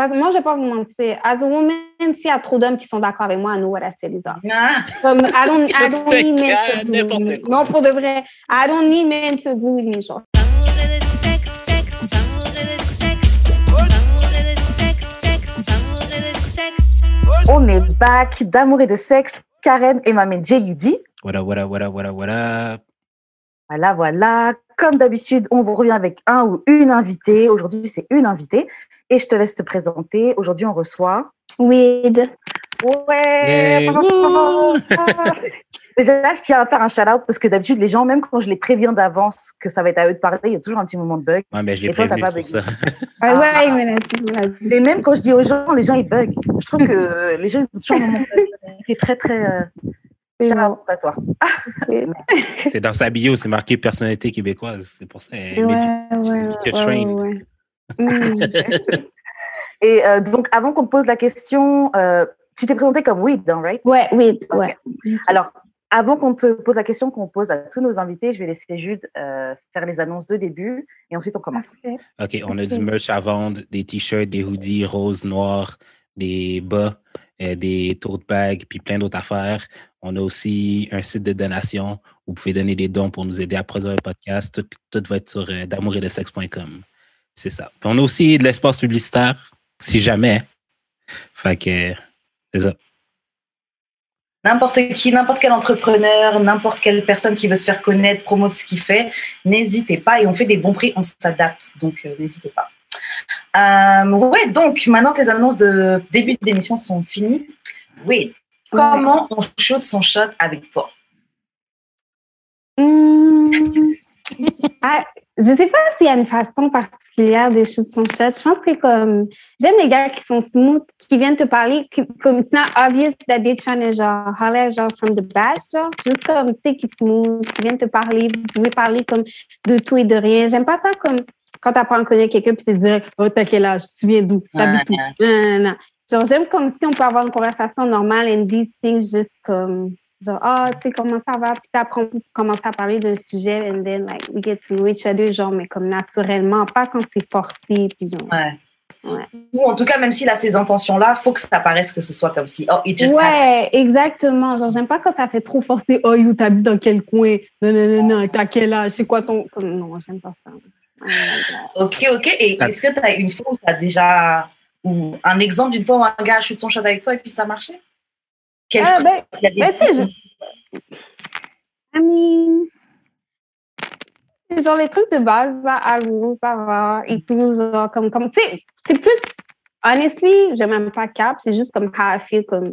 Parce que moi, je vais pas vous mentir. As a woman, s'il y a trop d'hommes qui sont d'accord avec moi, I know what I said is. Ah, Comme, I don't, I need men to me. Non, pour de vrai. I don't need men to agree with me, genre. On est back d'amour et de sexe. Karen et ma main JUD. Voilà, voilà, voilà, voilà, voilà. Voilà, voilà. Comme d'habitude, on vous revient avec un ou une invitée. Aujourd'hui, c'est une invitée. Et je te laisse te présenter. Aujourd'hui, on reçoit. Weed. Ouais. Hey. Déjà, là, je tiens à faire un shout-out parce que d'habitude, les gens, même quand je les préviens d'avance que ça va être à eux de parler, il y a toujours un petit moment de bug. Ouais, mais je t'as c'est pas ça. Ah, Ah. ouais. Mais même quand je dis aux gens, les gens, ils bug. Je trouve que les gens, ils ont toujours un moment de bug. T'es très, très. Euh... Shout-out à toi. C'est dans sa bio, c'est marqué personnalité québécoise. C'est pour ça. Ouais, ouais, ouais, Mm. Et euh, donc, avant qu'on te pose la question, euh, tu t'es présenté comme Weed, hein, right? Ouais, weed, ouais. Alors, avant qu'on te pose la question qu'on pose à tous nos invités, je vais laisser Jude euh, faire les annonces de début et ensuite on commence. OK, on a du merch à vendre, des t-shirts, des hoodies roses, noirs, des bas, euh, des tote bags, puis plein d'autres affaires. On a aussi un site de donation. Vous pouvez donner des dons pour nous aider à produire le podcast. Tout, tout va être sur euh, d'amour et de sexe.com. C'est ça. Puis on a aussi de l'espace publicitaire, si jamais. Fait que, c'est ça. N'importe qui, n'importe quel entrepreneur, n'importe quelle personne qui veut se faire connaître, promouvoir ce qu'il fait, n'hésitez pas. Et on fait des bons prix, on s'adapte. Donc, euh, n'hésitez pas. Euh, ouais, donc, maintenant que les annonces de début d'émission sont finies, oui, comment on shoot son shot avec toi? Hmm. Ah, je sais pas s'il y a une façon particulière de shoot son shot. Je pense que comme j'aime les gars qui sont smooth, qui viennent te parler, qui, comme it's not obvious that they're trying to genre holler genre from the back, genre juste comme tu sais qui smooth, qui viennent te parler, vous pouvez parler comme de tout et de rien. J'aime pas ça comme quand t'apprends à connaître quelqu'un puis c'est direct, oh t'as quel âge, tu viens d'où, t'habites où, non, non, non. Genre j'aime comme si on peut avoir une conversation normale and these things just comme genre ah tu sais comment ça va puis t'apprends commencer à parler d'un sujet and then like we get to know each other genre mais comme naturellement pas quand c'est forcé puis genre Ouais. Ouais. Ou en tout cas, même s'il a ces intentions-là, faut que ça paraisse que ce soit comme si, oh, it just happened. ouais exactement genre j'aime pas quand ça fait trop forcé oh you t'habites dans quel coin non non non non t'as quel âge? C'est quoi ton comme non j'aime pas ça Oh. Ok, ok. Et Ah. est-ce que tu as une fois où tu as déjà. Ou un exemple d'une fois où un gars a shoot son shot avec toi et puis ça marchait Quel Ah, fruit ben, ben, tu sais, je- I mean, c'est genre les trucs de base, à vous, ça va. Et puis, genre, comme, comme, tu sais, c'est plus, honestly, j'ai même pas cap, c'est juste comme how I feel, comme,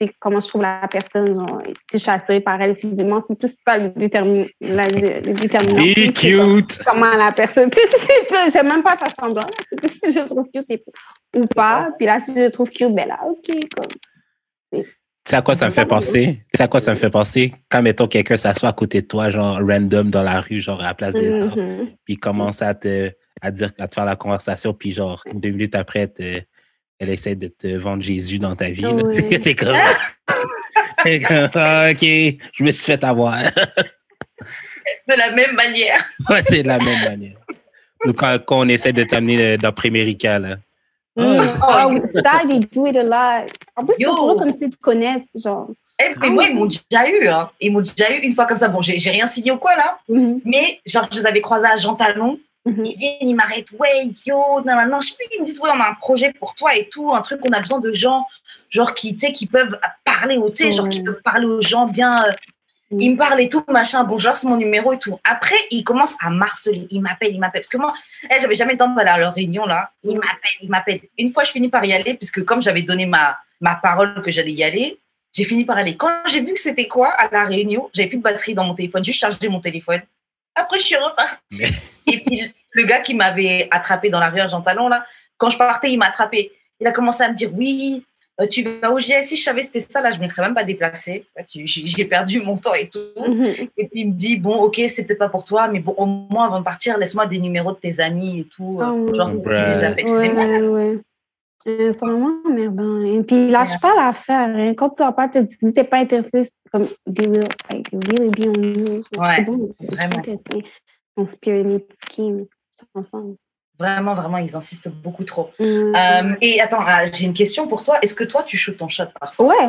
tu sais, comment je trouve la personne, genre, si je suis attirée par elle physiquement, c'est plus ça le, détermin, la, le, déterminant. Be C'est comme- cute! comment la personne. Tu sais, c'est plus- J'aime même pas faire semblant. là. C'est plus si je trouve cute et- ou pas. Puis là, si je trouve cute, ben là, OK. Comme. Tu sais à quoi ça me fait penser? Tu sais à quoi ça me fait penser? Quand, mettons, quelqu'un s'assoit à côté de toi, genre random dans la rue, genre à la place des arbres, Mhm. puis commence à te, à dire, à te faire la conversation, puis genre, deux minutes après, te- elle essaie de te vendre Jésus dans ta vie. Ouais. T'es comme, T'es comme, Ah, OK, je me suis fait avoir. De la même manière. ouais, c'est de la même manière. Ou quand, quand on essaie de t'amener dans Prémérica, là. Mm. Ah, Oh, ça, they do it a lot. En plus, c'est Yo. toujours comme s'ils te connaissent, genre. Eh, mais moi, ils m'ont déjà eu. Hein. Ils m'ont déjà eu une fois comme ça. Bon, j'ai rien signé ou quoi là, Mhm, mais genre, je les avais croisés à Jean Talon. mhm. Ils viennent, ils m'arrêtent. Ouais, yo, non, non, non. Je sais plus, ils me disent, ouais, on a un projet pour toi et tout. Un truc, on a besoin de gens, genre, qui, tu sais, qui peuvent parler aux, tu sais, genre, qui peuvent parler aux gens bien. Ils me parlent et tout, machin. Bon, genre, c'est mon numéro et tout. Après, ils commencent à marceler. Ils m'appellent, ils m'appellent. Parce que moi, eh, j'avais jamais le temps d'aller à leur réunion, là. Ils m'appellent, ils m'appellent. Une fois, je finis par y aller, puisque comme j'avais donné ma, ma parole que j'allais y aller, j'ai fini par aller. Quand j'ai vu que c'était quoi à la réunion, j'avais plus de batterie dans mon téléphone. J'ai chargé mon téléphone. Après, je suis repartie. et puis, le gars qui m'avait attrapé dans la rue à Jean Talon, là, quand je partais, il m'a attrapé. Il a commencé à me dire Oui, tu vas au GS. Si je savais c'était ça, là, je ne me serais même pas déplacée. J'ai perdu mon temps et tout. Mhm. Et puis, il me dit Bon, ok, c'est peut-être pas pour toi, mais bon, au moins, avant de partir, laisse-moi des numéros de tes amis et tout. euh, Oh, genre, ouais. les Ouais, ouais, ouais. Euh, C'est vraiment emmerdant. Et puis, lâche pas l'affaire. Hein. Quand tu vas pas te dire, t'es pas intéressé, comme, they will, like, really be on you. Ouais, C'est bon, vraiment. intéressée. Ton spirit scheme, enfin. Vraiment, vraiment, ils insistent beaucoup trop. Mm. Euh, et attends, ah, j'ai une question pour toi. Est-ce que toi, tu shootes ton shot parfois? Ouais.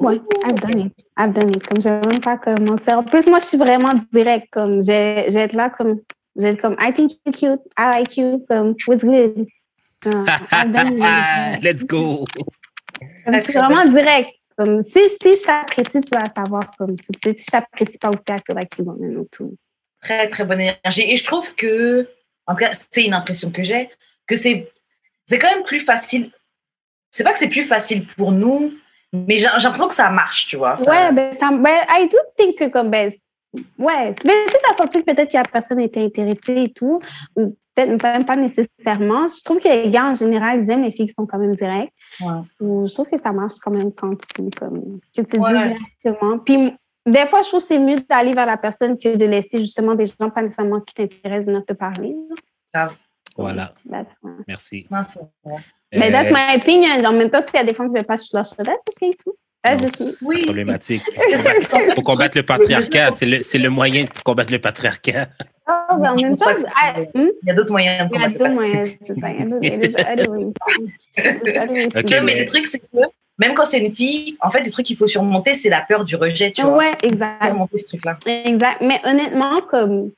Ouais, I've done it. I've done it. Comme je même pas commencer. En plus, moi, je suis vraiment direct. Comme, vais être là comme, je vais être comme, I think you're cute. I like you. Comme, what's good? Uh, I've done it. Let's go. Comme, je suis vraiment direct. Comme, si, si je t'apprécie, tu vas savoir comme tout de suite. Si je t'apprécie pas aussi, I feel like you don't know too. Très, très bonne énergie. Et je trouve que, en tout cas, c'est une impression que j'ai, que c'est, c'est quand même plus facile. C'est pas que c'est plus facile pour nous, mais j'ai j'ai l'impression que ça marche, tu vois. Ça- Ouais, ben, ça, ben, I do think que comme, ben, ouais, mais si t'as senti que peut-être que la personne était intéressée et tout, ou peut-être même pas nécessairement, je trouve que les gars, en général, ils aiment les filles qui sont quand même directes. Ouais. Je trouve que ça marche quand même quand tu, comme, que tu Ouais. dis directement. Puis, des fois, je trouve que c'est mieux d'aller vers la personne que de laisser justement des gens pas nécessairement qui t'intéressent venir te parler. là. Voilà, merci. C'est. Mais Euh, that's my opinion. En même temps, s'il y a des femmes qui ne veulent pas sur leur show, that's okay too. That's non, just me. c'est Oui. problématique. Il faut combattre le patriarcat. C'est le, c'est le moyen de combattre le patriarcat. Oh, en même temps, c'est- I- hmm? Il y a d'autres moyens de Il y a combattre le moyens. c'est. Il y a ways to Ok, mais le truc, c'est que même quand c'est une fille, en fait, le truc qu'il faut surmonter, c'est la peur du rejet, tu vois. Ouais, exact. Surmonter ce truc-là. Exact. Mais honnêtement, comme,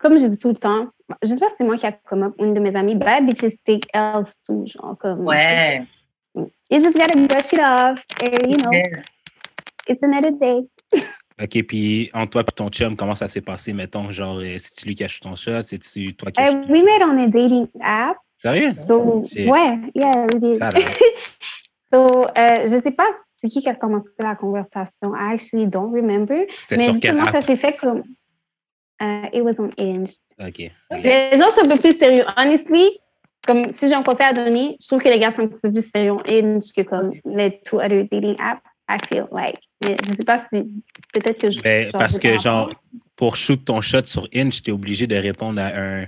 comme je dis tout le temps, je sais pas si c'est moi qui a comme une de mes amies, bad bitches take L's too. Genre, comme, Ouais. You just gotta brush it off. And, you know, Ouais. it's another day. OK, puis en toi et ton chum, comment ça s'est passé, mettons? Genre, euh, c'est-tu lui qui a acheté ton shot? C'est-tu toi qui as Uh, we met on a dating app. Sérieux? So, Shit. ouais, yeah, we did. So, euh, je sais pas c'est qui qui a commencé la conversation. I actually don't remember. Mais sur justement, ça s'est fait comme. Euh, it was on Inch. OK. Les gens sont un peu plus sérieux. Honestly, comme si j'ai un conseil à donner, je trouve que les gars sont un petit peu plus sérieux en Inch que comme les two other dating apps. I feel like. Mais je sais pas si. Peut-être que je. Ben, parce que, genre, pour shoot ton shot sur Inch, t'es obligé de répondre à un,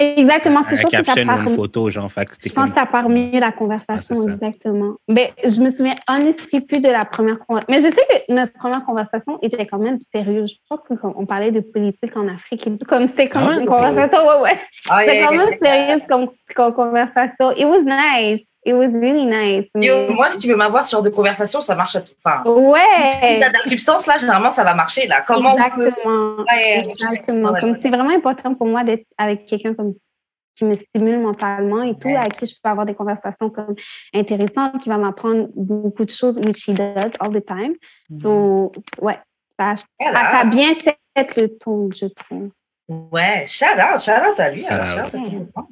Exactement. C'est pense que ça part. une photo, genre. Fait que c'était Je pense que ça part mieux la conversation, Ah, exactement. Mais je me souviens honestly plus de la première conversation. Mais je sais que notre première conversation était quand même sérieuse. Je crois qu'on parlait de politique en Afrique et tout. Comme c'était comme Ah une conversation, ouais, ouais. Ah, C'était yeah, quand yeah, même yeah. sérieuse comme, comme conversation. It was nice. It was really nice. Mais- moi, si tu veux m'avoir sur de conversation, ça marche à tout. Enfin, si Ouais. t'as de la substance, là, généralement, ça va marcher, là. Comment peut- Exactement. Ouais, Exactement. ouais. Comme c'est vraiment important pour moi d'être avec quelqu'un comme qui me stimule mentalement et tout, Ouais. avec qui je peux avoir des conversations comme intéressantes, qui va m'apprendre beaucoup de choses, which he does all the time. So, ouais, ça, Voilà. ça a bien fait le ton, je trouve. Ouais, shout out, shout out à lui. alors, Shout shout out. out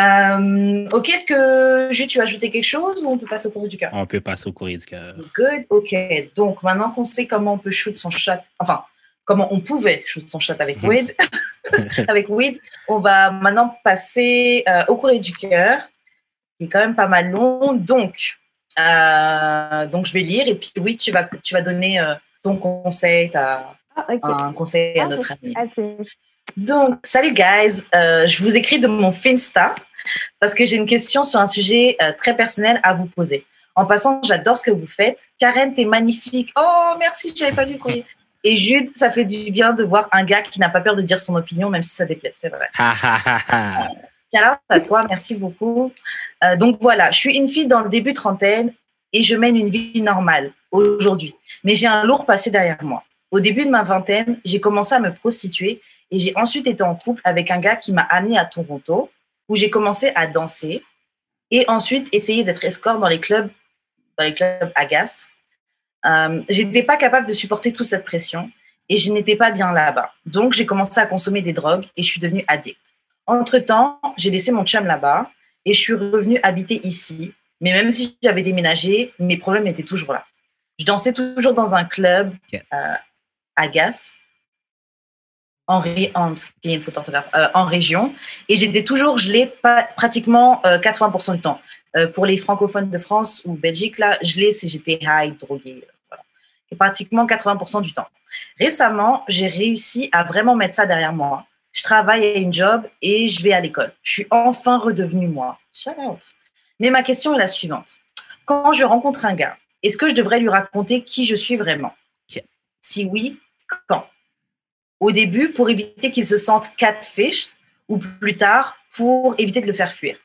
Euh, ok, est-ce que Jules, tu as ajouté quelque chose ou on peut passer au courrier du cœur? On peut passer au courrier du cœur. Good, ok. Donc maintenant qu'on sait comment on peut shoot son shot, enfin, comment on pouvait shoot son shot avec Mhm. Weed, avec Weed, on va maintenant passer euh, au courrier du cœur, qui est quand même pas mal long. Donc, euh, donc je vais lire et puis oui, tu vas, tu vas donner euh, ton conseil, ta- Ah, un conseil à Ah, notre ami. ok. Donc, salut guys, Euh, je vous écris de mon Finsta parce que j'ai une question sur un sujet euh, très personnel à vous poser. En passant, j'adore ce que vous faites. Karen, t'es magnifique. Oh, merci, j'avais pas vu le courrier. Et Jude, ça fait du bien de voir un gars qui n'a pas peur de dire son opinion, même si ça déplaît, c'est vrai. Ha. Câlin à toi, merci beaucoup. Euh, donc voilà, je suis une fille dans le début trentaine et je mène une vie normale aujourd'hui. Mais j'ai un lourd passé derrière moi. Au début de ma vingtaine, j'ai commencé à me prostituer et j'ai ensuite été en couple avec un gars qui m'a amené à Toronto où j'ai commencé à danser et ensuite essayé d'être escorte dans les clubs, dans les clubs agaces. Euh, j'étais pas capable de supporter toute cette pression et je n'étais pas bien là-bas. Donc j'ai commencé à consommer des drogues et je suis devenue addict. Entre-temps, j'ai laissé mon chum là-bas et je suis revenue habiter ici. Mais même si j'avais déménagé, mes problèmes étaient toujours là. Je dansais toujours dans un club euh, à Gas, en, ré- en, parce qu'il y a une faute d'orthographe, euh, en région. Et j'étais toujours gelée pas, pratiquement euh, 80% du temps. Euh, pour les francophones de France ou Belgique, là, gelée, c'est j'étais high, droguée. Voilà. Et pratiquement 80% du temps. Récemment, j'ai réussi à vraiment mettre ça derrière moi. Je travaille à une job et je vais à l'école. Je suis enfin redevenue moi. Shout out. Mais ma question est la suivante. Quand je rencontre un gars, est-ce que je devrais lui raconter qui je suis vraiment? Si oui, quand? Au début, pour éviter qu'il se sente catfish ou plus tard pour éviter de le faire fuir.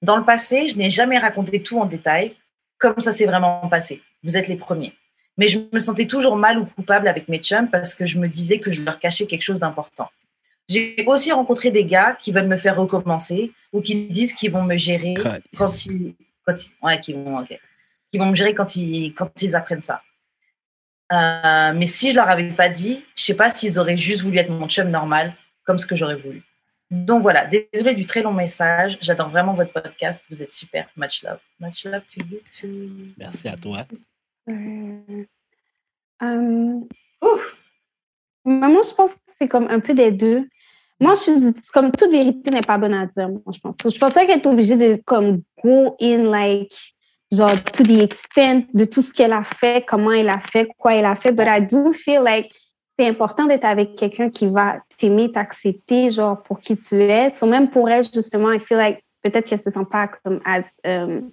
Dans le passé, je n'ai jamais raconté tout en détail, comme ça s'est vraiment passé. Vous êtes les premiers. Mais je me sentais toujours mal ou coupable avec mes chums parce que je me disais que je leur cachais quelque chose d'important. J'ai aussi rencontré des gars qui veulent me faire recommencer ou qui disent qu'ils vont me gérer quand ils, quand ouais, vont, vont me gérer quand ils, quand ils apprennent ça. Euh, mais si je leur avais pas dit, je sais pas s'ils auraient juste voulu être mon chum normal, comme ce que j'aurais voulu. Donc voilà, désolé du très long message. J'adore vraiment votre podcast. Vous êtes super. Much love. Much love to you. Merci à toi. Euh, um, moi, je pense que c'est comme un peu des deux. Moi, je suis comme toute vérité n'est pas bonne à dire, moi, je pense. Je pense pas qu'elle est obligée de comme go in like genre to the extent de tout ce qu'elle a fait, comment elle a fait, quoi elle a fait. But I do feel like c'est important d'être avec quelqu'un qui va t'aimer, t'accepter, genre pour qui tu es. So même pour elle, justement, I feel like peut-être qu'elle se sent pas comme as, um,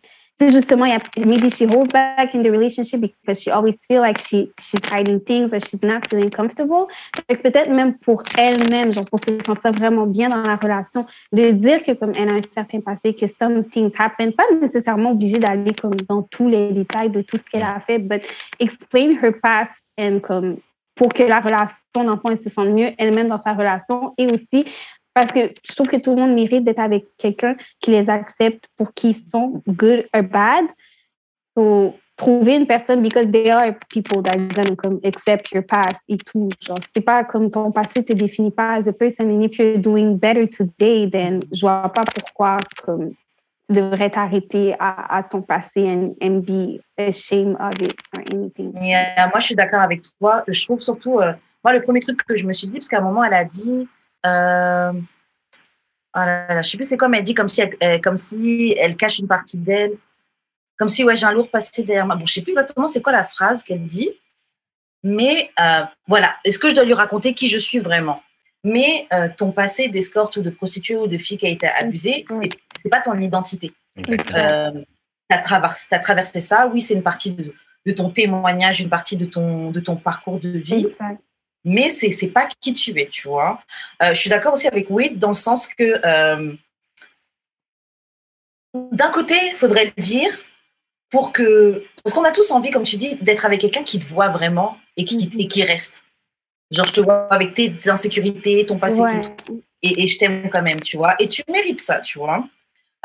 justement, maybe she holds back in the relationship because she always feel like she, she's hiding things or she's not feeling comfortable. Peut-être même pour elle-même, genre pour se sentir vraiment bien dans la relation, de dire que comme elle a un certain passé, que some things happen, pas nécessairement obligée d'aller comme dans tous les détails de tout ce qu'elle a fait, but explain her past and comme pour que la relation se sente mieux elle-même dans sa relation et aussi parce que je trouve que tout le monde mérite d'être avec quelqu'un qui les accepte pour qui ils sont, good or bad. So, trouver une personne, because there are people that gonna come accept your past et tout. Genre, c'est pas comme ton passé te définit pas as a person. And if you're doing better today, then je vois pas pourquoi comme, tu devrais t'arrêter à, à, ton passé and, and be ashamed of it or anything. Yeah, moi, je suis d'accord avec toi. Je trouve surtout, euh, moi, le premier truc que je me suis dit, parce qu'à un moment, elle a dit, euh, oh là je sais plus c'est quoi, mais elle dit comme si elle, euh, comme si elle cache une partie d'elle, comme si ouais j'ai un lourd passé derrière moi. Bon, je sais plus exactement c'est quoi la phrase qu'elle dit, mais euh, voilà. Est-ce que je dois lui raconter qui je suis vraiment? Mais euh, ton passé d'escorte ou de prostituée ou de fille qui a été abusée, oui. c'est pas ton identité. tu as, traversé, ça, oui, c'est une partie de, de, ton témoignage, une partie de ton, de ton parcours de vie. Mais c'est c'est pas qui tu es, tu vois. Euh, je suis d'accord aussi avec Wade dans le sens que euh, d'un côté, il faudrait le dire pour que parce qu'on a tous envie, comme tu dis, d'être avec quelqu'un qui te voit vraiment et qui et qui reste. Genre, je te vois avec tes insécurités, ton passé, ouais. et, et, je t'aime quand même, tu vois. Et tu mérites ça, tu vois.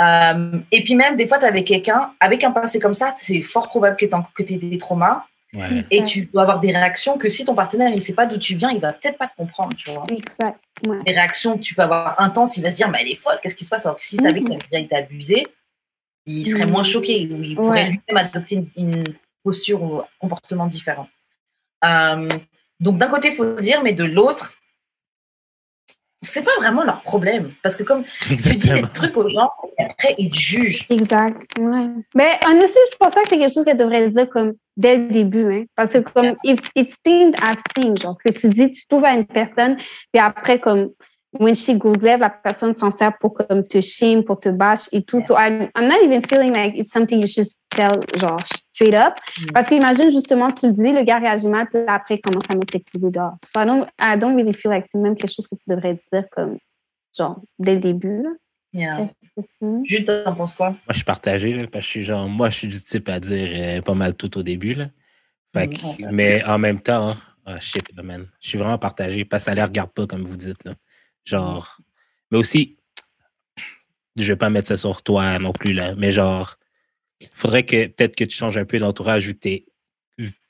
Euh, et puis même, des fois, tu avec quelqu'un, avec un passé comme ça, c'est fort probable que tu aies des traumas. Ouais. Et tu dois avoir des réactions que si ton partenaire il sait pas d'où tu viens, il va peut-être pas te comprendre, tu vois. Exact. Ouais. Des réactions que tu peux avoir intenses, il va se dire mais elle est folle, qu'est-ce qui se passe? Alors que s'il savait mm -hmm. qu'elle a été abusée, il serait mm -hmm. moins choqué ou il pourrait ouais. lui-même adopter une, une, posture ou un comportement différent. Euh, donc d'un côté, il faut le dire, mais de l'autre, c'est pas vraiment leur problème. Parce que comme Exactement. tu dis des trucs aux gens, et après, ils te jugent. Exact. Ouais. Mais honnêtement, je pense pas que c'est quelque chose qu'elle devrait dire comme dès le début. Hein? Parce que comme, if it's seen as seen, genre, que tu dis, tu trouves à une personne, puis après, comme, when she goes there, la personne s'en sert pour comme te shame, pour te bash et tout. Yeah. So I'm, I'm not even feeling like it's something you should tell, genre, straight up. Mm. Parce qu'imagine justement, tu le dis, le gars réagit mal, puis après, il commence à mettre t'accuser dehors. So I don't, I don't really feel like c'est même quelque chose que tu devrais dire comme, genre, dès le début, là. Yeah. Jules, t'en penses quoi? Moi, je suis partagé, là, parce que je suis genre, moi, je suis du type à dire euh, pas mal tout au début, là. Fait que, mm, mais en même temps, hein, oh, shit, là, man. Je suis vraiment partagé, parce que ça les regarde pas, comme vous dites, là. Genre, mais aussi, je vais pas mettre ça sur toi non plus, là, mais genre, faudrait que peut-être que tu changes un peu d'entourage vu que t'es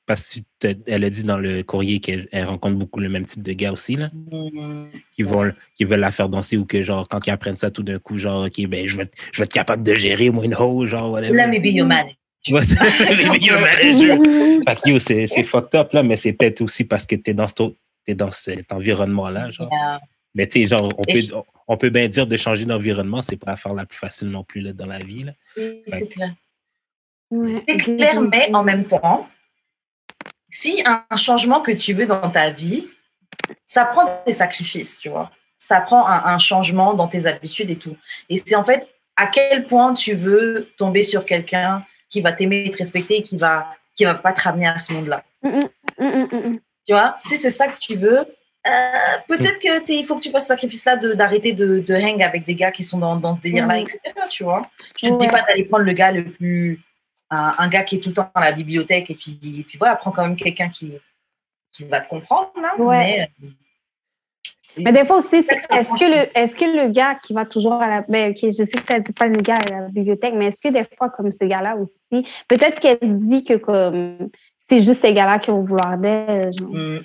parce qu'elle a dit dans le courrier qu'elle rencontre beaucoup le même type de gars aussi, là, mm. qui, vont, qui veulent la faire danser ou que, genre, quand ils apprennent ça tout d'un coup, genre, OK, ben, je vais, je vais être capable de gérer, moi, une hoe, genre, whatever. Là, maybe you're manager. Tu vois, maybe you're manager. fait que, yo, c'est, fucked up, là, mais c'est peut-être aussi parce que t'es dans, ce, t'es dans cet environnement-là, genre. Yeah. Mais, tu sais, genre, on peut, on peut bien dire de changer d'environnement, c'est pas la faire la plus facile non plus, là, dans la vie, là. Oui, c'est clair. C'est clair, mais en même temps, si un changement que tu veux dans ta vie, ça prend des sacrifices, tu vois. Ça prend un, un changement dans tes habitudes et tout. Et c'est en fait à quel point tu veux tomber sur quelqu'un qui va t'aimer et te respecter et qui va qui va pas te ramener à ce monde-là. Mm -mm, mm tu vois, si c'est ça que tu veux, euh, peut-être que il faut que tu fasses ce sacrifice-là d'arrêter de, de hang avec des gars qui sont dans, dans ce délire-là, etc. Tu vois. Je te dis pas d'aller prendre le gars le plus. Un, un gars qui est tout le temps à la bibliothèque et puis, et puis voilà, prends quand même quelqu'un qui, qui va te comprendre. Ouais. Mais, euh, Mais des fois aussi, c'est c'est- est-ce que, le, est-ce que le gars qui va toujours à la. Ben, ok, je sais que ça dit pas le gars à la bibliothèque, mais est-ce que des fois, comme ce gars-là aussi, peut-être qu'elle dit que comme c'est juste ces gars-là qui vont vouloir d'elle. genre. Mm.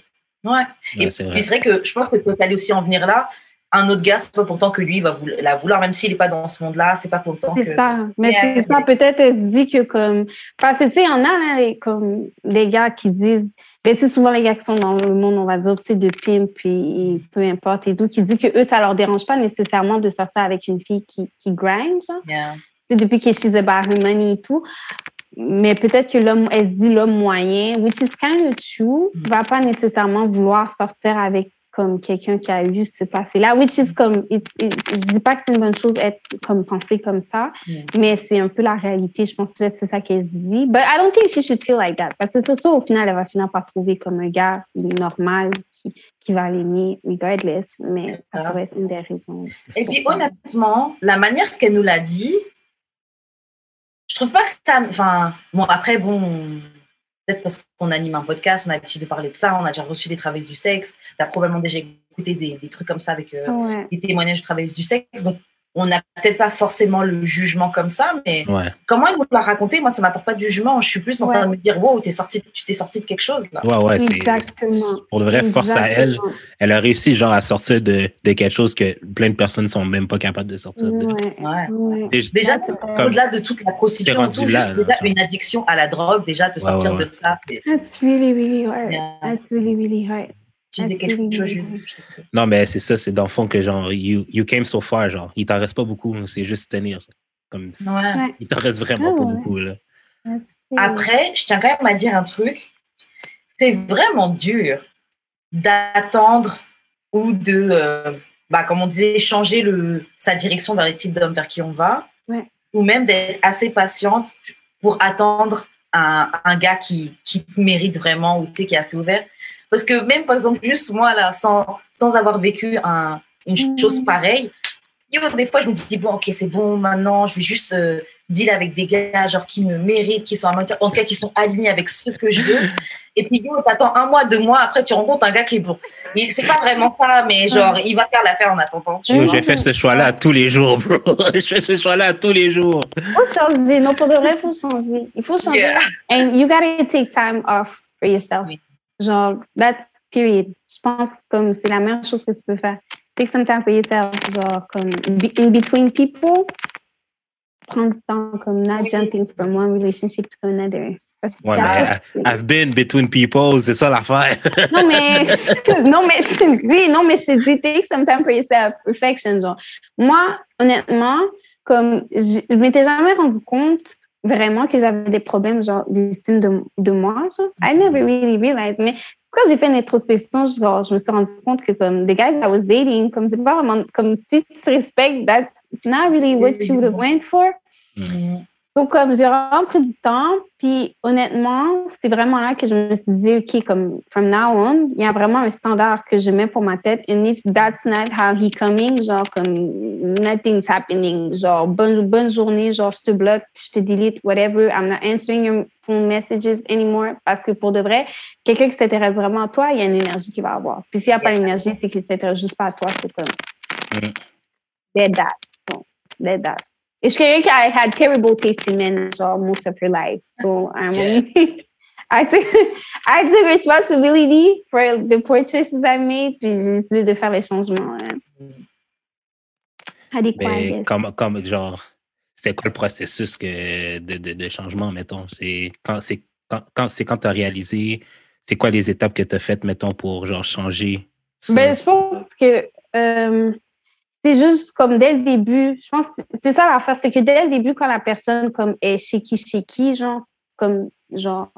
Ouais. Et c'est vrai. puis c'est vrai que je pense que tu allais aussi en venir là. Un autre gars, c'est pas pourtant que lui il va la vouloir, même s'il n'est pas dans ce monde-là, c'est pas pourtant que. C'est ça. Mais Mais, c'est ça, peut-être elle se dit que comme. Parce que tu sais, il y en a là, les, comme des gars qui disent. Ben, tu sais, souvent les gars qui sont dans le monde, on va dire, tu sais, de pimp, puis peu importe et tout, qui disent que eux, ça leur dérange pas nécessairement de sortir avec une fille qui, qui grind, genre. Yeah. Tu sais, depuis que she's about her money et tout. Mais peut-être que l'homme, elle se dit l'homme moyen, which is kind of true, Mm. va pas nécessairement vouloir sortir avec comme quelqu'un qui a eu ce passé-là, which is comme, it- it- je dis pas que c'est une bonne chose être comme penser comme ça, Mm. mais c'est un peu la réalité. Je pense peut-être que c'est ça qu'elle se dit. But I don't think she should feel like that. Parce que c'est ça, au final, elle va finir par trouver comme un gars normal qui, qui va l'aimer regardless. Mais ça Ah. pourrait être une des raisons. Et puis honnêtement, la manière qu'elle nous l'a dit, je trouve pas que ça. Enfin, bon, après, bon, peut-être parce qu'on anime un podcast, on a l'habitude de parler de ça, on a déjà reçu des travailleurs du sexe, tu as probablement déjà écouté des, des trucs comme ça avec euh, Ouais. des témoignages de travailleurs du sexe. Donc, on n'a peut-être pas forcément le jugement comme ça, mais Ouais, comment elle nous l'a raconté, moi, ça m'apporte pas de jugement. Je suis plus en train de me dire, wow, t'es sorti, tu t'es sorti de quelque chose là. ouais, ouais. c'est- Exactement. Pour de vrai, force à elle. Elle a réussi genre à sortir de, de quelque chose que plein de personnes sont même pas capables de sortir de. Ouais. Ouais. Ouais. Déjà, au-delà de toute la prostitution, tout, là, juste là, déjà genre. une addiction à la drogue, déjà, te Ouais, sortir ouais, ouais. de ça, c'est. That's really, really hard. Yeah. That's really, really hard. Tu dis quelque really, chose. je- Non, mais c'est ça, c'est dans le fond que genre, you, you came so far, genre, il t'en reste pas beaucoup, c'est juste tenir. Comme, Ouais. Ouais. Il t'en reste vraiment Ah pas ouais. beaucoup, là. Après, je tiens quand même à dire un truc. C'est vraiment dur d'attendre ou de, euh, bah, comme on disait, changer le, sa direction vers les types d'hommes vers qui on va. Ouais. Ou même d'être assez patiente pour attendre un, un gars qui, qui te mérite vraiment ou qui est assez ouvert. Parce que même, par exemple, juste moi, là, sans, sans avoir vécu un, une chose pareille, yo, des fois, je me dis, bon, ok, c'est bon, maintenant, je vais juste euh, deal avec des gars, genre, qui me méritent, qui sont en tout cas, qui sont alignés avec ce que je veux. Et puis, yo, t'attends un mois, deux mois, après, tu rencontres un gars qui est bon. Mais c'est pas vraiment ça, mais genre, il va faire l'affaire en attendant. Tu Yo, vois? j'ai fait ce choix-là tous les jours, bro. je fais ce choix-là tous les jours. faut changer. Non, pour de vrai, il faut changer. Il faut changer. Yeah. And you gotta take time off for yourself. Oui. Genre, that's period. Je pense comme c'est la meilleure chose que tu peux faire. Take some time for yourself. Genre, comme in between people, prendre du temps comme not jumping from one relationship to another. Ouais, après, I've been between people, c'est ça l'affaire. non, mais, non, mais je te dis, non, mais je te dis, take some time for yourself. Perfection, genre. Moi, honnêtement, comme, je je m'étais jamais rendu compte vraiment que j'avais des problèmes, genre, d'estime de, de moi, genre. I never really realized. Mais quand j'ai fait une introspection, genre, je me suis rendu compte que, comme, the guys I was dating, comme, c'est pas vraiment, comme, si tu te respectes, that's not really what you would have went for. Mm. Donc, comme j'ai vraiment pris du temps, puis honnêtement, c'est vraiment là que je me suis dit, OK, comme from now on, il y a vraiment un standard que je mets pour ma tête. And if that's not how he coming, genre comme nothing's happening, genre bonne, bonne journée, genre je te bloque, je te delete, whatever, I'm not answering your phone messages anymore. Parce que pour de vrai, quelqu'un qui s'intéresse vraiment à toi, il y a une énergie qu'il va avoir. Puis s'il n'y a pas l'énergie, c'est qu'il s'intéresse juste pas à toi, c'est comme Mm. dead that. Bon, dead that. Je suis quelqu'un qui a had terrible taste in men, genre, most of her life. So, I'm I took, I took responsibility for the poor choices I made, puis j'ai décidé de faire les changements adéquats, I Mais comme, comme genre, c'est quoi le processus que, de, de, de changement, mettons? C'est quand c'est quand, quand quand tu as réalisé, c'est quoi les étapes que tu as faites, mettons, pour genre changer? Ben, je pense que euh, c'est juste comme dès le début, je pense c'est ça l'affaire, c'est que dès le début, quand la personne comme est shaky, shaky, genre, comme, genre,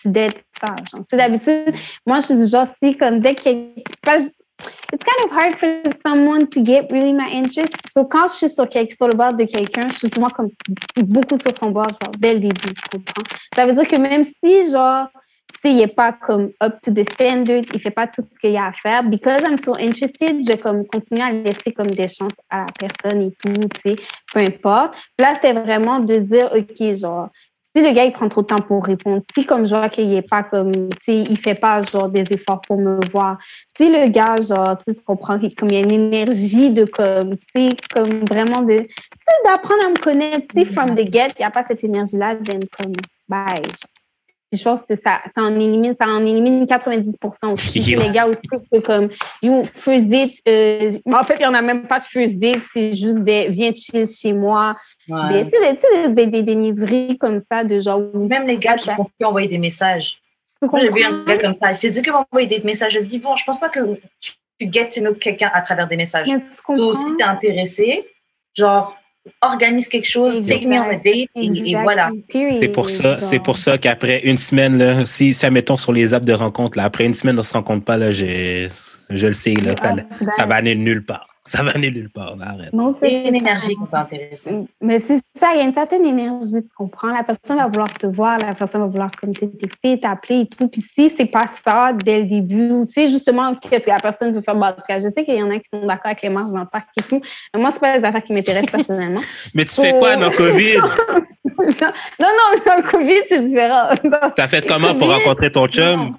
tu dead ça, genre. Tu sais, d'habitude, moi, je suis genre, si, comme, dès qu'il It's kind of hard for someone to get really my interest. So, quand je suis sur, sur le bord de quelqu'un, je suis souvent comme beaucoup sur son bord, genre, dès le début, tu comprends? Ça veut dire que même si, genre, il n'est pas comme up to the standard, il fait pas tout ce qu'il y a à faire. Because I'm so interested, je comme continue à laisser comme des chances à la personne et tout, tu sais, peu importe. Là, c'est vraiment de dire, OK, genre, si le gars, il prend trop de temps pour répondre, si comme je vois qu'il est pas comme, si il fait pas genre des efforts pour me voir, si le gars, genre, tu comprends, comme il y a une énergie de comme, tu sais, comme vraiment de, d'apprendre à me connaître, tu sais, from the get, il n'y a pas cette énergie-là, then comme, bye je pense que ça, ça en élimine, ça en élimine 90% aussi. les gars aussi, que comme, you, first date, euh, en fait, il n'y en a même pas de first date, c'est juste des, viens chill chez moi. Des, des, des, des, niaiseries comme ça, de genre. Même les gars qui vont plus envoyer des messages. J'ai vu un gars comme ça, il fait que m'envoyer des messages. Je dis, bon, je pense pas que tu, tu get to know quelqu'un à travers des messages. Toi aussi, tu es intéressé, genre, organise quelque chose, take me on a date, et, voilà. C'est pour ça, c'est pour ça qu'après une semaine, là, si ça mettons sur les apps de rencontre, là, après une semaine, on se rencontre pas, là, je, je le sais, là, ça, ça va aller nulle part ça va aller nulle part. arrête. c'est une énergie qui t'intéresse. Mm. Mais c'est ça, il y a une certaine énergie, tu comprends? La personne va vouloir te voir, la personne va vouloir comme te texter, t'appeler et tout. Puis si c'est pas ça dès le début, tu sais, justement, qu'est-ce que la personne veut faire? je sais qu'il y en a qui sont d'accord avec les marches dans le parc et tout. Mais moi, c'est pas les affaires qui m'intéressent personnellement. mais tu fais quoi dans le COVID? non, non, dans le COVID, c'est différent. T'as fait comment pour rencontrer ton chum?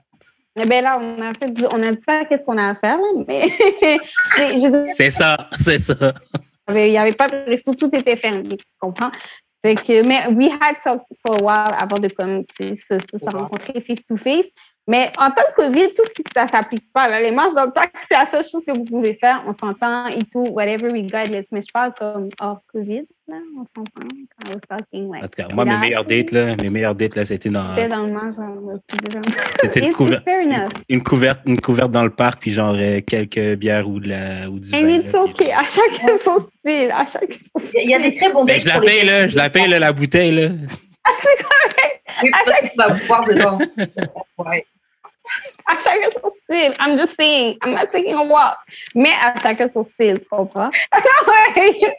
Ben là, on a fait, on a dit faire qu'est-ce qu'on a à faire, mais. c'est ça, c'est ça. Il n'y avait pas de resto, tout était fermé, tu comprends? Fait que, mais we had talked for a while avant de comme, se, se rencontrer face to face. Mais en tant que COVID, tout ce qui ça s'applique pas. Là. Les marches dans le parc, c'est la seule chose que vous pouvez faire. On s'entend et tout, whatever regardless. Mais je parle comme hors COVID. Là, on s'entend. Quand on talking, like, en tout cas, moi, mes meilleures dates, là, mes meilleures dates, là, c'était dans. C'était dans le marche. C'était une, couverte, une, couverte, une couverte dans le parc, puis genre euh, quelques bières ou, de la, ou du vin. And it's okay. À chacun son style. À chacun son style. Il y a des très bons dates. je la paye, là. Je la paye, là, la bouteille, là. C'est correct. À chaque... Tu vas boire dedans. ouais. À chacun son style. I'm just saying, I'm not taking a walk. Mais à chacun son style, tu comprends?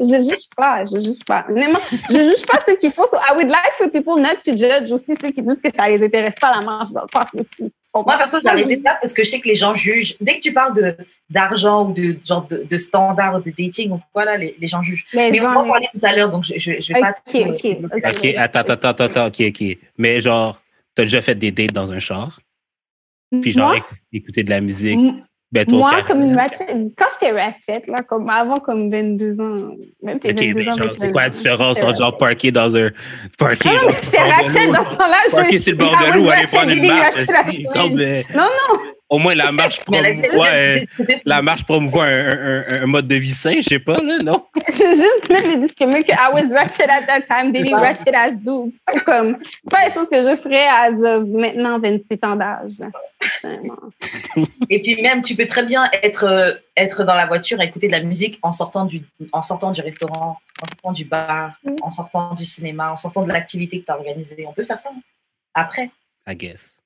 je juge pas, je juge pas. je juge pas ceux qui font. So I would like for people not to judge aussi ceux qui disent que ça les intéresse pas la marche dans le parc aussi. Moi, perso, je arrêté ça parce que je sais que les gens jugent. Dès que tu parles de, d'argent ou de genre de, de standard de dating, ou voilà, les, les gens jugent. Mais, on va en parler tout à l'heure, donc je, je, je vais pas. Ok, ok. Ok, attends, attends, attends, attends, ok, ok. Mais genre, tu as déjà fait des dates dans un char? Puis genre, écouter de la musique. Ben, moi, comme une quand j'étais ratchet, là, comme avant, comme 22 ans, même okay, 22 mais ans. C'est quoi la différence entre genre parker dans un. Parker. Non, j'étais ratchet dans ce temps-là. Parker sur le bord de l'eau, aller prendre une marche. Non, non. Au moins, la marche promouvoit, la marche promouvoit un, un, un, mode de vie sain, je sais pas, là, non? je veux juste mettre le disclaimer que I was ratchet at that time, dating ratchet as dudes. C'est comme, c'est pas les choses que je ferais à maintenant 27 ans d'âge. Et puis même, tu peux très bien être, euh, être dans la voiture à écouter de la musique en sortant du, en sortant du restaurant, en sortant du bar, mm. en sortant du cinéma, en sortant de l'activité que tu as organisée. On peut faire ça après. I guess.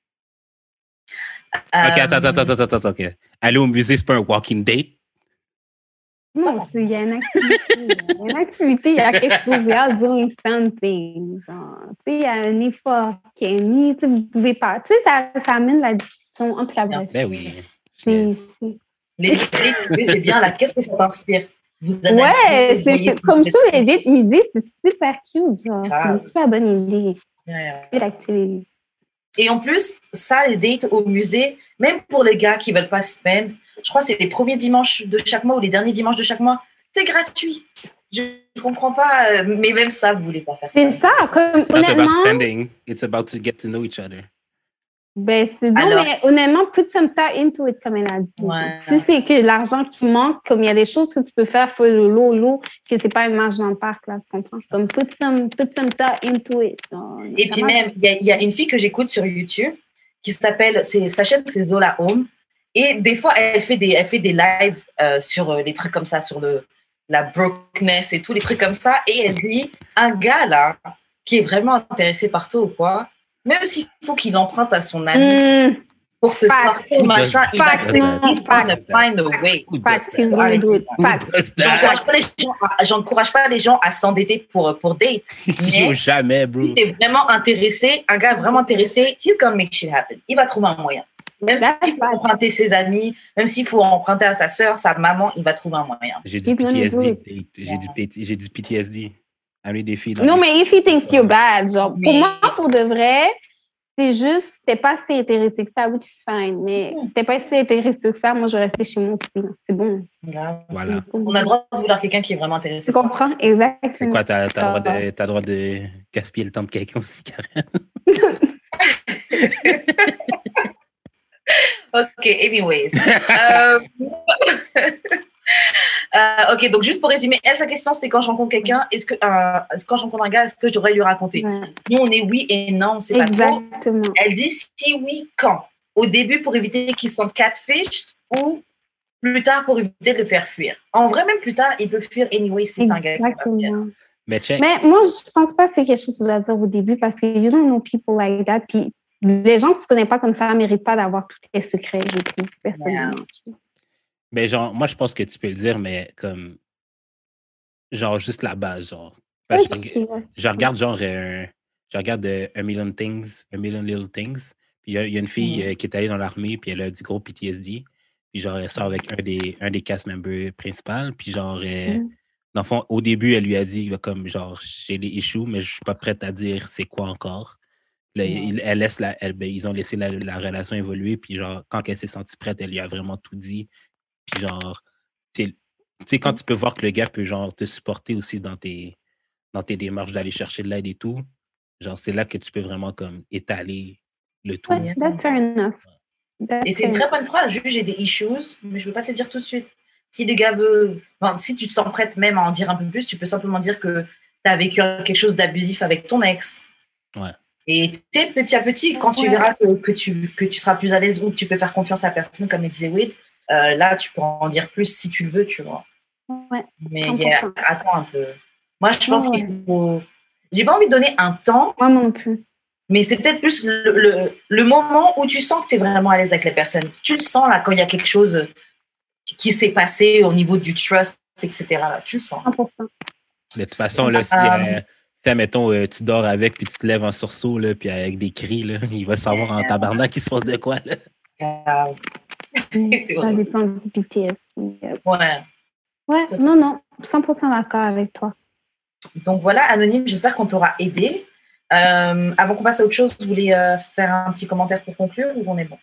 Ok, attends, attends, attends, attends, attends, ok. Aller au musée, c'est pas un walking date? Non, il y a une activité. Il y a une activité, il y a quelque chose, il y a doing something. il y a un effort qui est mis, tu vous pouvez pas. Tu sais, ça, ça amène la discussion entre la voiture. Ben oui. Les c'est bien là. Qu'est-ce que ça t'inspire? Vous ouais, c'est comme ça, les dates musées, c'est super cute. Genre. C'est une super bonne idée. Yeah, yeah. Et en plus, ça, les dates au musée, même pour les gars qui veulent pas se spend, je crois que c'est les premiers dimanches de chaque mois ou les derniers dimanches de chaque mois, c'est gratuit. Je ne comprends pas, euh, mais même ça, vous voulez pas faire ça. C'est ça, comme It's not about spending, it's about to get to know each other. Ben, c'est doux, mais honnêtement, put some time into it, comme elle a dit. Si c'est que l'argent qui manque, comme il y a des choses que tu peux faire, faut le lot, lot, que c'est pas une marge dans le parc, là, tu comprends? Comme put some, put some time into it. Et puis même, il y, a une fille que j'écoute sur YouTube qui s'appelle, sa chaîne, c'est Zola Home. Et des fois, elle fait des, elle fait des lives euh, sur euh, des trucs comme ça, sur le, la brokenness et tous les trucs comme ça. Et elle dit, un gars là, qui est vraiment intéressé par toi ou quoi, même s'il faut qu'il emprunte à son ami. Hmm. pour te Facts. sortir, machin, il va te find a way. J'encourage pas les gens à- J'encourage pas les gens à s'endetter pour, pour date. Mais jamais, bro. si t'es vraiment intéressé, un gars vraiment intéressé, he's gonna make shit happen. Il va trouver un moyen. Même s'il faut emprunter ses amis, même s'il faut emprunter à sa sœur, sa maman, il va trouver un moyen. J'ai du PTSD. j'ai du PTSD. Amener des filles dans Non, mais if he thinks you're bad, genre, pour moi, pour de vrai, c'est juste, t'es pas si intéressé que ça, which is fine, mais Hmm. t'es pas si intéressé que ça, moi, je vais rester chez moi aussi. C'est bon. Voilà. On a le droit de vouloir quelqu'un qui est vraiment intéressé. Tu comprends? Exactement. C'est quoi, t'as t'as le droit, de- droit de gaspiller le temps de quelqu'un aussi, Karen? Ok, anyways. Euh, euh, ok, donc juste pour résumer, elle, sa question, c'était quand je rencontre quelqu'un, est-ce que, euh, quand je rencontre un gars, est-ce que je devrais lui raconter Ouais. Nous, on est oui et non, on sait pas trop. Exactement. Elle dit si oui, quand? Au début pour éviter qu'il se sente catfish ou plus tard pour éviter de le faire fuir. En vrai, même plus tard, il peut fuir anyway si c'est un gars. Exactement. Mais check. Mais moi, je pense pas que c'est quelque chose que je dois dire au début parce que you don't know people like that. Puis les gens que tu connais pas comme ça ne méritent pas d'avoir tous tes secrets, je trouve, personnellement. Mais genre, moi, je pense que tu peux le dire, mais comme. Genre, juste la base, genre. Parce je, regarde, genre, euh, je regarde euh, A Million Things, A Million Little Things. Puis il y, y a une fille euh, qui est allée dans l'armée, puis elle a du gros PTSD. Puis genre, elle sort avec un des, un des cast members principaux. Puis genre, euh, dans le fond, au début, elle lui a dit, comme, genre, j'ai des issues, mais je suis pas prête à dire c'est quoi encore. Là, il- elle laisse la, elle, ben, ils ont laissé la, la relation évoluer. Puis genre, quand elle s'est sentie prête, elle lui a vraiment tout dit. Puis genre, tu sais- quand tu peux voir que le gars peut genre te supporter aussi dans tes, dans tes démarches d'aller chercher de l'aide et tout, genre, c'est là que tu peux vraiment comme étaler le tout. Ouais, that's fair enough. That's Et c'est une très bonne phrase. Juste, j'ai des issues, mais je veux pas te le dire tout de suite. Si le gars veut, enfin, si tu te sens prête même à en dire un peu plus, tu peux simplement dire que tu as vécu quelque chose d'abusif avec ton ex. Ouais. Et tu sais, petit à petit, quand tu verras que, que, tu, que tu seras plus à l'aise ou que tu peux faire confiance à la personne, comme il disait Wade, euh, là, tu peux en dire plus si tu le veux, tu vois. Ouais, Mais 100%. yeah, attends un peu. Moi, je pense Ouais. qu'il faut. J'ai pas envie de donner un temps, Moi non plus. mais c'est peut-être plus le, le, le moment où tu sens que tu es vraiment à l'aise avec la personne. Tu le sens là quand il y a quelque chose qui s'est passé au niveau du trust, etc. Là, tu le sens. 100%. De toute façon, là, si, euh, si, admettons, euh, tu dors avec, puis tu te lèves en sursaut, là, puis avec des cris, là, il va savoir en tabarnak qu'il se passe de quoi. Là. Euh, Ça dépend du PTSD. ouais. Ouais, non, non, 100% d'accord avec toi. Donc voilà, Anonyme, j'espère qu'on t'aura aidé. Euh, avant qu'on passe à autre chose, vous voulez euh, faire un petit commentaire pour conclure ou on est bon?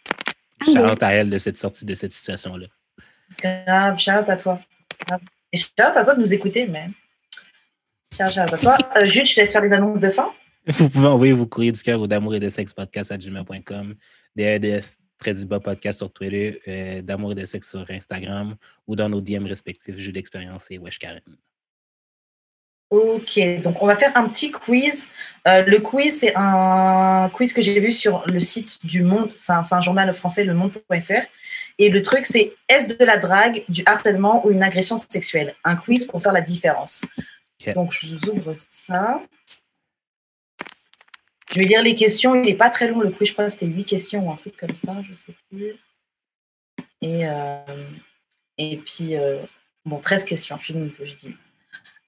Shout à elle de cette sortie de cette situation-là. Grave, shout à toi. Et shout à toi de nous écouter, mais. Shout à toi. Euh, Jude, je te laisse faire les annonces de fin. Vous pouvez envoyer vos courriers du cœur au d'amour et de sexe podcast à gmail.com, DRDS très du bas podcast sur Twitter, euh, d'amour et de sexe sur Instagram ou dans nos DM respectifs, jeu d'expérience et Wesh Karen. Ok, donc on va faire un petit quiz. Euh, le quiz, c'est un quiz que j'ai vu sur le site du Monde. C'est un, journal français, le monde.fr. Et le truc, c'est est-ce de la drague, du harcèlement ou une agression sexuelle? Un quiz pour faire la différence. Donc je vous ouvre ça. Je vais lire les questions. Il n'est pas très long le quiz. Je crois que c'était 8 questions ou un truc comme ça. Je ne sais plus. Et, euh, et puis, euh, bon, 13 questions. Je suis limite, je dis.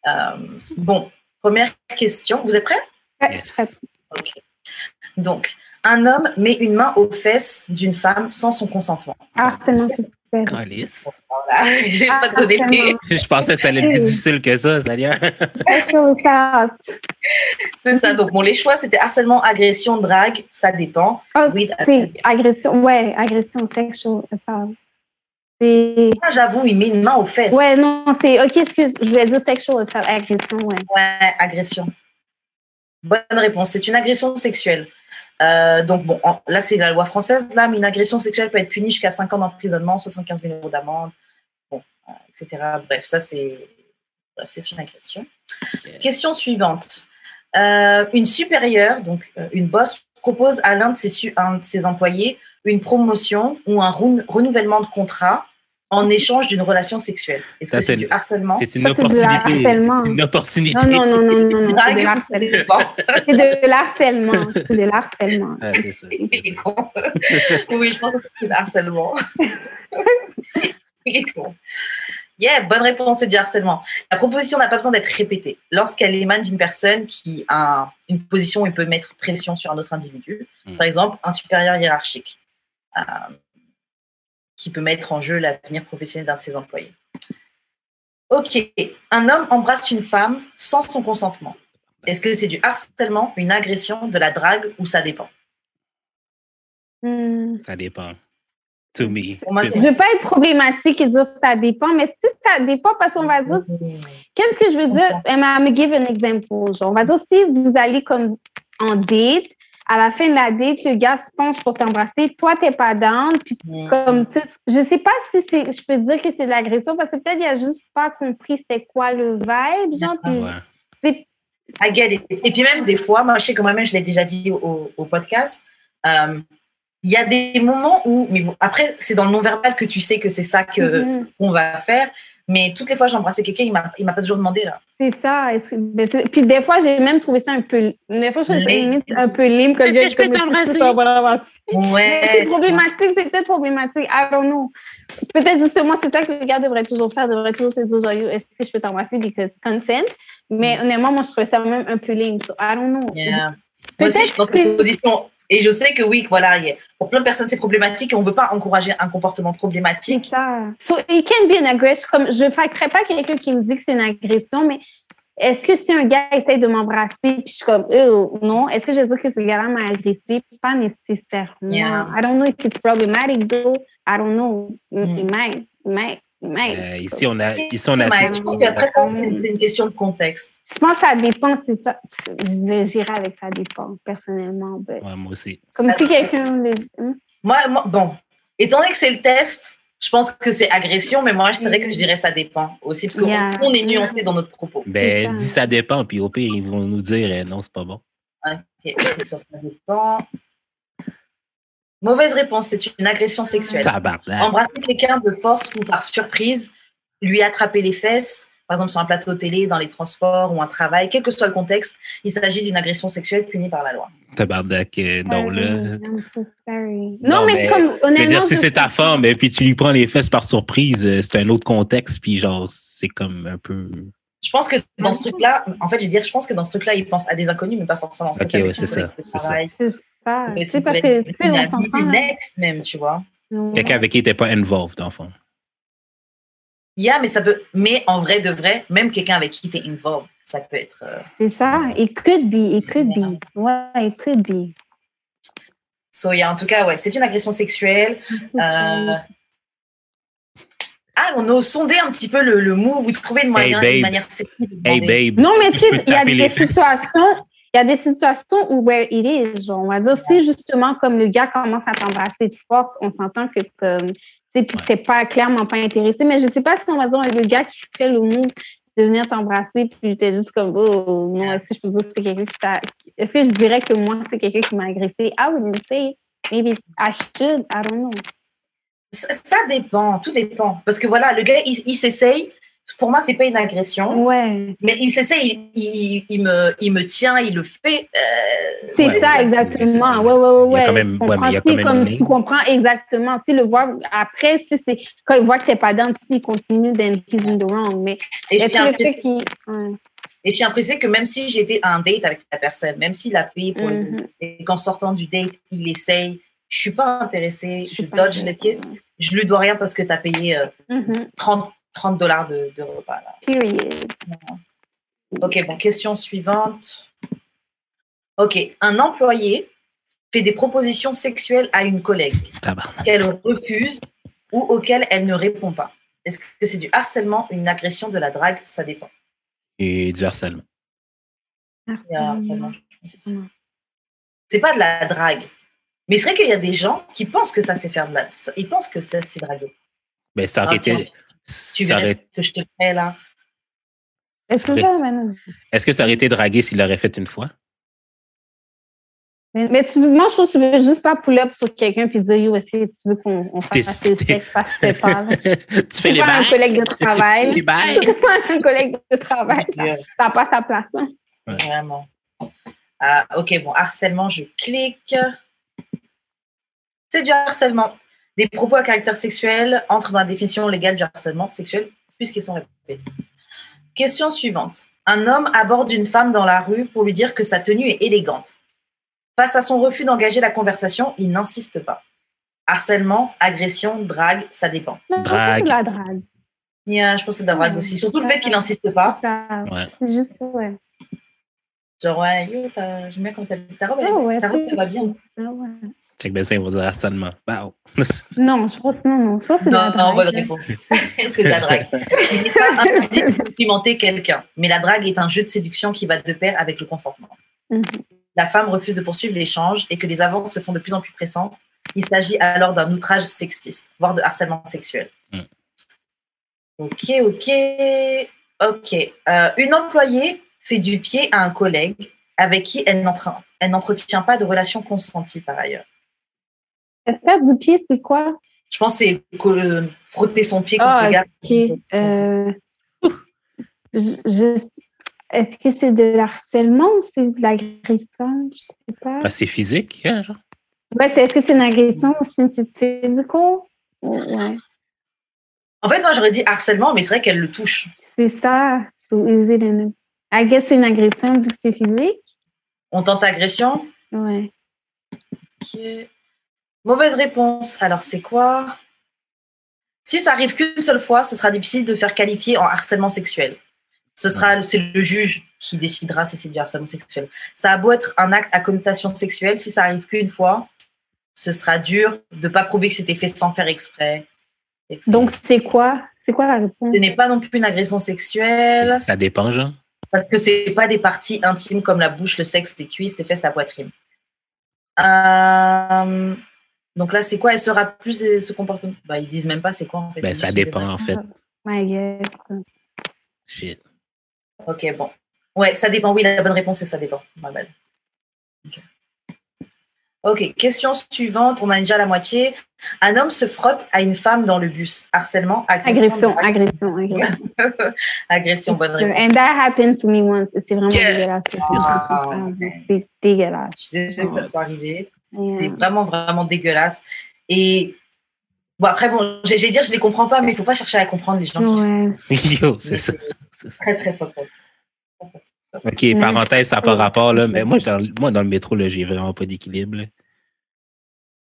Euh, bon, première question. Vous êtes prêts? Ok. Donc, un homme met une main aux fesses d'une femme sans son consentement. harcèlement sexuel. Calice. Voilà, je vais pas Harcèlement. Je pensais que ça allait être plus difficile que ça, Salia. Sexual assault. C'est ça. Donc, bon, les choix, c'était harcèlement, agression, drague. Ça dépend. Oh, Oui, c'est agression. Ouais, agression sexual assault. C'est. Moi, j'avoue, il met une main aux fesses. Ouais, non, c'est. Ok, excuse, je voulais dire sexual assault, agression, ouais. Ouais, agression. Bonne réponse. C'est une agression sexuelle. Euh, donc, bon, en- là, c'est la loi française, là, mais une agression sexuelle peut être punie jusqu'à 5 ans d'emprisonnement, 75 000 euros d'amende, bon, euh, etc. Bref, ça, c'est une agression. Question suivante. Euh, une supérieure, donc une boss, propose à l'un de, ses su- un de ses employés une promotion ou un renouvellement de contrat en échange d'une relation sexuelle. Est-ce Ça, que c'est du harcèlement C'est une de opportunité. l'harcèlement. Une opportunité. Non, non, non, non, non, non. C'est de l'harcèlement. C'est de l'harcèlement. C'est de l'harcèlement. Ah, c'est ça. Il. Oui, je pense que c'est du harcèlement. Il est con. Yeah, bonne réponse, c'est du harcèlement. La proposition n'a pas besoin d'être répétée. Lorsqu'elle émane d'une personne qui a une position et peut mettre pression sur un autre individu, Mm. par exemple un supérieur hiérarchique, euh, qui peut mettre en jeu l'avenir professionnel d'un de ses employés. Ok, un homme embrasse une femme sans son consentement. Est-ce que c'est du harcèlement, une agression, de la drague ou ça dépend? Hmm. Ça dépend. To me. Moi, Je veux pas être problématique et dire ça dépend, mais si ça dépend, parce qu'on va dire, qu'est-ce que je veux dire? Me give an example. Genre, on va dire, si vous allez comme en date, à la fin de la date, le gars se penche pour t'embrasser, toi, t'es pas down, puis c'est Mm. comme, tu sais, je sais pas si c'est, je peux dire que c'est de l'agression, parce que peut-être il a juste pas compris c'était quoi le vibe, genre, puis Ouais. c'est I get it. Et puis même des fois, moi je sais que moi-même je l'ai déjà dit au, podcast, euh, il y a des moments où, mais bon, après c'est dans le non-verbal que tu sais que c'est ça que Mhm. qu'on va faire, mais toutes les fois que j'ai embrassé quelqu'un, il m'a il m'a pas toujours demandé là. C'est ça. Est-ce que- ben, c'est- puis des fois, j'ai même trouvé ça un peu. Des fois, je limite un peu lime. comme Est-ce que je peux t'embrasser? ça, voilà, voilà. Mais c'est Ouais. problématique, c'est peut-être problématique. I don't know. Peut-être justement, c'est ça que le gars devrait toujours faire, devrait toujours se dire, est-ce que je peux t'embrasser because consent? Mais honnêtement, moi, je trouvais ça même un peu lame. So, I don't know. Yeah. Moi aussi, Peut-être je pense que c'est- une position. Et je sais que oui, que voilà, il y a- pour plein de personnes, c'est problématique et on ne veut pas encourager un comportement C'est problématique. ça. So, it can be an aggression. Comme, je ne facterais pas quelqu'un qui me dit que c'est une agression, mais est-ce que si un gars essaye de m'embrasser, puis je suis comme, oh, non, est-ce que je veux dire que ce gars-là m'a agressé? Pas nécessairement. Yeah. I don't know if it's problematic, though. I don't know. It Mm. might, it might, it might. Euh, ici, on a, ici, on a. Je pense qu'après, c'est une question de contexte. Je pense que ça dépend, c'est ça. Je- J'irai avec ça dépend, personnellement. Ouais, moi aussi. Comme Ça si quelqu'un le Hmm? Moi, moi- bon, étant donné que c'est le test, je pense que c'est agression, mais moi, c'est vrai que je dirais ça dépend aussi, parce qu'on Yeah. on est nuancé dans notre propos. Ben, ça. dis ça dépend, puis au pire, ils vont nous dire euh, non, c'est pas bon. Ok, ça dépend. Mauvaise réponse, c'est une agression sexuelle. Tabarnak. Embrasser quelqu'un de force ou par surprise, lui attraper les fesses, par exemple sur un plateau télé, dans les transports ou un travail, quel que soit le contexte, il s'agit d'une agression sexuelle punie par la loi. Tabarnak, euh, non, là. So. Non, Non, mais, mais comme, Je veux honnêtement. dire, si c'est ta femme, et puis tu lui prends les fesses par surprise, euh, c'est un autre contexte, puis genre, c'est comme un peu. Je pense que dans ce truc-là, en fait, je vais dire, je pense que dans ce truc-là, il pense à des inconnus, mais pas forcément. Ok, ouais, c'est ça, c'est ça. travail, C'est parce que, tu sais, une ex même, tu vois. Quelqu'un avec qui n'était pas involved, dans le fond. Yeah, mais ça peut, mais en vrai de vrai, même quelqu'un avec qui tu es involved, ça peut être. euh, C'est ça. It could be. It could be. Ouais, it could be. So, yeah, en tout cas, ouais, c'est une agression sexuelle. Euh, Ah, on a sondé un petit peu le, le move ou trouver une manière, babe. une manière Hey, babe. Non, mais tu il y a des fesses. situations. Il y a des situations où where it is, genre, on va dire, si justement, comme le gars commence à t'embrasser de force, on s'entend que comme, puis t'es pas clairement pas intéressé, mais je sais pas si on va dire le gars qui fait le move de venir t'embrasser, puis t'es juste comme, oh, non, est-ce que je peux dire que c'est quelqu'un qui t'a, est-ce que je dirais que moi, c'est quelqu'un qui m'a agressé? I wouldn't say, maybe I should, I don't know. Ça, ça dépend, tout dépend. Parce que voilà, le gars, il, il s'essaye. Pour moi, c'est pas une agression, Ouais. mais il s'essaye, il, il, il me, il me tient, il le fait. euh, C'est Ouais, ça, exactement. c'est. Ouais, ouais, ouais, Il y a ouais. quand même- Tu ouais, mais il y a comprends? quand même comme une tu ligne. comprends exactement. Si le voit après, tu sais, c'est quand il voit que t'es pas dans, il continue, then he's in the wrong. Mais et je est-ce tiens que le fait qu'il. et je même si j'étais à un date avec la personne, même s'il a payé pour le Mhm. et qu'en sortant du date, il essaye, je suis pas intéressée, je, suis dodge le intéressée. kiss, je lui dois rien parce que tu as payé euh, Mhm. 30, 30 dollars de, de repas. Là. Period. Ok, bon, question suivante. Ok, un employé fait des propositions sexuelles à une collègue qu'elle refuse ou auxquelles elle ne répond pas. Est-ce que c'est du harcèlement, une agression, de la drague? Ça dépend. Et du harcèlement. C'est pas de la drague. Mais c'est vrai qu'il y a des gens qui pensent que ça c'est faire de la. Ils pensent que ça c'est draguer. Ben, ça aurait Ah, été. Tu verrais aurait- ce que je te fais là? Est-ce que Ouais. ça, maintenant? Est-ce que ça aurait été dragué s'il l'aurait fait une fois? Mais, mais tu, moi, je trouve que tu veux juste pas pull up sur quelqu'un puis dire, yo, est-ce que tu veux qu'on fasse le t'es- sexe parce que pas. tu fais les pas un bails. collègue de travail. Les bails. C'est pas un collègue de travail. N'a pas sa place. hein. Vraiment. Ah, ok, bon, harcèlement, je clique. C'est du harcèlement. Des propos à caractère sexuel entrent dans la définition légale du harcèlement sexuel puisqu'ils sont répétés. Question suivante. Un homme aborde une femme dans la rue pour lui dire que sa tenue est élégante. Face à son refus d'engager la conversation, il n'insiste pas. Harcèlement, agression, drague, ça dépend. Drague. La drague. Yeah, je pense que c'est de la drague aussi. Surtout le fait qu'il n'insiste pas. Ça- Ouais. C'est juste, ouais. Genre, ouais, t'as- j'aime bien quand ta, ta robe, ta robe, elle va bien. Ah ouais. Check ben ça, il va dire harcèlement. Non, je pense non, non. Que c'est de la Non, non, drague. bonne réponse. c'est de la drague. Il n'est pas interdit de complimenter quelqu'un, mais la drague est un jeu de séduction qui va de pair avec le consentement. Mhm. La femme refuse de poursuivre l'échange et que les avances se font de plus en plus pressantes. Il s'agit alors d'un outrage sexiste, voire de harcèlement sexuel. Mhm. Ok, ok, ok. Euh, une employée fait du pied à un collègue avec qui elle n'entretient pas de relation consentie par ailleurs. Faire du pied, c'est quoi? Je pense que c'est que- frotter son pied contre Ah, le gars. ok. Euh, Est-ce que c'est de l'harcèlement ou c'est de l'agression? Je sais pas. Ah, c'est physique, hein, genre. Ouais, c'est- est-ce que c'est une agression ou c'est c'est physical? Ouais. En fait, moi, j'aurais dit harcèlement, mais c'est vrai qu'elle le touche. C'est ça. So is it an- I guess c'est une agression vu que c'est physique. On tente agression. Ouais. Ok. Mauvaise réponse. Alors, c'est quoi? Si ça arrive qu'une seule fois, ce sera difficile de faire qualifier en harcèlement sexuel. Ce sera, c'est le juge qui décidera si c'est du harcèlement sexuel. Ça a beau être un acte à connotation sexuelle, si ça arrive qu'une fois, ce sera dur de pas prouver que c'était fait sans faire exprès. etc. Donc, c'est quoi? C'est quoi la réponse? ce n'est pas non plus une agression sexuelle. Ça dépend, genre. Parce que c'est pas des parties intimes comme la bouche, le sexe, les cuisses, les fesses, la poitrine. Euh, donc là, c'est quoi? Elle sera plus euh, ce comportement? Bah, Ils disent même pas c'est quoi en fait. Ben, ça dépend, en fait. I guess. Shit. Ok, bon. Ouais, ça dépend. Oui, la bonne réponse c'est ça dépend. Ma belle. Ok. Ok, question suivante. On a déjà la moitié. Un homme se frotte à une femme dans le bus. Harcèlement, agression. Agression, agression, agression. Agression, bonne réponse. And that happened to me once. C'est vraiment Yeah. dégueulasse. Ah, C'est dégueulasse. Je suis désolée que ça soit arrivé. C'est Yeah. vraiment, vraiment dégueulasse. Et bon, après, bon, j'ai dire, je les comprends pas, mais il faut pas chercher à comprendre les gens qui font. Ouais. Yo, c'est ça. Très, très fort. OK, parenthèse, ça n'a pas rapport, là. Mais moi, dans, moi, dans le métro, là, j'ai vraiment pas d'équilibre.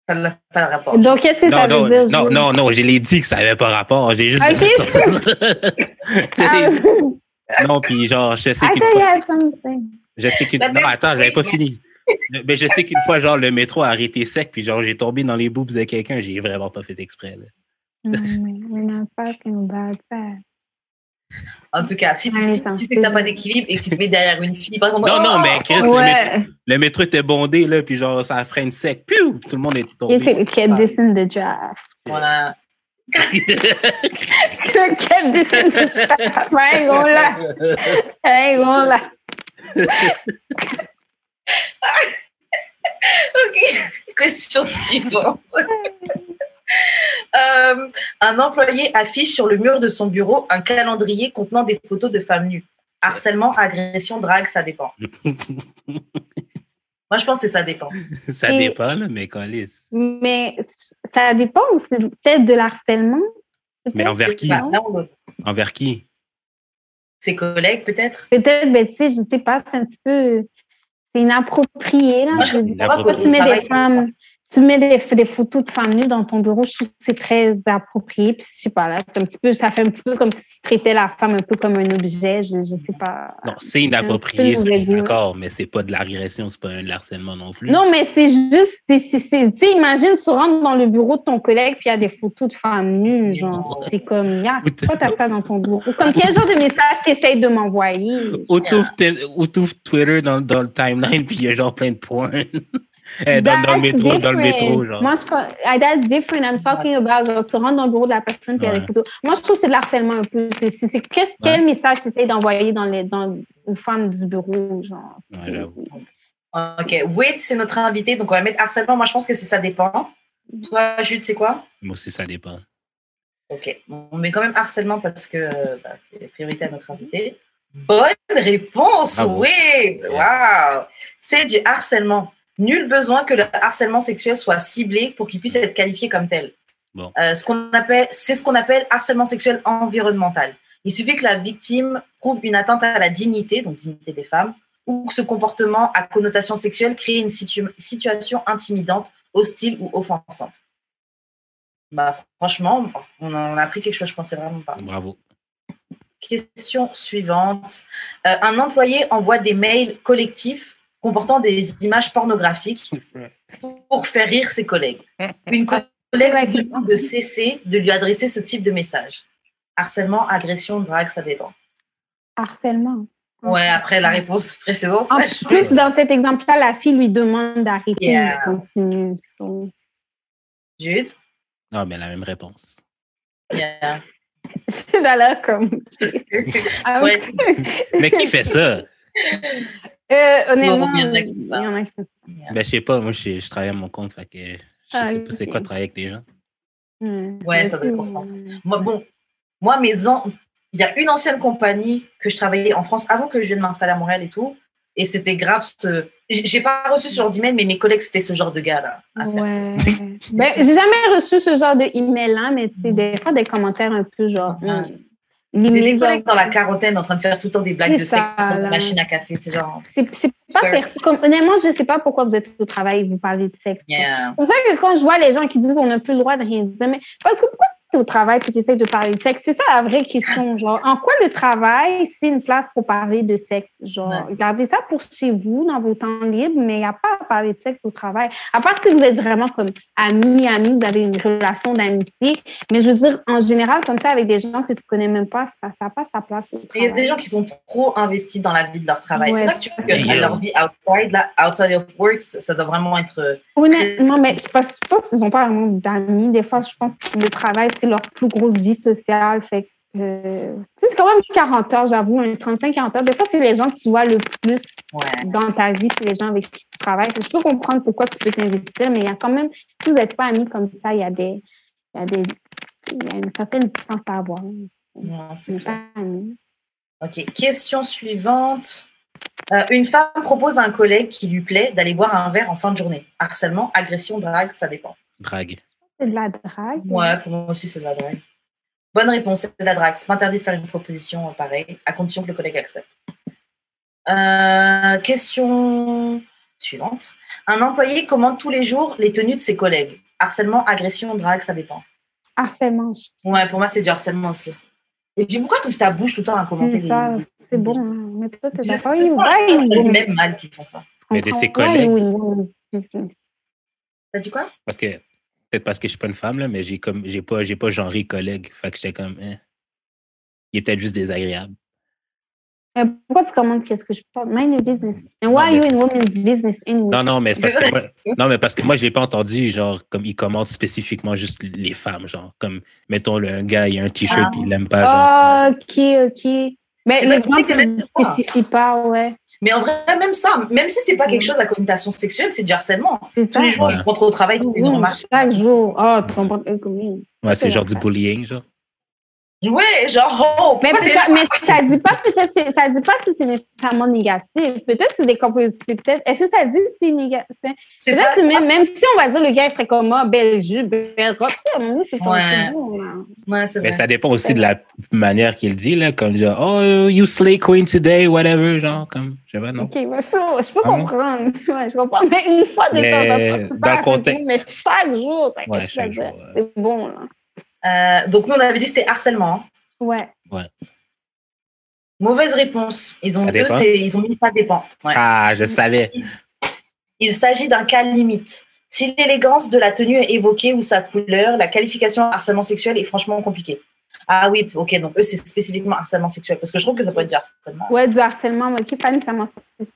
Ça n'a pas de rapport. Donc, qu'est-ce que ça Non, non, veut dire? non, non, non, je l'ai dit que ça n'avait pas rapport. J'ai juste Ok. dit ça. Ah, Non, puis genre, je sais something. Je sais qu'une. La Non, attends, j'avais pas fini. Mais je sais qu'une fois, genre, le métro a arrêté sec, puis genre, j'ai tombé dans les boobs de quelqu'un, j'ai vraiment pas fait exprès. Là. Mm, We're not talking about that. En tout cas, si tu, si c'est un tu sais que tu n'as peu- pas d'équilibre et que tu te mets derrière une fille, par exemple. Non, non, mais Chris, le, métro, le métro était bondé, là, puis genre, ça freine sec. Piou! Tout le monde est You tombé. could kept this in the draft. Voilà. Could kept this in the draft. I ain't gonna lie. I ain't gonna lie. Ok, question suivante. Euh, un employé affiche sur le mur de son bureau un calendrier contenant des photos de femmes nues. Harcèlement, agression, drague, ça dépend. Moi, je pense que ça dépend. ça Et- dépend, là, mais calice. Mais ça dépend ou c'est peut-être de l'harcèlement? Mais envers qui? Bah, non? là, on- Envers qui? Ses collègues, peut-être? Peut-être, ben, tu sais, je sais pas, c'est un petit peu. C'est inapproprié, là. Moi, je veux dire. Pourquoi tu mets des femmes, tu mets des, des photos de femmes nues dans ton bureau, je trouve que c'est très approprié. Puis, je sais pas, là, un petit peu, ça fait un petit peu comme si tu traitais la femme un peu comme un objet, je, je sais pas. Non, c'est inapproprié, je suis d'accord, mais c'est pas de l'agression, c'est pas un harcèlement non plus. Non, mais c'est juste, tu sais, imagine, tu rentres dans le bureau de ton collègue, puis il y a des photos de femmes nues, genre, c'est comme, t- pourquoi t'as ça dans ton bureau? Comme quel genre de message t'essayes de m'envoyer? T'ouvres Twitter dans, dans le timeline, puis il y a genre plein de points. Eh, dans, dans le métro, dans le métro, genre. Moi, je ah, that's different. I'm talking about, genre, tu rentres dans le bureau de la personne, a des photos. Moi, je trouve que c'est de l'harcèlement un peu. C'est, c'est, c'est quel message tu essayes d'envoyer dans les, dans, aux femmes du bureau, genre? Ouais, j'avoue. Ok, wait, c'est notre invité, donc on va mettre harcèlement. Moi, je pense que c'est ça dépend. Toi, Jude, c'est quoi? Moi aussi, ça dépend. Ok, on met quand même harcèlement parce que bah, c'est priorité à notre invité. Bonne réponse, Bravo. oui, waouh, c'est du harcèlement. Nul besoin que le harcèlement sexuel soit ciblé pour qu'il puisse être qualifié comme tel. Bon. Euh, ce qu'on appelle, c'est ce qu'on appelle harcèlement sexuel environnemental. Il suffit que la victime prouve une atteinte à la dignité, donc dignité des femmes, ou que ce comportement à connotation sexuelle crée une situ- situation intimidante, hostile ou offensante. Bah, franchement, on en a appris quelque chose, je pensais vraiment pas. Bravo. Question suivante. Euh, un employé envoie des mails collectifs comportant des images pornographiques pour faire rire ses collègues. Une collègue lui demande de cesser de lui adresser ce type de message. Harcèlement, agression, drague, ça dépend. Harcèlement. Ouais, après la réponse précédente. En plus, dans cet exemple-là, la fille lui demande d'arrêter, Yeah. mais il continue. So, Jude? Non, mais la même réponse. Yeah. Je suis là comme. Ah, Ouais. Mais qui fait ça? Euh, honnêtement, il y en a il qui y font ça. en a qui font ça. Ben, je sais pas, moi, je, je travaille à mon compte, fait que je Ah, sais pas c'est quoi travailler avec des gens. Hmm. Ouais, ça doit être pour c'est- ça. Moi, bon, moi, mes an... il y a une ancienne compagnie que je travaillais en France avant que je vienne m'installer à Montréal et tout. Et c'était grave. Ce... J'ai pas reçu ce genre d'email, mais mes collègues, c'était ce genre de gars-là. Ouais. ben, j'ai jamais reçu ce genre de email-là, mais tu sais, des fois, des commentaires un peu genre. Ouais. hmm, Des limite, collègues dans la quarantaine en train de faire tout le temps des blagues de sexe dans la machine à café. C'est genre. C'est pas comme Honnêtement, je sais pas pourquoi vous êtes au travail et vous parlez de sexe. Yeah. C'est pour ça que quand je vois les gens qui disent on n'a plus le droit de rien dire, mais parce que pourquoi es au travail et tu essaies de parler de sexe? C'est ça la vraie question. Genre, en quoi le travail, c'est une place pour parler de sexe? Genre, Ouais. gardez ça pour chez vous, dans vos temps libres, mais il n'y a pas à parler de sexe au travail. À part si vous êtes vraiment comme amis, amis, vous avez une relation d'amitié. Mais je veux dire, en général, comme ça, avec des gens que tu connais même pas, ça n'a pas sa place Il y a des gens qui sont trop investis dans la vie de leur travail. Ouais. C'est là que tu vois que leur vie outside, là, outside of work, ça, ça doit vraiment être. Honnêtement, mais je pense, je pense qu'ils n'ont pas vraiment d'amis. Des fois, je pense que le travail, c'est leur plus grosse vie sociale. Fait euh, c'est quand même 40 heures, j'avoue, un 35-40 heures. Des fois, c'est les gens que tu vois le plus Ouais. dans ta vie, c'est les gens avec qui tu travailles. Je peux comprendre pourquoi tu peux t'investir, mais il y a quand même, si vous n'êtes pas amis comme ça, il y a des, il y a des, il y a une certaine distance à avoir. Ouais, pas amis. Ok, question suivante. Euh, une femme propose à un collègue qui lui plaît d'aller boire un verre en fin de journée. Harcèlement, agression, drague, ça dépend. Drague. C'est de la drague. Ouais, pour moi aussi, c'est de la drague. Bonne réponse, c'est de la drague. C'est pas interdit de faire une proposition euh, pareille, à condition que le collègue accepte. Euh, question suivante. Un employé commande tous les jours les tenues de ses collègues. Harcèlement, agression, drague, ça dépend. Harcèlement. Ouais, pour moi, c'est du harcèlement aussi. Et puis, pourquoi tu ouvres ta bouche tout le temps à commenter C'est les... ça, c'est bon. Mais toi, t'es d'accord. c'est women's mêmes mâles qui font ça? Mais de ses collègues. T'as dit quoi? Parce que, peut-être parce que je suis pas une femme, là, mais j'ai comme, j'ai pas, j'ai pas genré collègue. Fait que j'étais comme, hein. Il est peut-être juste désagréable. Euh, pourquoi tu commandes qu'est-ce que je parle? Mind your business. And why Non, are you in women's business anyway? Non, non, mais c'est parce que moi, non, mais parce que moi, je l'ai pas entendu, genre, comme il commande spécifiquement juste les femmes, genre, comme, mettons, le, un gars, il a un t-shirt, Ah. puis il l'aime pas, genre. Ah, ok, ok. Mais l'exemple ne spécifie pas, ouais. Mais en vrai, même ça, même si c'est pas quelque chose à connotation sexuelle, c'est du harcèlement. C'est Tous ça. les jours, Ouais. je rentre au travail, tu Oui, remarque. chaque jour. Oh, tu comprends? Ouais, c'est genre du bullying, genre. Ouais, genre, oh, Mais, là? mais ça dit pas peut-être, ça dit pas si c'est nécessairement négatif. Peut-être c'est des compositions. Peut-être. Est-ce que ça dit si c'est négatif? C'est Peut-être pas- même, même si on va dire le gars serait comme moi, belle jupe, belle robe, c'est comme Ouais. c'est Mais ça dépend aussi de la manière qu'il dit, là, comme genre, oh, you slay queen today, whatever, genre, comme, je sais pas, non. Ok, ouais, ça, je peux Ah comprendre. Ouais, je comprends. Mais une fois de Mais temps en temps, c'est dans pas le contexte- mais chaque jour, ouais. C'est bon, là. Euh, donc, nous, on avait dit que c'était harcèlement. hein. Ouais. Mauvaise réponse. Ils ont, ils ont mis ça dépend. Ouais. Ah, je savais. Il s'agit d'un cas limite. Si l'élégance de la tenue est évoquée ou sa couleur, la qualification harcèlement sexuel est franchement compliquée. Ah oui, ok, donc eux, c'est spécifiquement harcèlement sexuel, parce que je trouve que ça peut être du harcèlement. Ouais, du harcèlement, mais qui pas nécessairement.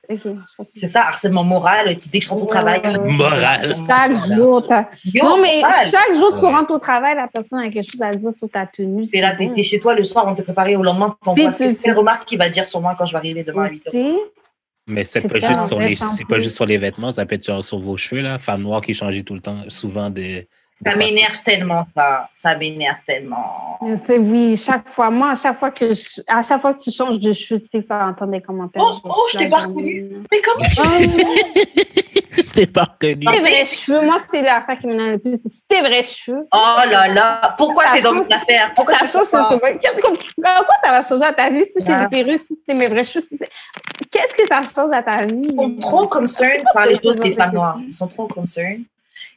Comprends. C'est ça, harcèlement moral, tu- dès que je rentre au travail. Ouais. Moral. Chaque jour, Yo, Non, mais moral. chaque jour que tu rentres au travail, la personne a quelque chose à dire sur ta tenue. T'es là, t'es t'es chez toi le soir, on te préparer au lendemain, t'envoies quelle remarque qu'il va dire sur moi quand je vais arriver demain à 8 h Mais c'est C'est pas, juste sur les, c'est pas juste sur les vêtements, ça peut être sur vos cheveux, là. Femme noire qui changeait tout le temps, souvent des. Ça m'énerve tellement, ça. Ça m'énerve tellement. Je oui, chaque fois. Moi, à chaque fois que je- à chaque fois que tu changes de cheveux, tu sais que ça va entendre des commentaires. Oh, oh, je t'ai pas reconnu. Mais comment Oh, Je t'ai pas reconnu. C'est vrai cheveux. Moi, c'est l'affaire qui m'énerve le plus. C'est vrai cheveux. Oh là là. Pourquoi Ça t'es dans change- mes affaires Pourquoi Ça tu change En quoi ça va changer à ta vie si c'est Ah. des perruques, si c'est mes vrais cheveux? si c'est- Qu'est-ce que ça change à ta vie? Ils sont trop concerned par les choses des femmes noires. Ils sont trop concerned.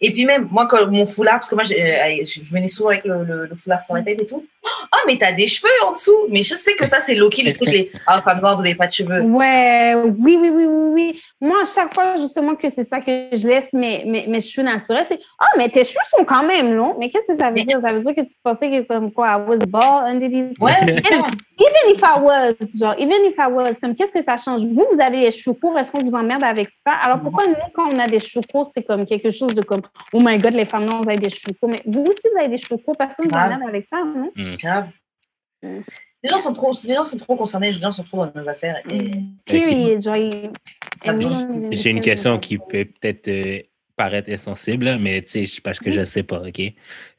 Et puis même, moi, quand mon foulard, parce que moi, euh, je je venais souvent avec le, le- le foulard sur la tête et tout. Ah, mais t'as des cheveux en dessous. Mais je sais que ça, c'est Loki, le truc, les ah, femmes noires, vous n'avez pas de cheveux. Ouais, oui, oui, oui, oui, oui. Moi, à chaque fois, justement, que c'est ça que je laisse mes, mes, mes cheveux naturels, c'est Ah, mais tes cheveux sont quand même longs. Mais qu'est-ce que ça veut dire? Ça veut dire que tu pensais que, comme quoi, I was bald under these. Ouais, c'est ça. Even if I was, genre, even if I was, comme qu'est-ce que ça change? Vous, vous avez les cheveux courts, est-ce qu'on vous emmerde avec ça? Alors pourquoi nous, quand on a des cheveux courts, c'est comme quelque chose de comme, oh my god, les femmes noires, vous avez des cheveux courts. Mais vous aussi, vous avez des cheveux courts, personne ne vous emmerde avec ça, non? Grave. Mm. Les gens sont trop, les gens sont trop concernés, les gens sont trop dans nos affaires. Et Period. Tout. even J'ai une question qui peut peut-être euh, paraître insensible, mais tu sais, je- parce Mm. que je sais pas, OK?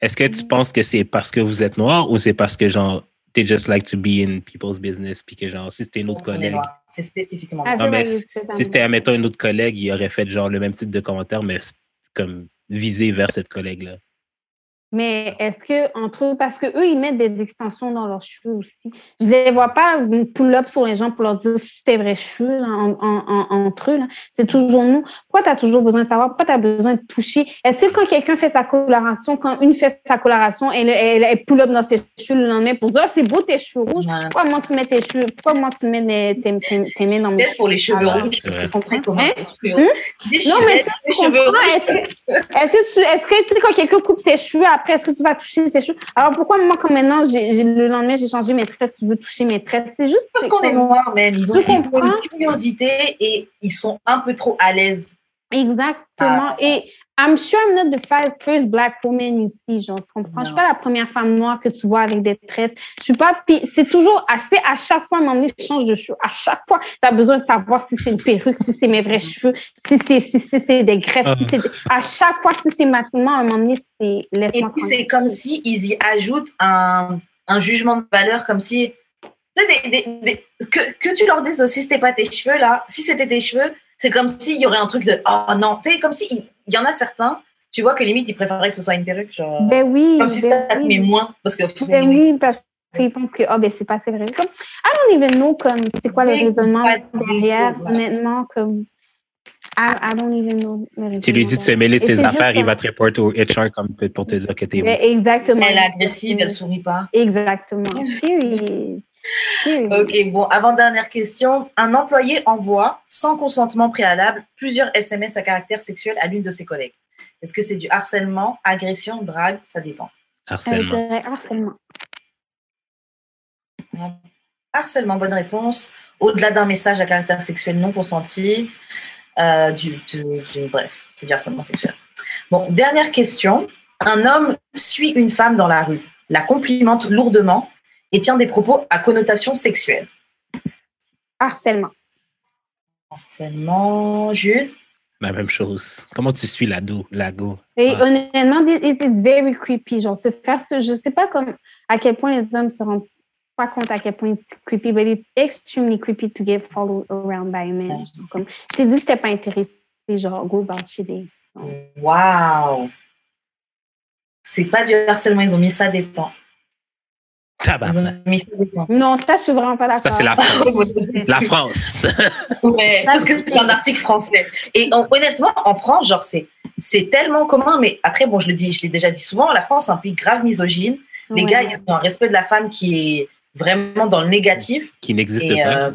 Est-ce que tu penses que c'est parce que vous êtes noir ou c'est parce que, genre, they just like to be in people's business, puis que, genre, si c'était une autre collègue? C'est spécifiquement. Ah, Non, mais si c'était, admettons, une autre collègue, il aurait fait, genre, le même type de commentaire, mais comme visé vers cette collègue-là. Mais est-ce que entre eux, parce que eux, ils mettent des extensions dans leurs cheveux aussi. Je les vois pas pull-up sur les gens pour leur dire tes vrais cheveux là, en- en- en- entre eux. C'est toujours nous. Pourquoi tu as toujours besoin de savoir? Pourquoi tu as besoin de toucher? Est-ce que quand quelqu'un fait sa coloration, quand une fait sa coloration, elle, elle, elle pull-up dans ses cheveux le lendemain pour dire Ah, c'est beau tes cheveux rouges? Ouais. Pourquoi moi tu mets tes cheveux? Pourquoi moi tu mets tes, tes, tes mains dans mes Peut-être pour les cheveux Alors, rouges, parce qu'ils sont très communs. Hein? cheveux. Des Non, cheveux- mais tu cheveux comprends, rouges. est-ce que, est-ce que est-ce que, tu quand quelqu'un coupe ses cheveux, après, est-ce que tu vas toucher ses cheveux? Alors, pourquoi moi, quand maintenant, le lendemain, j'ai changé mes tresses, tu veux toucher mes tresses? C'est juste. Parce qu'on est noirs, man. Ils ont, une curiosité et ils sont un peu trop à l'aise. Exactement. Ah. Et I'm sure I'm not the fir- first black woman ici, genre, tu comprends? Je suis pas la première femme noire que tu vois avec des tresses. Je suis pas, c'est toujours assez, à chaque fois, à un moment donné, je change de cheveux. À chaque fois, tu as besoin de savoir si c'est une perruque, si c'est mes vrais cheveux, si c'est, si, si c'est des greffes, si c'est, à chaque fois, si c'est maquillement, à un moment donné, c'est, Et laisse-moi puis, c'est comme si ils y ajoutent un, un jugement de valeur, comme si. tu sais, des- des- des- que, que tu leur dises aussi, c'était pas tes cheveux, là. Si c'était tes cheveux, c'est comme s'il y aurait un truc de. Oh non. Tu sais, comme si. Il y en a certains, tu vois que limite, ils préféraient que ce soit une perruque. Genre, Ben oui. comme si ben ça te oui. met moins. Parce que. Ben oui, parce qu'ils pensent que, ah, ben, c'est pas assez vrai. Comme, I don't even know, comme, c'est quoi le raisonnement derrière, honnêtement, comme, I, I don't even know Tu lui dis de se mêler de ses affaires, il va te reporter au HR comme pour te dire que t'es Ben, exactement. Elle est agressive, elle sourit pas. Exactement. Ok, bon, avant-dernière question. Un employé envoie, sans consentement préalable, plusieurs SMS à caractère sexuel à l'une de ses collègues. Est-ce que c'est du harcèlement, agression, drague? Ça dépend. Euh, harcèlement. dirais harcèlement. Harcèlement, bonne réponse. Au-delà d'un message à caractère sexuel non consenti, euh, du, du- du- bref, c'est du harcèlement sexuel. Bon, dernière question. Un homme suit une femme dans la rue, la complimente lourdement et tient des propos à connotation sexuelle. Harcèlement. Harcèlement, Jude? La même chose. Comment tu suis l'ado, lago? Et Ouais. honnêtement, it- it- it's very creepy. Genre, se faire ce, je sais pas comme, à quel point les hommes se rendent pas compte à quel point c'est creepy, but it's extremely creepy to get followed around by a man. Genre, comme, je t'ai dit que j'étais pas intéressée, genre, go about your day. Waouh C'est pas du harcèlement, ils ont mis ça dépend. Tabarnak. Non, ça, je suis vraiment pas d'accord. Ça, c'est la France. La France. Ouais, parce que c'est un article français. Et en- honnêtement, en France, genre, c'est, c'est tellement commun, mais après, bon, je le dis, je l'ai déjà dit souvent, la France, c'est un pays grave misogyne. Les Ouais. gars, ils ont un respect de la femme qui est vraiment dans le négatif. qui n'existe pas. euh,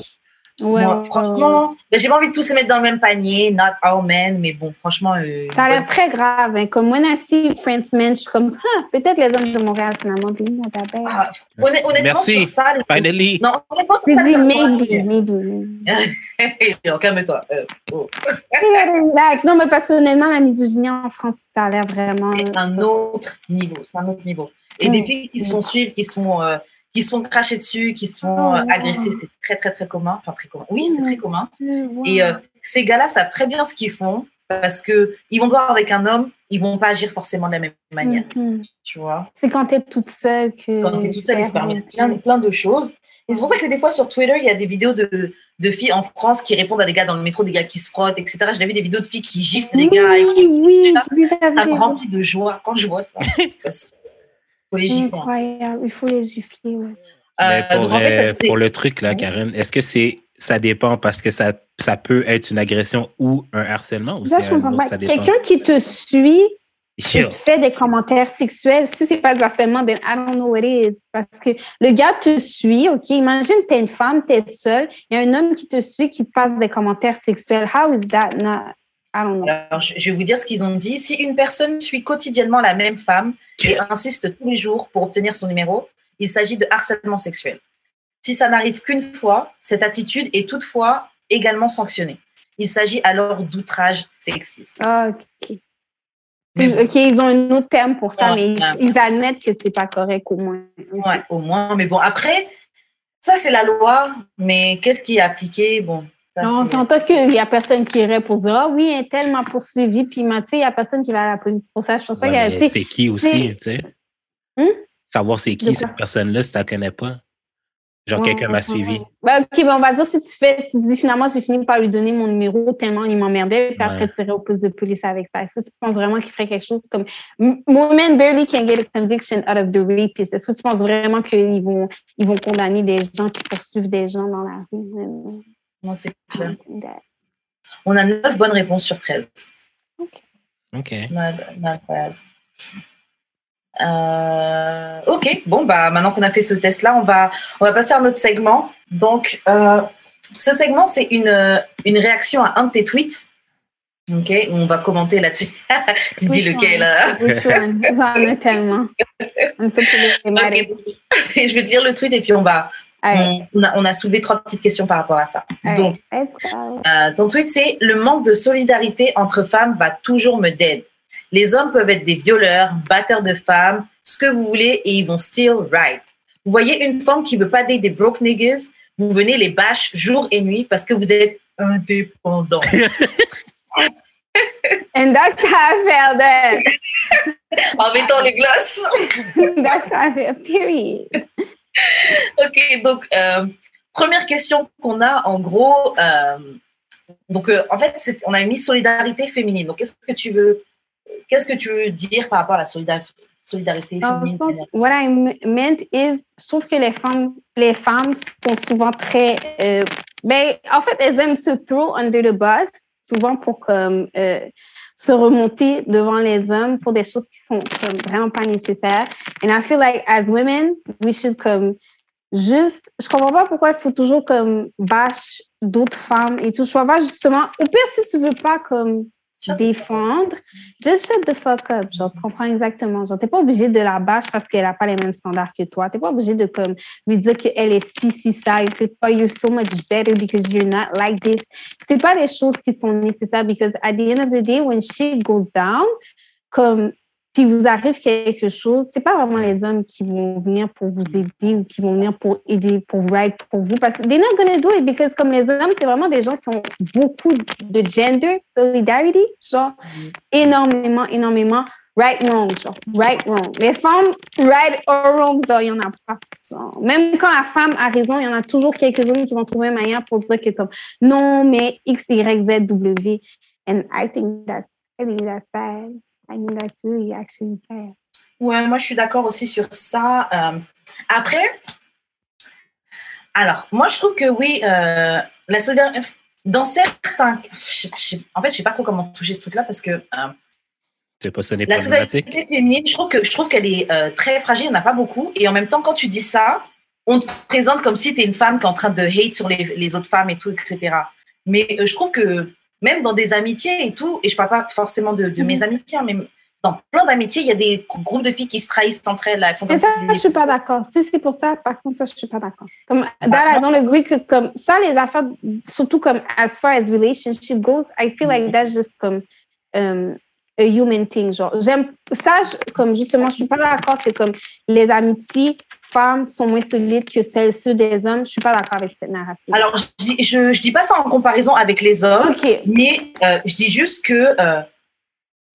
Ouais, moi, ouais, franchement, ben, j'ai pas envie de tous se mettre dans le même panier, not all men, mais bon, franchement. euh, Ça a l'air très grave. Hein. Comme when I see French men, je suis comme, ah, peut-être les hommes de Montréal, finalement, bad. ah, honn- honnêtement, Merci. sur ça, les- Finally. non, honnêtement, sur ça, me maybe, maybe, Calme-toi. euh, oh. Relax. Non, mais parce que honnêtement, la misogynie en France, ça a l'air vraiment. C'est un autre niveau, c'est un autre niveau. Et Mm. des filles qui se font suivre, qui sont, euh, qui se font cracher dessus, qui Oh, euh, wow. agressés. C'est très, très, très commun. Enfin, très commun. Oui, c'est Oh, très commun. Wow. Et euh, ces gars-là savent très bien ce qu'ils font parce que ils vont voir avec un homme, ils vont pas agir forcément de la même manière, Mhm. tu vois? C'est quand t'es toute seule que. Quand tu es toute seule, ils se c'est permettent plein, plein de choses. Et c'est pour ça que des fois sur Twitter, il y a des vidéos de, de filles en France qui répondent à des gars dans le métro, des gars qui se frottent, etc. J'ai vu des vidéos de filles qui giflent des Oui, gars. Et qui- oui, Ça, déjà ça me remplit de joie quand je vois ça. Parce- faut les gifler. Incroyable, il faut les gifler. ouais. Mais Euh, pour, donc, en fait, euh, ça, pour le truc, là. Karen, est-ce que c'est ça dépend parce que ça, ça peut être une agression ou un harcèlement ou un? Quelqu'un qui te suit et Yo, te fait des commentaires sexuels, si c'est pas du harcèlement, then I don't know what it is. Parce que le gars te suit, OK? Imagine, t'es une femme, t'es seule, il y a un homme qui te suit, qui te passe des commentaires sexuels. How is that not? Know. Alors, je vais vous dire ce qu'ils ont dit. Si une personne suit quotidiennement la même femme et insiste tous les jours pour obtenir son numéro, il s'agit de harcèlement sexuel. Si ça n'arrive qu'une fois, cette attitude est toutefois également sanctionnée. Il s'agit alors d'outrage sexiste. Ah, OK. OK, ils ont un autre terme pour ça, Ouais, mais ils, admettent que c'est pas correct au moins. Ouais, au moins. Mais bon, après, ça c'est la loi, mais qu'est-ce qui est appliqué? Bon. Ça, Non, on s'entend qu'il n'y a personne qui irait pour dire Ah oui, un tel m'a poursuivi, puis il m'a- tu sais, il n'y a personne qui va à la police pour ça. Je pense pas ouais, qu'il y a. c'est qui aussi, tu sais? Hum? Savoir c'est qui cette personne-là si tu la connais pas? Genre, Ouais, quelqu'un m'a ouais, suivi. ouais. Ben, OK, ben, on va dire si tu fais, tu dis finalement, j'ai fini par lui donner mon numéro tellement il m'emmerdait, puis après, irais au poste de police avec ça. Est-ce que tu penses vraiment qu'il ferait quelque chose comme Women barely can get a conviction out of the rapist? Est-ce que tu penses vraiment qu'ils vont, ils vont condamner des gens qui poursuivent des gens dans la rue? Non, c'est clair. On a 9 bonnes réponses sur 13. OK. Incroyable. Euh, ok, bon, bah, maintenant qu'on a fait ce test-là, on va, on va passer à un autre segment. Donc, euh, ce segment, c'est une, euh, une réaction à un de tes tweets. Ok, on va commenter là-dessus. tu dis lequel euh, Which one? J'en ai tellement. I'm so problematic. ok. Je vais te dire le tweet et puis on va. Allez, On, a, on a soulevé trois petites questions par rapport à ça. allez, Donc, go. Euh, ton tweet, c'est le manque de solidarité entre femmes va toujours me dead. Les hommes peuvent être des violeurs, batteurs de femmes, ce que vous voulez, et ils vont still ride. Vous voyez une femme qui veut pas date des broke niggas, vous venez les bâches jour et nuit parce que vous êtes indépendants. And that's how I felt that. en mettant les glaces. that's how I felt, period. ok, donc euh, première question qu'on a, en gros, euh, donc euh, en fait, on a mis solidarité féminine. Donc qu'est-ce que tu veux, qu'est-ce que tu veux dire par rapport à la solidar- solidarité Dans le féminine? sens, what I meant is, trouve que les femmes, les femmes sont souvent très, euh, ben, en fait, elles aiment se throw under the bus, souvent pour comme euh, se remonter devant les hommes pour des choses qui sont vraiment pas nécessaires. And I feel like as women, we should comme juste, je comprends pas pourquoi il faut toujours comme bâche d'autres femmes et tout. Je vois pas justement, au pire si tu veux pas comme défendre, just shut the fuck up. Genre, tu comprends exactement. Genre, t'es pas obligé de la bâche parce qu'elle a pas les mêmes standards que toi. T'es pas obligé de comme lui dire qu'elle est si, si, ça. Il fait pas, you're so much better because you're not like this. C'est pas des choses qui sont nécessaires because at the end of the day, when shit goes down, comme, puis vous arrive quelque chose, c'est pas vraiment les hommes qui vont venir pour vous aider ou qui vont venir pour aider, pour right pour vous parce que they're not gonna do it because comme les hommes, c'est vraiment des gens qui ont beaucoup de gender solidarity, genre énormément, énormément right wrong, genre right wrong. Les femmes right or wrong, genre il y en a pas. Genre, même quand la femme a raison, il y en a toujours quelques-unes qui vont trouver une manière pour dire que comme non mais X Y Z W. And I think that I think that's sad. I think that's really actually sad. Ouais, moi je suis d'accord aussi sur ça. Euh, après, alors moi je trouve que oui, euh, la solidarité, dans certains, je- je- en fait je sais pas trop comment toucher ce truc-là parce que euh, C'est pas sonné la solidarité féminine, je trouve que je trouve qu'elle est euh, très fragile, il n'y en a pas beaucoup, et en même temps quand tu dis ça, on te présente comme si tu es une femme qui est en train de hate sur les, les autres femmes et tout, etc. Mais euh, je trouve que même dans des amitiés et tout, et je parle pas forcément de, de mes Mhm. amitiés, mais dans plein d'amitiés, il y a des groupes de filles qui se trahissent entre elles. font comme ça, si c'était je suis pas d'accord. Si c'est pour ça, par contre, ça, je suis pas d'accord. Comme, dans, dans le agree que, comme, ça, les affaires, surtout comme, as far as relationship goes, I feel like that's just comme, um, a human thing. Genre, j'aime, ça, je- comme, justement, je suis pas d'accord que, comme, les amitiés femmes sont moins solides que celles ceux des hommes, je suis pas d'accord avec cette narrative. Alors, je, dis- je, je dis pas ça en comparaison avec les hommes, ok, mais euh, je dis juste que. euh,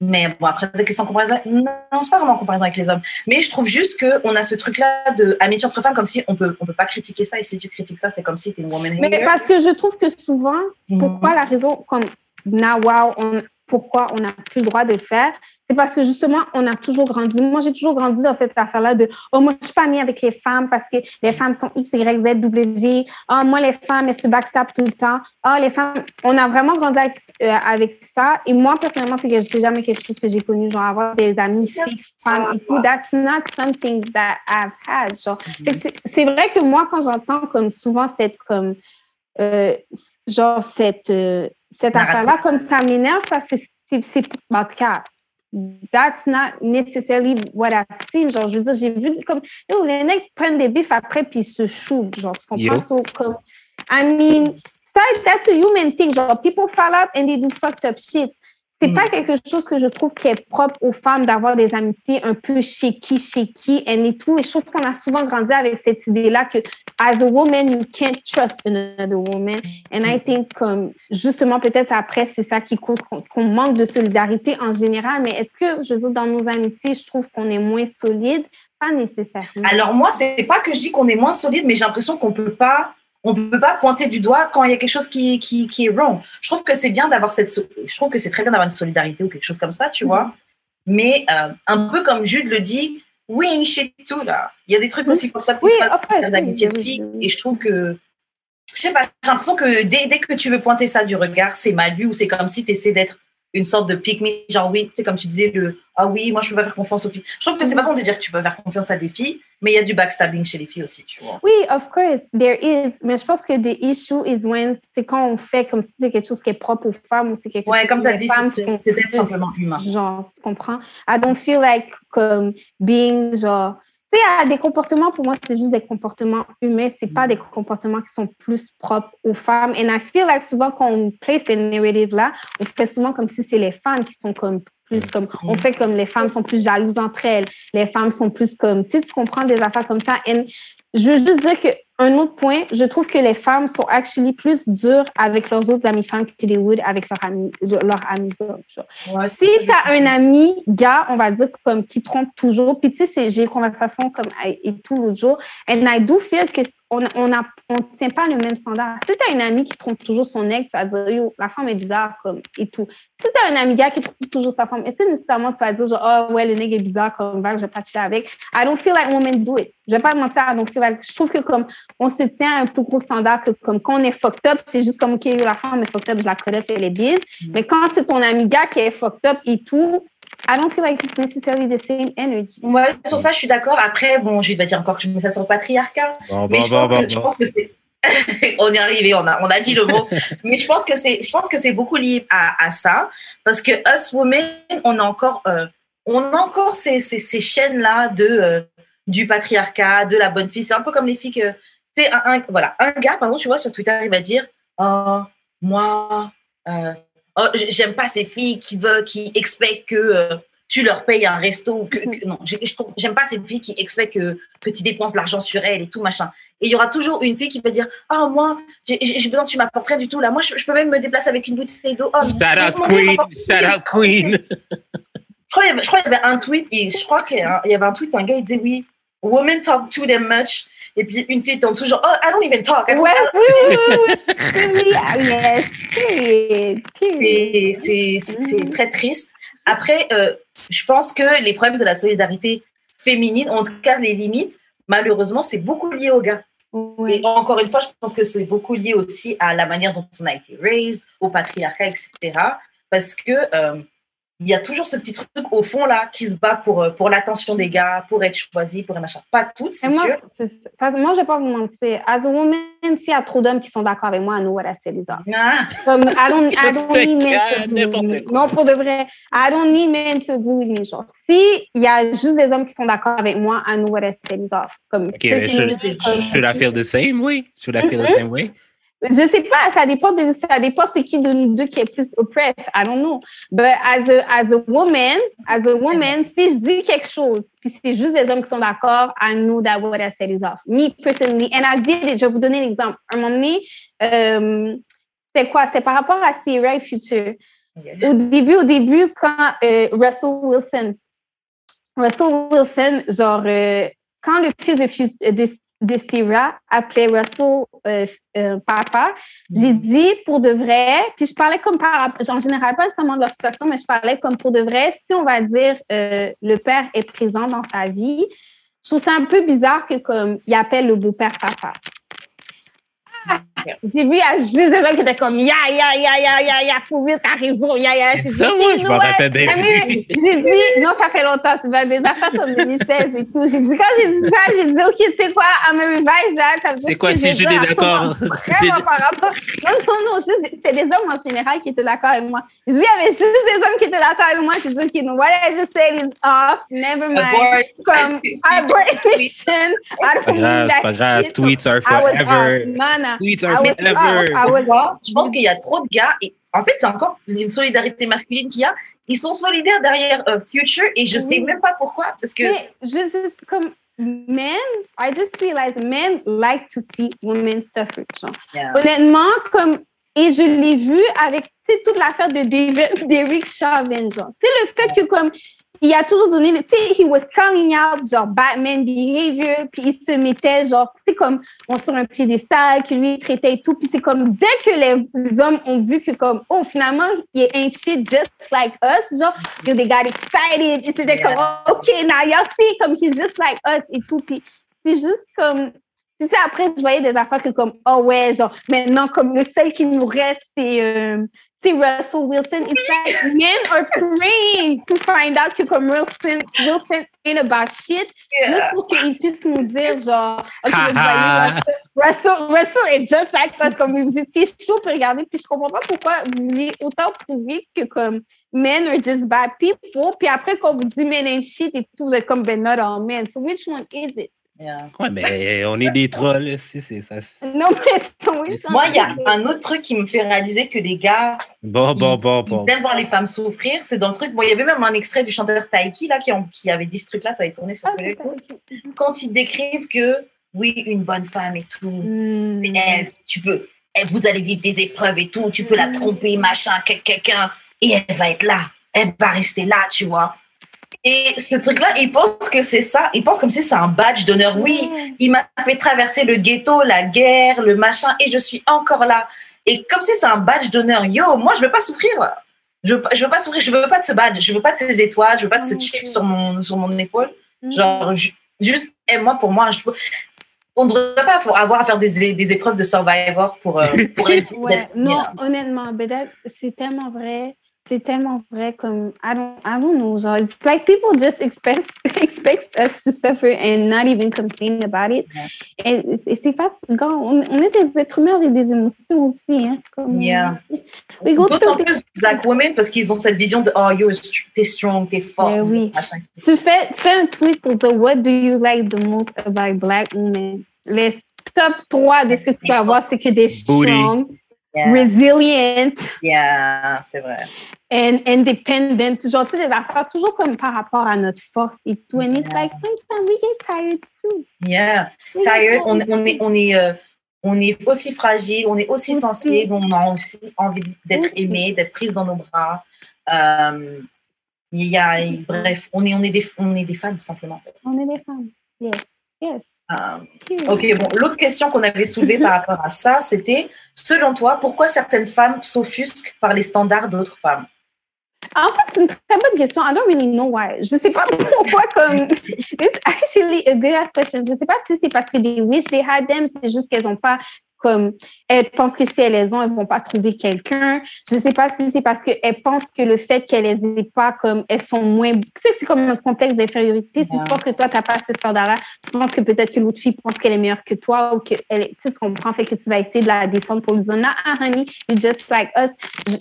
mais bon, après, avec les en comparaison. Non, c'est pas vraiment en comparaison avec les hommes. Mais je trouve juste qu'on a ce truc-là de amitié entre femmes, comme si on peut, on peut pas critiquer ça. Et si tu critiques ça, c'est comme si t'es une woman mais parce que je trouve que souvent, Mhm. pourquoi la raison comme now, wow, on, pourquoi on n'a plus le droit de le faire, c'est parce que justement, on a toujours grandi. Moi, j'ai toujours grandi dans cette affaire-là de oh, moi, je suis pas amie avec les femmes parce que les femmes sont X, Y, Z, W. Oh, moi, les femmes, elles se backstab tout le temps. Oh, les femmes, on a vraiment grandi avec, euh, avec ça. Et moi, personnellement, c'est que c'est jamais quelque chose que j'ai connu, genre avoir des amis filles, femmes et tout. That's not something that I've had. Genre, que c'est- vrai que moi, quand j'entends comme souvent cette comme euh, genre cette euh, cette affaire-là, comme ça m'énerve parce que c'est c'est en tout cas that's not necessarily what I've seen. Genre, je veux dire, j'ai vu comme yo, les mecs prennent des bifs après puis ils se shootent. Genre, tu comprends? So, comme, I mean, ça, that's a human thing. Genre, people fall out and they do fucked up shit. C'est Mm. pas quelque chose que je trouve qui est propre aux femmes d'avoir des amitiés un peu shaky, shaky, and et tout. Et je trouve qu'on a souvent grandi avec cette idée-là que, as a woman, you can't trust another woman. And I think, comme, justement, peut-être après, c'est ça qui cause qu'on manque de solidarité en général. Mais est-ce que, je veux dire, dans nos amitiés, je trouve qu'on est moins solide? Pas nécessairement. Alors moi, c'est pas que je dis qu'on est moins solide, mais j'ai l'impression qu'on peut pas, on peut pas pointer du doigt quand il y a quelque chose qui, qui, qui est wrong. Je trouve que c'est bien d'avoir cette, je trouve que c'est très bien d'avoir une solidarité ou quelque chose comme ça, tu vois. Mais euh, un peu comme Jude le dit, ain't shit tout là. Il y a des trucs Oui. aussi fucked up qui Oui, se passent of course, dans oui, l'amitié de oui, filles. oui. Et je trouve que, je sais pas, j'ai l'impression que dès, dès que tu veux pointer ça du regard, c'est mal vu ou c'est comme si tu essaies d'être une sorte de pick me, genre oui, tu sais, comme tu disais, le ah oui, moi je peux pas faire confiance aux filles. Je trouve que c'est pas bon de dire que tu peux faire confiance à des filles, mais il y a du backstabbing chez les filles aussi, tu vois. Oui, of course, there is. Mais je pense que the issue is when c'est quand on fait comme si c'est quelque chose qui est propre aux femmes ou c'est quelque Ouais, chose comme as dit, c'est c'est d'être simplement humain. Genre, tu comprends? I don't feel like comme being genre. Tu sais, des comportements, pour moi, c'est juste des comportements humains. C'est pas des comportements qui sont plus propres aux femmes. And I feel like souvent, quand on place ces narratives-là, on fait souvent comme si c'est les femmes qui sont comme plus comme, on fait comme les femmes sont plus jalouses entre elles. Les femmes sont plus comme, tu sais, tu comprends des affaires comme ça. And je veux juste dire que un autre point, je trouve que les femmes sont actually plus dures avec leurs autres amies femmes que les would avec leurs amis, leurs amis hommes. Ouais, Si tu as un ami gars, on va dire, comme qui trompe toujours, puis tu sais, j'ai eu une conversation comme et tout l'autre jour, and I do feel que on on a, on tient pas le même standard. Si tu as une amie qui trompe toujours son ex, tu vas dire, yo, la femme est bizarre, comme, et tout. Si tu as un ami gars qui trompe toujours sa femme, est-ce que nécessairement tu vas dire, genre, oh, ouais, le nègre est bizarre, comme, va, je vais pas chiller avec? I don't feel like women do it. Je vais pas mentir, I don't feel like, je trouve que comme, on se tient à un plus gros standard que comme quand on est fucked up, c'est juste comme, OK, la femme est fucked up, je la connais, fait les bises. Mais quand c'est ton ami gars qui est fucked up et tout, I don't feel like it's necessarily the same energy. Ouais, sur ça, je suis d'accord. Après, bon, je vais dire encore que je mets ça sur le patriarcat. Bon, Mais bon, je bon, pense, bon, que, je pense que c'est. on est arrivé, on a, on a dit le mot. Mais je pense que c'est, je pense que c'est beaucoup lié à, à ça. Parce que us women, on a encore, euh, on a encore ces, ces, ces chaînes-là de, euh, du patriarcat, de la bonne fille. C'est un peu comme les filles que, tu sais, un, un- voilà, un gars, par exemple, tu vois, sur Twitter, il va dire, oh, moi, euh, oh, j'aime pas ces filles qui veulent, qui expectent que, euh, tu leur payes un resto ou que, que- non, j'aime pas ces filles qui expectent que, que tu dépenses de l'argent sur elles et tout machin. Et il y aura toujours une fille qui va dire Ah, moi, j'ai besoin que tu m'apportes rien du tout. Là, moi, je, je peux même me déplacer avec une bouteille d'eau. Oh, Shout out mon Queen, shout out Queen. Je crois qu'il y avait- y un tweet, et je crois qu'il y avait un tweet, un gars, il disait Oui, women talk too damn much. Et puis une fille en dessous, genre Oh, I don't even talk. I don't- Ouais. C'est- très triste. Après, euh, je pense que les problèmes de la solidarité féminine, en tout cas les limites, malheureusement, c'est beaucoup lié aux gars. Et encore une fois, je pense que c'est beaucoup lié aussi à la manière dont on a été raised, au patriarcat, etc. Parce que euh, il y a toujours ce petit truc au fond là qui se bat pour, euh, pour l'attention des gars, pour être choisi, pour être machin. Pas toutes, c'est moi, sûr. c'est- parce que moi, je vais pas vous mentir. As a woman, s'il y a trop d'hommes qui sont d'accord avec moi, I know what I said is off. Ah, Comme, I don't, I don't N'importe need men to me. Non, pour de vrai, I don't need men to agree with me. Genre, si il y a juste des hommes qui sont d'accord avec moi, I know what I said is off. Comme, OK, tu sais, should, c'est- comme- should I feel the same way? Should I feel the same way? Je sais pas, ça dépend de, ça dépend c'est qui de nous deux qui est plus oppressed. I don't know. But as a, as a woman, as a woman, si je dis quelque chose, puis c'est juste des hommes qui sont d'accord, I know that what I said is off. Me personally, and I did it. Je vais vous donner l'exemple. Un moment donné, euh, c'est quoi? C'est par rapport à Sierra Future. Au début, au début, quand euh, Russell Wilson, Russell Wilson, genre, euh, quand le fils de, de, de Sierra appelait Russell euh, euh, papa, j'ai dit pour de vrai, puis je parlais comme par, en général pas seulement de leur situation, mais je parlais comme pour de vrai, si on va dire euh, le père est présent dans sa vie, je trouve ça un peu bizarre que comme il appelle le beau-père papa. J'ai vu, a juste des gens qui étaient comme, ya, ya, ya, ya, ya, ya, faut vite, t'as raison, ya, ya. Ça, moi, je m'en rappelle bien. J'ai dit, non, ça fait longtemps, c'est pas des affaires comme 2016 et tout. J'ai dit, quand j'ai dit ça, j'ai dit, OK, c'est quoi, I'm a revise that. C'est quoi, si je suis d'accord? Vraiment par rapport. Non, non, non, juste, c'est des hommes en général qui étaient d'accord avec moi. J'ai dit, il y avait juste des hommes qui étaient d'accord avec moi. J'ai dit, OK, no, what I just said is off, never mind. Comme. C'est pas grave, c'est pas grave. Tweets are forever. Tweets are forever. Je pense qu'il y a trop de gars. Et en fait, c'est encore une solidarité masculine qu'il y a. Ils sont solidaires derrière uh, Future et je sais même pas pourquoi. Parce que. Mais je, comme men, I just realized men like to see women suffer. Yeah. Honnêtement, comme. Et je l'ai vu avec toute l'affaire de Derek Chauvin. Tu sais, le fait que comme il a toujours donné, tu sais, he was calling out, genre, Batman behavior, puis il se mettait, genre, tu sais, comme, on sur un piédestal, que lui, il traitait et tout, puis c'est comme, dès que les hommes ont vu que, comme, oh, finalement, il est un shit just like us, genre, yo, they got excited, et c'était comme, oh, OK, now y'all see, comme, he's just like us et tout, puis c'est juste comme, tu sais, après, je voyais des affaires que comme, oh ouais, genre, maintenant, comme le seul qui nous reste, c'est, euh, c'est Russell Wilson. It's like men are praying to find out que comme Wilson, Wilson ain't about shit. Yeah. Qu'il puisse nous dire, OK, Russell, Russell, est just like us, comme vous étiez chaud pour regarder, puis je comprends pas pourquoi vous vouliez autant prouver que comme men are just bad people, puis après, quand vous dites men ain't shit et tout, vous êtes comme, ben, not all men. So which one is it? Yeah. Ouais, mais on est des trolls, c'est ça. Non, mais oui, Moi, il y a un autre truc qui me fait réaliser que les gars bon, bon, bon, bon. ils aiment voir les femmes souffrir. C'est dans le truc. Bon, il y avait même un extrait du chanteur Taiki là, qui, ont, qui avait dit ce truc-là, ça avait tourné sur ah, Quand ils décrivent que, oui, une bonne femme et tout, mm. c'est elle, tu peux, elle, vous allez vivre des épreuves et tout, tu peux la hmm. tromper, machin, quelqu'un, et elle va être là, elle va rester là, tu vois. Et ce truc-là, il pense que c'est ça. Il pense comme si c'est un badge d'honneur. Oui, il m'a fait traverser le ghetto, la guerre, le machin, et je suis encore là. Et comme si c'est un badge d'honneur. Yo, moi, je veux pas souffrir. Je veux, je veux pas souffrir. Je veux pas de ce badge. Je veux pas de ces étoiles. Je veux pas de ce chip sur mon, sur mon épaule. Genre, juste, moi, pour moi, je, on ne devrait pas avoir à faire des, des épreuves de survivor pour, euh, pour ouais, Non, honnêtement, c'est tellement vrai c'est tellement vrai comme I don't I don't know genre it's like people just expect expect us to suffer and not even complain about it. Et, et c'est fatigant. On, on, est des êtres humains avec des émotions aussi hein comme yeah. we go d'autant plus black women parce qu'ils ont cette vision de oh you're t'es strong t'es fort yeah, oui. tu fais tu fais un tweet pour dire what do you like the most about black women? Les top 3 de ce que tu vas voir c'est que des strong Yeah. Resilient. Yeah, c'est vrai. And independent. Genre, tu sais, des affaires toujours comme par rapport à notre force et tout. And it's like, sometimes we get tired too. Yeah. Tired. On, on est, on est, euh, on est aussi fragile, on est aussi sensible, on a aussi envie d'être aimé, d'être prise dans nos bras. Euh, il y a, bref, on est, on, est des, on est des femmes, simplement. On est des femmes. Yes. Yes. Euh, ok, bon, l'autre question qu'on avait soulevée par rapport à ça, c'était, selon toi, pourquoi certaines femmes s'offusquent par les standards d'autres femmes? En fait, c'est une très bonne question. I don't really know why. Je ne sais pas pourquoi comme... It's actually a good question. Je ne sais pas si c'est parce que they wish they had them, c'est juste qu'elles n'ont pas comme elles pensent que si elles les ont, elles vont pas trouver quelqu'un. Je sais pas si c'est parce qu'elles pensent que le fait qu'elles les aient pas, comme elles sont moins. Tu sais, c'est comme un complexe d'infériorité. Si tu penses que toi, tu n'as pas ce standard-là, tu penses que peut-être que l'autre fille pense qu'elle est meilleure que toi ou qu'elle est. Tu sais, tu comprends, fait que tu vas essayer de la descendre pour lui dire, ah, honey, you're just like us.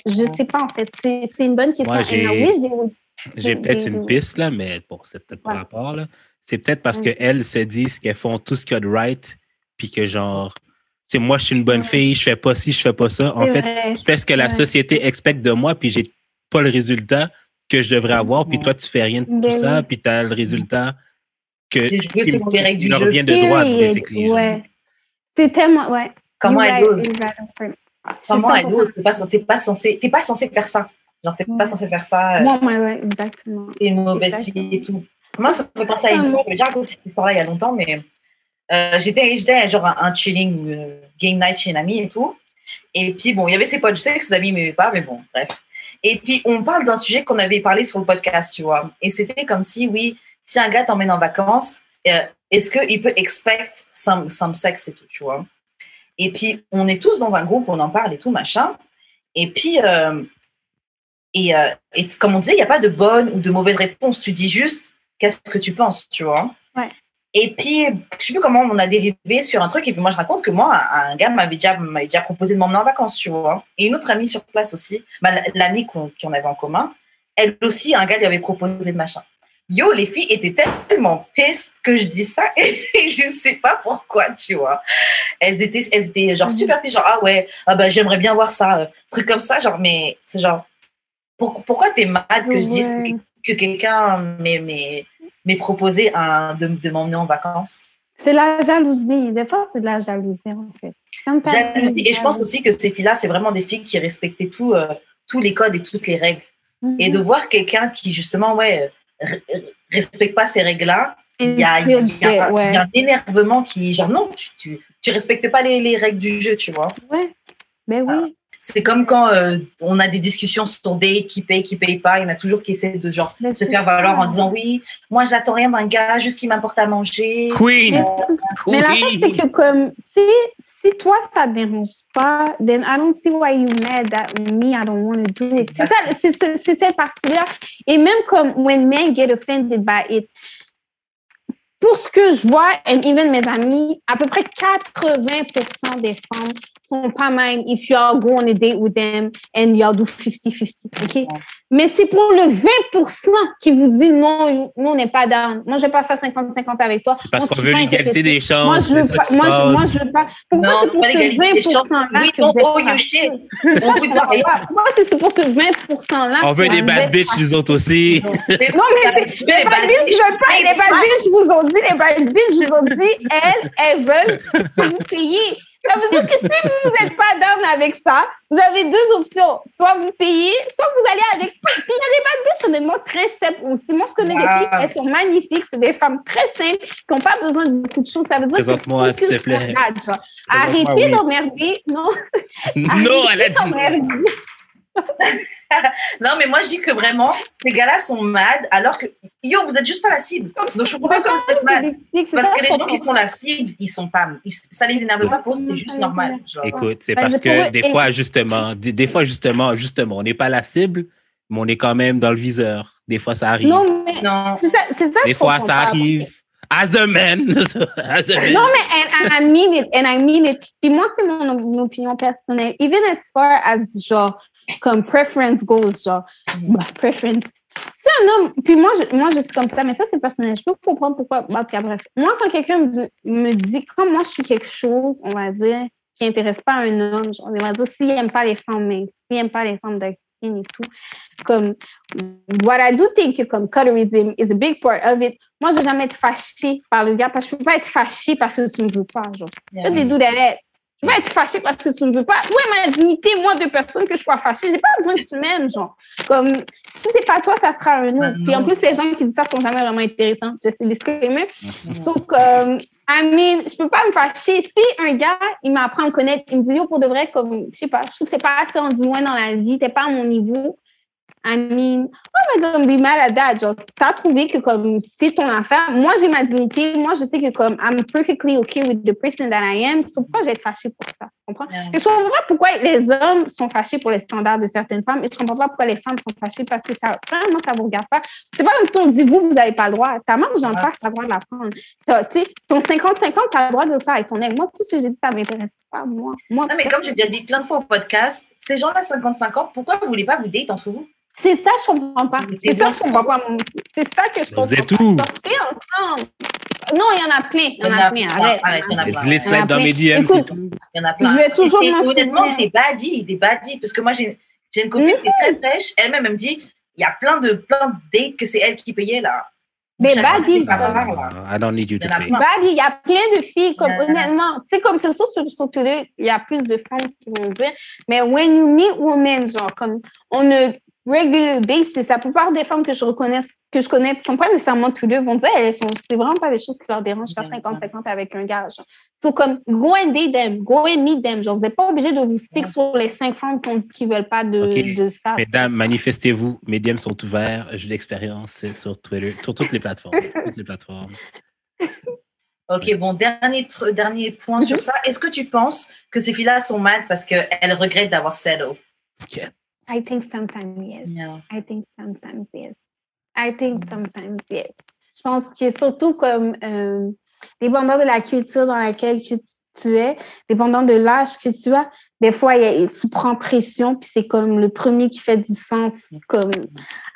Je, ne sais pas, en fait. C'est une bonne question. j'ai peut-être une piste, là, mais bon, c'est peut-être pas rapport, là. C'est peut-être parce qu'elles se disent qu'elles font tout ce qu'il y a de right, puis que genre sais, moi, je suis une bonne fille, je fais pas ci, je fais pas ça. En fait, vrai. je fais ce que la Ouais. société expecte de moi, puis j'ai pas le résultat que je devrais avoir, puis toi, tu fais rien de tout Ben ça, oui. puis tu as le résultat que selon les règles du leur jeu. vient de droit, Period. basically. genre. Ouais. C'est tellement, ouais. Comment elle ose. Je Comment elle 100% ose T'es pas, t'es pas censé, t'es pas censé faire ça. Genre, t'es pas censé faire ça. euh, Moi, ouais, ouais, exactement. T'es une mauvaise Exactement. fille et tout. Moi, ça me fait penser à une fois. J'ai déjà raconté cette histoire-là il y a longtemps, mais euh, j'étais, j'étais genre un, chilling euh, game night chez une amie et tout. Et puis, bon, il y avait ses potes. Je sais que ses amis m'aimaient pas, mais bon, bref. Et puis, on parle d'un sujet qu'on avait parlé sur le podcast, tu vois. Et c'était comme si, oui, si un gars t'emmène en vacances, euh, est-ce qu'il peut expect some, some sex et tout, tu vois. Et puis, on est tous dans un groupe, on en parle et tout, machin. Et puis, et, et comme on disait, il n'y a pas de bonne ou de mauvaise réponse. Tu dis juste qu'est-ce que tu penses, tu vois. Ouais. Et puis, je sais plus comment on a dérivé sur un truc. Et puis, moi, je raconte que moi, un, gars m'avait déjà, m'avait déjà proposé de m'emmener en vacances, tu vois. Et une autre amie sur place aussi, bah, l'amie qu'on qu'on avait en commun, elle aussi, un gars lui avait proposé de machin. Yo, les filles étaient tellement pissed que je dis ça et je sais pas pourquoi, tu vois. Elles étaient, elles étaient genre Mhm. super pissed, genre, ah ouais, ah bah, j'aimerais bien voir ça, euh, truc comme ça, genre, mais c'est genre, pour- pourquoi t'es malade que je dise que, que quelqu'un m'ait- m'ait m'ait proposé un, de, de m'emmener en vacances C'est la jalousie. Des fois, c'est de la jalousie, en fait. Jalousie. Et je pense aussi que ces filles-là, c'est vraiment des filles qui respectaient tout, euh, tous les codes et toutes les règles. Et Mhm. de voir quelqu'un qui, justement, ouais, re- respecte pas ces règles-là, il y a, il y a- il y a- Ouais. il y a un énervement qui, genre, non, tu, tu, tu respectes pas les, les règles du jeu, tu vois. Ouais. Ben oui. C'est comme quand euh, on a des discussions sur date, qui paye, qui paye pas. Il y en a toujours qui essaient de genre se faire valoir en disant oui, moi j'attends rien d'un gars, juste qu'il m'apporte à manger. Queen! Mais, mais la chose, c'est Queen! que comme, si, si toi, ça te dérange pas, then I don't see why you mad that me, I don't want to do it. C'est ça, c'est- c'est cette partie-là. Et même comme, when men get offended by it, pour ce que je vois, and even mes amis, à peu près 80% des femmes sont pas mind if y'all go on a date with them and y'all do 50-50, OK? Mais c'est pour le 20% qui vous dit non, nous, on n'est pas down. Moi, je vais pas faire 50-50 avec toi. Parce Moi, qu'on je veut l'égalité des chances. Moi, je veux c'est ça pas. Moi, je, moi, je veux pas. Pourquoi c'est c'est pour ce l'égalité des chances. 20%-là Oui, que vous êtes oh, you. Moi, je c'est pour ce 20%-là. On veut des bad bitches, nous autres aussi. Non, mais c'est- les bad bitches, je veux pas. Les bad bitches vous ont dit, les bad bitches vous ont dit, elles, elles veulent vous payiez. Ça veut dire que si vous n'êtes pas down avec ça, vous avez deux options. Soit vous payez, soit vous allez avec. Puis il y a des bad bitches, honnêtement, très simples aussi. Moi, je connais des Wow. filles, elles sont magnifiques. C'est des femmes très simples qui n'ont pas besoin de beaucoup de choses. Ça veut dire que s'il te plaît. Arrêtez oui. d'emmerder. Non. Non, elle a Arrêtez dit. Non, mais moi je dis que vraiment, ces gars-là sont mad alors que yo, vous êtes juste pas la cible. Donc je comprends pas comment vous êtes mad. Parce que les gens qui sont la cible, ils sont pas. ils- ça les énerve pas pour c'est juste normal. Genre. Écoute, c'est parce que des fois, justement, des, des fois, justement, justement, on n'est pas la cible, mais on est quand même dans le viseur. Des fois, ça arrive. Non, mais Non. c'est ça, c'est ça des je fois, ça pas. arrive. As a man. As a man. Non, mais and, and I mean it, and I mean it. Puis moi, c'est mon, mon opinion personnelle. Even as far as, genre, comme preference goes, genre, Mhm. bah, preference. C'est un homme, puis moi je, moi, je suis comme ça, mais ça, c'est personnel. Je peux comprendre pourquoi. Bah, cas, bref. Moi, quand quelqu'un me, me dit, quand moi, je suis quelque chose, on va dire, qui n'intéresse pas un homme, genre, on va dire, s'il n'aime pas les femmes minces, s'il n'aime pas les femmes dark skin et tout, comme, what I do think que comme colorism is a big part of it, moi, je vais jamais être fâchée par le gars parce que je peux pas être fâchée parce que tu ne veux pas, genre. Yeah. Des do that. Je peux pas être fâchée parce que tu ne veux pas. Où est ma dignité, moi, de personne que je sois fâchée? J'ai pas besoin que tu m'aimes, genre. Comme, si c'est pas toi, ça sera un autre. Ah, Puis en plus, les gens qui disent ça sont jamais vraiment intéressants. Je sais disclaimer. Mhm. Donc, euh, I mean, je peux pas me fâcher. Si un gars, il m'apprend à me connaître, il me dit, yo, pour de vrai, comme, je sais pas, je trouve que c'est pas assez rendu loin dans la vie, t'es pas à mon niveau. I mean, oh, mais comme be mad at that. Genre, t'as trouvé que comme, c'est ton affaire. Moi, j'ai ma dignité. Moi, je sais que comme, I'm perfectly okay with the person that I am. So, pourquoi vais être fâchée pour ça? Tu comprends? Yeah. Et je comprends pas pourquoi les hommes sont fâchés pour les standards de certaines femmes et je comprends pas pourquoi les femmes sont fâchées parce que ça, vraiment, ça vous regarde pas. C'est pas comme si on dit, vous, vous avez pas le droit. Ta marge d'en part, t'as le droit de la prendre. Tu sais, ton 50-50, t'as le droit de le faire avec ton ex. Moi, tout ce que j'ai dit, ça m'intéresse pas, moi. moi Non, mais comme j'ai déjà dit plein de fois au podcast, ces gens-là 50-50, pourquoi vous voulez pas vous date entre vous? C'est ça, je comprends pas. C'est ça, bon. je comprends pas. C'est ça que je comprends Vous êtes pas. ensemble. Non, il y en a plein. Il y en a plein. Arrête. Arrête, il y en a plein. Les slides dans mes DM, c'est tout. Il y en a plein. Je vais toujours m'en Honnêtement, des baddies, des baddies. Parce que moi, j'ai j'ai une copine qui est très fraîche. Elle-même, elle me dit, il y a plein de, plein de dates que c'est elle qui payait, là. Des baddies. I don't need you Il y to en a pay. il y a plein de filles, comme Yeah. honnêtement, tu sais, comme c'est sûr sur, Twitter, il y a plus de femmes qui vont dire, mais when you meet women, genre, comme on a regular basis, la plupart des femmes que je reconnais, que je connais, qui sont pas nécessairement tous deux, vont dire, elles sont, c'est vraiment pas des choses qui leur dérangent, faire Yeah. 50-50 avec un gars, genre. So, comme, go and date them, go and meet them, genre, vous n'êtes pas obligé de vous stick sur les cinq femmes qui qu'ils veulent pas de, de ça. Mesdames, manifestez-vous. Mes DM sont ouverts. J'ai l'expérience c'est sur Twitter, sur toutes les plateformes. Toutes les plateformes. Ok, bon, dernier, dernier point sur ça. Est-ce que tu penses que ces filles-là sont mad parce qu'elles regrettent d'avoir settled? Ok. I think sometimes, yes. Yeah. I think sometimes, yes. I think sometimes, yes. Je pense que surtout comme euh, dépendant de la culture dans laquelle que tu- tu es, dépendant de l'âge que tu as, des fois, il tu prends pression, puis c'est comme le premier qui fait du sens, comme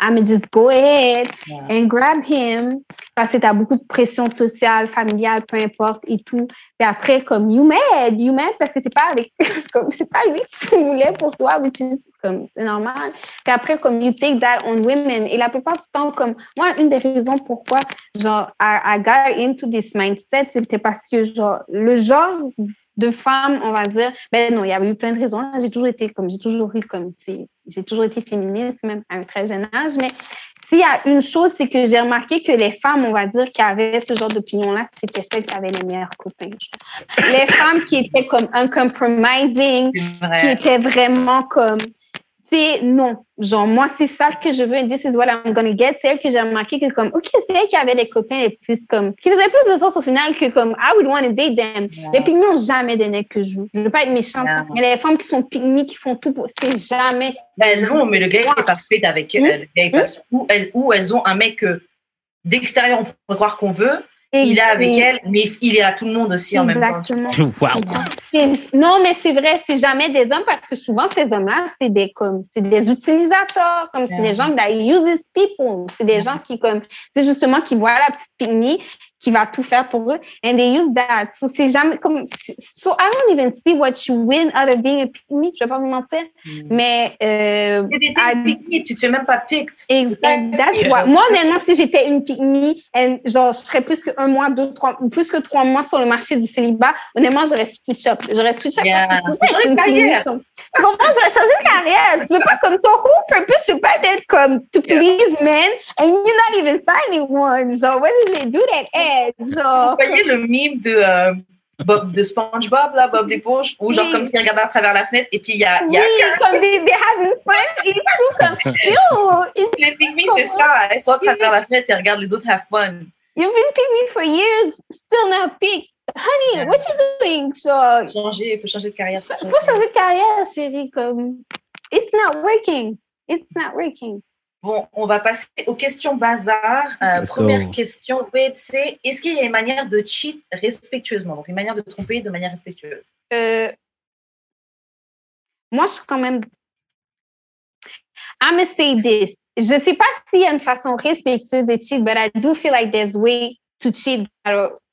I'm just go ahead and grab him, parce que tu as beaucoup de pression sociale, familiale, peu importe et tout. Puis après, comme you mad, you mad parce que c'est pas avec, comme c'est pas lui que tu voulais pour toi, which is comme c'est normal. Puis après, comme you take that on women. Et la plupart du temps, comme moi, une des raisons pourquoi, genre, I, I got into this mindset, c'était parce que, genre, le genre de femme, on va dire, ben non, il y avait eu plein de raisons. J'ai toujours été comme, j'ai toujours eu comme, tu sais, j'ai toujours été féministe, même à un très jeune âge. Mais s'il y a une chose, c'est que j'ai remarqué que les femmes, on va dire, qui avaient ce genre d'opinion-là, c'était celles qui avaient les meilleurs copains. Les femmes qui étaient comme uncompromising, qui était vraiment comme, sais, non, genre, moi, c'est ça que je veux, this is what I'm gonna get. C'est elle que j'ai remarqué que, comme, OK, c'est elle qui avait les copains les plus, comme, qui faisaient plus de sens au final que, comme, I would want to date them. Yeah. Les pygmies n'ont jamais des necks que je joue. Je veux pas être méchante, Yeah. mais les femmes qui sont pygmies, qui font tout pour, c'est jamais. Ben non, mais le gars, il est pas fait avec Hmm? elle. Le gars, il passe où, elles, où elles ont un mec que d'extérieur, on peut croire qu'on veut. Il est avec elle, mais il est à tout le monde aussi en même temps. Exactement. Wow. Non, mais c'est vrai, c'est jamais des hommes parce que souvent ces hommes-là, c'est des comme, c'est des utilisateurs, comme c'est des gens that uses people, c'est des gens qui comme, c'est justement qui voient la petite pygmée qui va tout faire pour eux, and they use that. So c'est jamais comme, so I don't even see what you win out of being a pygmy. Je vais pas vous mentir, Mm. mais euh, I- tu te fais même pas picked. que- that's why- Moi, honnêtement, si j'étais une pygmy, and genre, je serais plus qu'un mois, deux, trois, plus que trois mois sur le marché du célibat, honnêtement, j'aurais switch up. J'aurais switch up Yeah. parce que une carrière. Tu comprends? J'aurais changé de carrière. Tu veux pas comme ton whole purpose, tu veux pas être comme to Yeah. please men, and you're not even finding one. Genre, where did they do that at? Genre, Vous voyez le mime de, euh, Bob, de SpongeBob, là, Bob l'éponge, où genre Oui. comme s'il regardait à travers la fenêtre et puis il y a, y a oui, comme they having fun et tout, comme, yo, les pygmies, c'est ça. Elles sont à travers la fenêtre et regardent les autres have fun. You've been me for years, still not picked. Honey, Yeah. what you doing? So, Changer, il faut changer de carrière. faut changer de carrière, chérie. Comme, it's not working. It's not working. Bon, on va passer aux questions bazar. Euh, première question, c'est est-ce qu'il y a une manière de cheat respectueusement? Donc, une manière de tromper de manière respectueuse. Euh, moi, je suis quand même. I'm gonna say this. Je sais pas s'il y a une façon respectueuse de cheat, but I do feel like there's way to cheat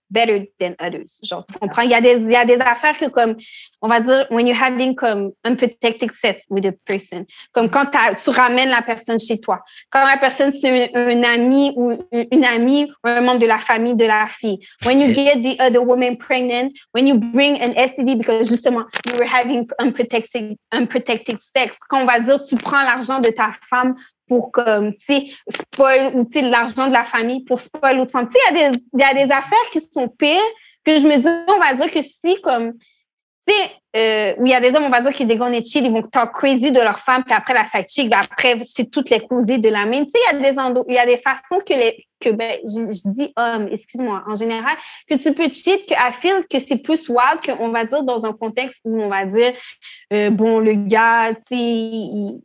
better than others. Genre, tu comprends? Il y a des, il y a des affaires que comme, on va dire, when you're having comme unprotected sex with a person, comme quand tu ramènes la personne chez toi. Quand la personne, c'est un, ami ou une, une amie ou un membre de la famille de la fille. When you get the other woman pregnant, when you bring an STD because justement, you were having unprotected, unprotected sex. Quand on va dire, tu prends l'argent de ta femme pour comme, tu sais, spoil, ou tu sais, l'argent de la famille pour spoil l'autre femme. Tu sais, il y, y a des affaires qui sont pires que je me dis, on va dire que si comme, tu sais, euh, où il y a des hommes, on va dire qu'ils dégoûtent les chill, ils vont talk crazy de leur femme, puis après la side chick, ben après, c'est toutes les causées de la même. Tu sais, il y a des endo- il y a des façons que les, que, ben, je, dis homme, excuse-moi, en général, que tu peux cheat, que I que c'est plus wild qu'on va dire dans un contexte où on va dire, euh, bon, le gars, tu sais,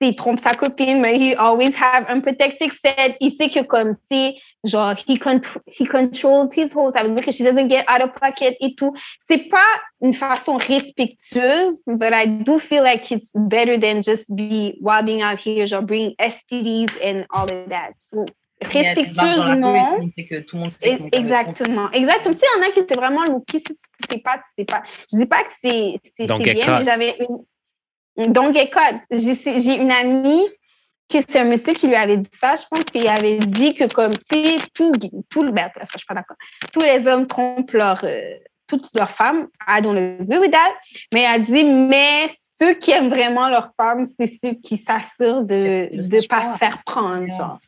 il trompe sa copine, mais he always have unprotected sex. Il sait que comme, tu sais, genre, he, contr- he controls his whole, ça veut dire que she doesn't get out of pocket et tout. C'est pas une façon respectueuse, but I do feel like it's better than just be wilding out here, genre, bring STDs and all of that. So, respectueuse ou non. Que tout le monde sait que exactement. Exactement. Tu sais, il y en a qui c'est vraiment looky, si tu sais pas, tu sais pas. Je dis pas que c'est bien, mais j'avais une. Donc, écoute, j'ai une amie que c'est un monsieur qui lui avait dit ça. Je pense qu'il avait dit que comme, tu sais, tout, tout le, ben, ça, je suis pas d'accord. Tous les hommes trompent leur, euh, toutes leurs femmes. I don't agree with that. Mais elle a dit, mais ceux qui aiment vraiment leur femme, c'est ceux qui s'assurent de ne pas se faire prendre, genre.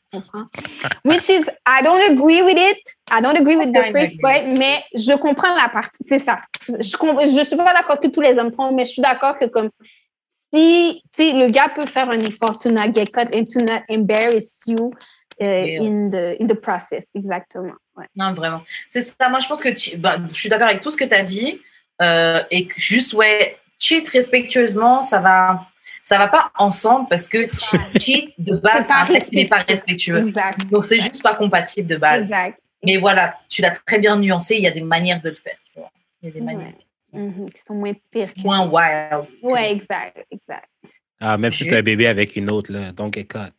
Which is, I don't agree with it. I don't agree with the first part, mais je comprends la partie, c'est ça. Je ne suis pas d'accord que tous les hommes trompent, mais je suis d'accord que comme si, si le gars peut faire un effort to not get cut and to not embarrass you uh, in, the, in the process, exactement. Non, vraiment. C'est ça, moi je pense que tu, bah, je suis d'accord avec tout ce que tu as dit euh, et que juste, ouais, cheat respectueusement, ça va ça va pas ensemble parce que cheat de base, c'est n'est pas respectueux. Donc, c'est juste pas compatible de base. Mais voilà, tu l'as très bien nuancé, il y a des manières de le faire. Il y a des manières. Mm-hmm, qui sont moins pires. Que moins wild. Oui, exact, exact. Ah, même si tu as un bébé avec une autre, là, donc écoute.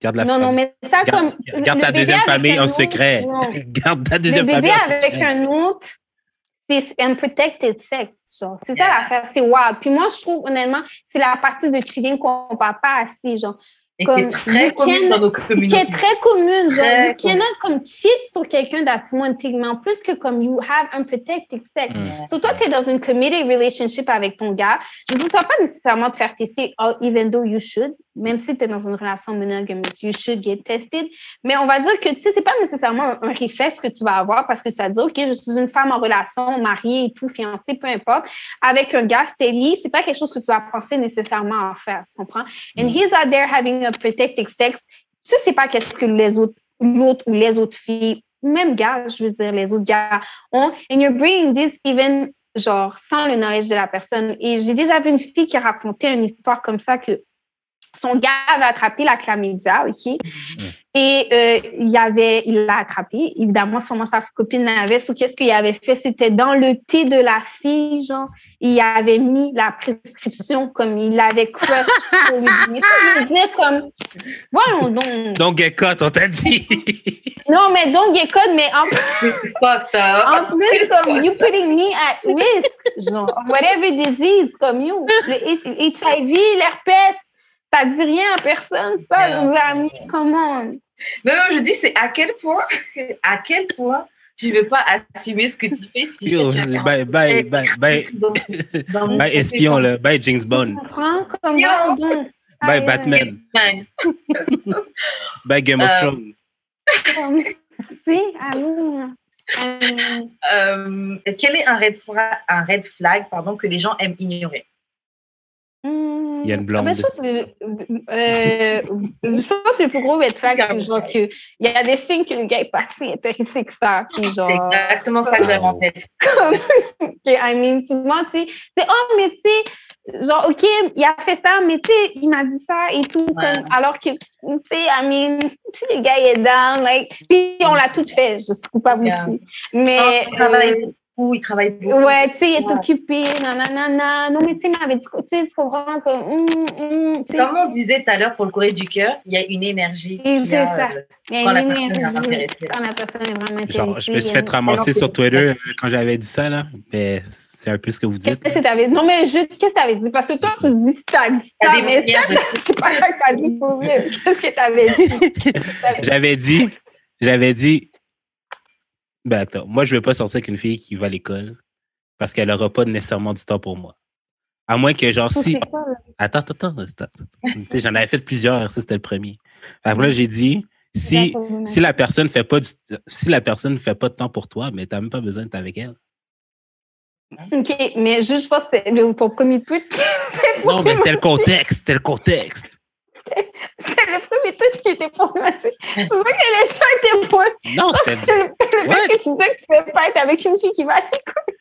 Garde la non, non, mais ça garde, comme. Garde ta deuxième famille en secret. garde ta deuxième famille. Le bébé avec un autre, c'est unprotected sex. C'est ça l'affaire, c'est wild. Puis moi, je trouve, honnêtement, c'est la partie de cheating qu'on ne parle pas assez, genre. Et comme, qui est très commune dans nos communautés. Qui est très commune. Genre, you cannot comme cheat sur quelqu'un that's mais en plus que comme you have unprotected sex. Mm. So toi, tu es dans une committed relationship avec ton gars. Je ne vous sens pas nécessairement de faire tester, even though you should même si tu es dans une relation monogamous, you should get tested. Mais on va dire que, tu sais, c'est pas nécessairement un réflexe que tu vas avoir parce que ça dit, OK, je suis une femme en relation, mariée et tout, fiancée, peu importe, avec un gars steady, c'est pas quelque chose que tu vas penser nécessairement en faire, tu comprends? And he's out there having a protected sex. Tu sais pas qu'est-ce que les autres, l'autre ou les autres filles, même gars, je veux dire, les autres gars ont. And you're bringing this even, genre, sans le knowledge de la personne. Et j'ai déjà vu une fille qui a raconté une histoire comme ça que son gars avait attrapé la chlamydia, OK? Mm-hmm. Et euh, il avait, il l'a attrapé. Évidemment, sûrement sa copine l'avait. So, qu'est-ce qu'il avait fait? C'était dans le thé de la fille, genre, il avait mis la prescription comme il l'avait crush pour lui dire. Je veux dire, comme, voyons donc. Donc, get cut, on t'a dit. non, mais donc, get cut, mais en plus, en plus, comme, you putting me at risk, genre, whatever disease, comme you, le HIV, l'herpès, ça dit rien à personne, ça, nos amis, comment? Non, non, je dis, c'est à quel point, à quel point tu ne veux pas assumer ce que tu fais si Yo, je bye, bye, bye, bye, bye, espion, là, bye James Bond. Bye Batman. bye. Game of euh, Thrones. Si, allô. Euh, quel est un red, flag, un red flag pardon, que les gens aiment ignorer? Il y a une blonde. je, pense que, euh, je pense que le plus gros red flag, c'est genre que il y a des signes que le gars est pas si intéressé que ça. C'est exactement ça que j'avais en tête. Comme, I mean, souvent, tu sais, c'est oh, mais tu sais, genre, OK, il a fait ça, mais tu sais, il m'a dit ça et tout. Comme, alors que, tu sais, I mean, si le gars est down, like, puis on l'a tout fait, je suis coupable yeah. aussi. Mais. Non, il travaille beaucoup. Ouais, tu sais, il est occupé, nanana. Non, mais tu sais, il m'avait dit, tu sais, tu comprends comme. Hum, hum, Comme on disait tout à l'heure pour le courrier du cœur, il y a une énergie. C'est ça. Euh, il y a une énergie. Quand la personne est vraiment intéressée. Genre, je me suis fait ramasser sur Twitter euh, quand j'avais dit ça, là. Mais c'est un peu ce que vous dites. Qu'est-ce que tu avais dit? Non, mais qu'est-ce que tu avais dit? Parce que toi, tu dis que tu as dit ça, mais c'est pas ça que tu as dit pour mieux. Qu'est-ce que tu avais dit? j'avais dit, j'avais dit, ben attends, moi, je ne vais pas sortir avec une fille qui va à l'école parce qu'elle n'aura pas nécessairement du temps pour moi. À moins que, genre, si. Attends, attends, attends. tu sais, j'en avais fait plusieurs, ça, c'était le premier. Après, j'ai dit, si, si la personne fait pas si la personne ne fait pas de temps pour toi, mais tu n'as même pas besoin d'être avec elle. OK, mais juste, je pense que c'est ton premier tweet. non, mais c'était le contexte, c'était le contexte. C'est le premier truc qui était problématique. C'est vrai que les gens étaient moins. Non, c'est. Le fait que tu disais que tu ne pouvais pas être avec une fille qui va à l'école.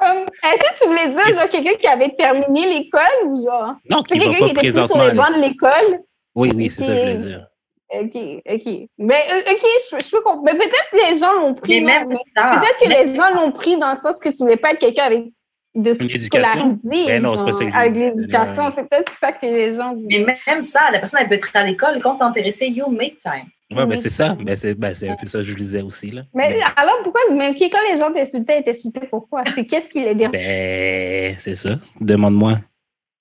Um, Est-ce que tu voulais dire genre quelqu'un qui avait terminé l'école ou genre? Non qui pas qui était sur les bancs de l'école? Oui oui c'est ça que je voulais dire ok ok mais euh, ok je, je peux comprendre mais peut-être que les gens l'ont pris mais même peut-être que les gens l'ont pris dans le sens que tu voulais pas être quelqu'un avec de scolariser. Ben non, c'est pas genre, ça avec l'éducation, c'est peut-être ça que les gens. Mais même ça, la personne, elle peut être à l'école. Quand t'es intéressé, you make time. Ouais, ben Oui. c'est ça. Ben c'est ben, c'est un peu ça que je disais aussi. Là. Mais alors pourquoi, mais qui- quand les gens t'insultaient, ils t'insultaient pourquoi? C'est qu'est-ce qui les dérange? Ben, c'est ça. Demande-moi.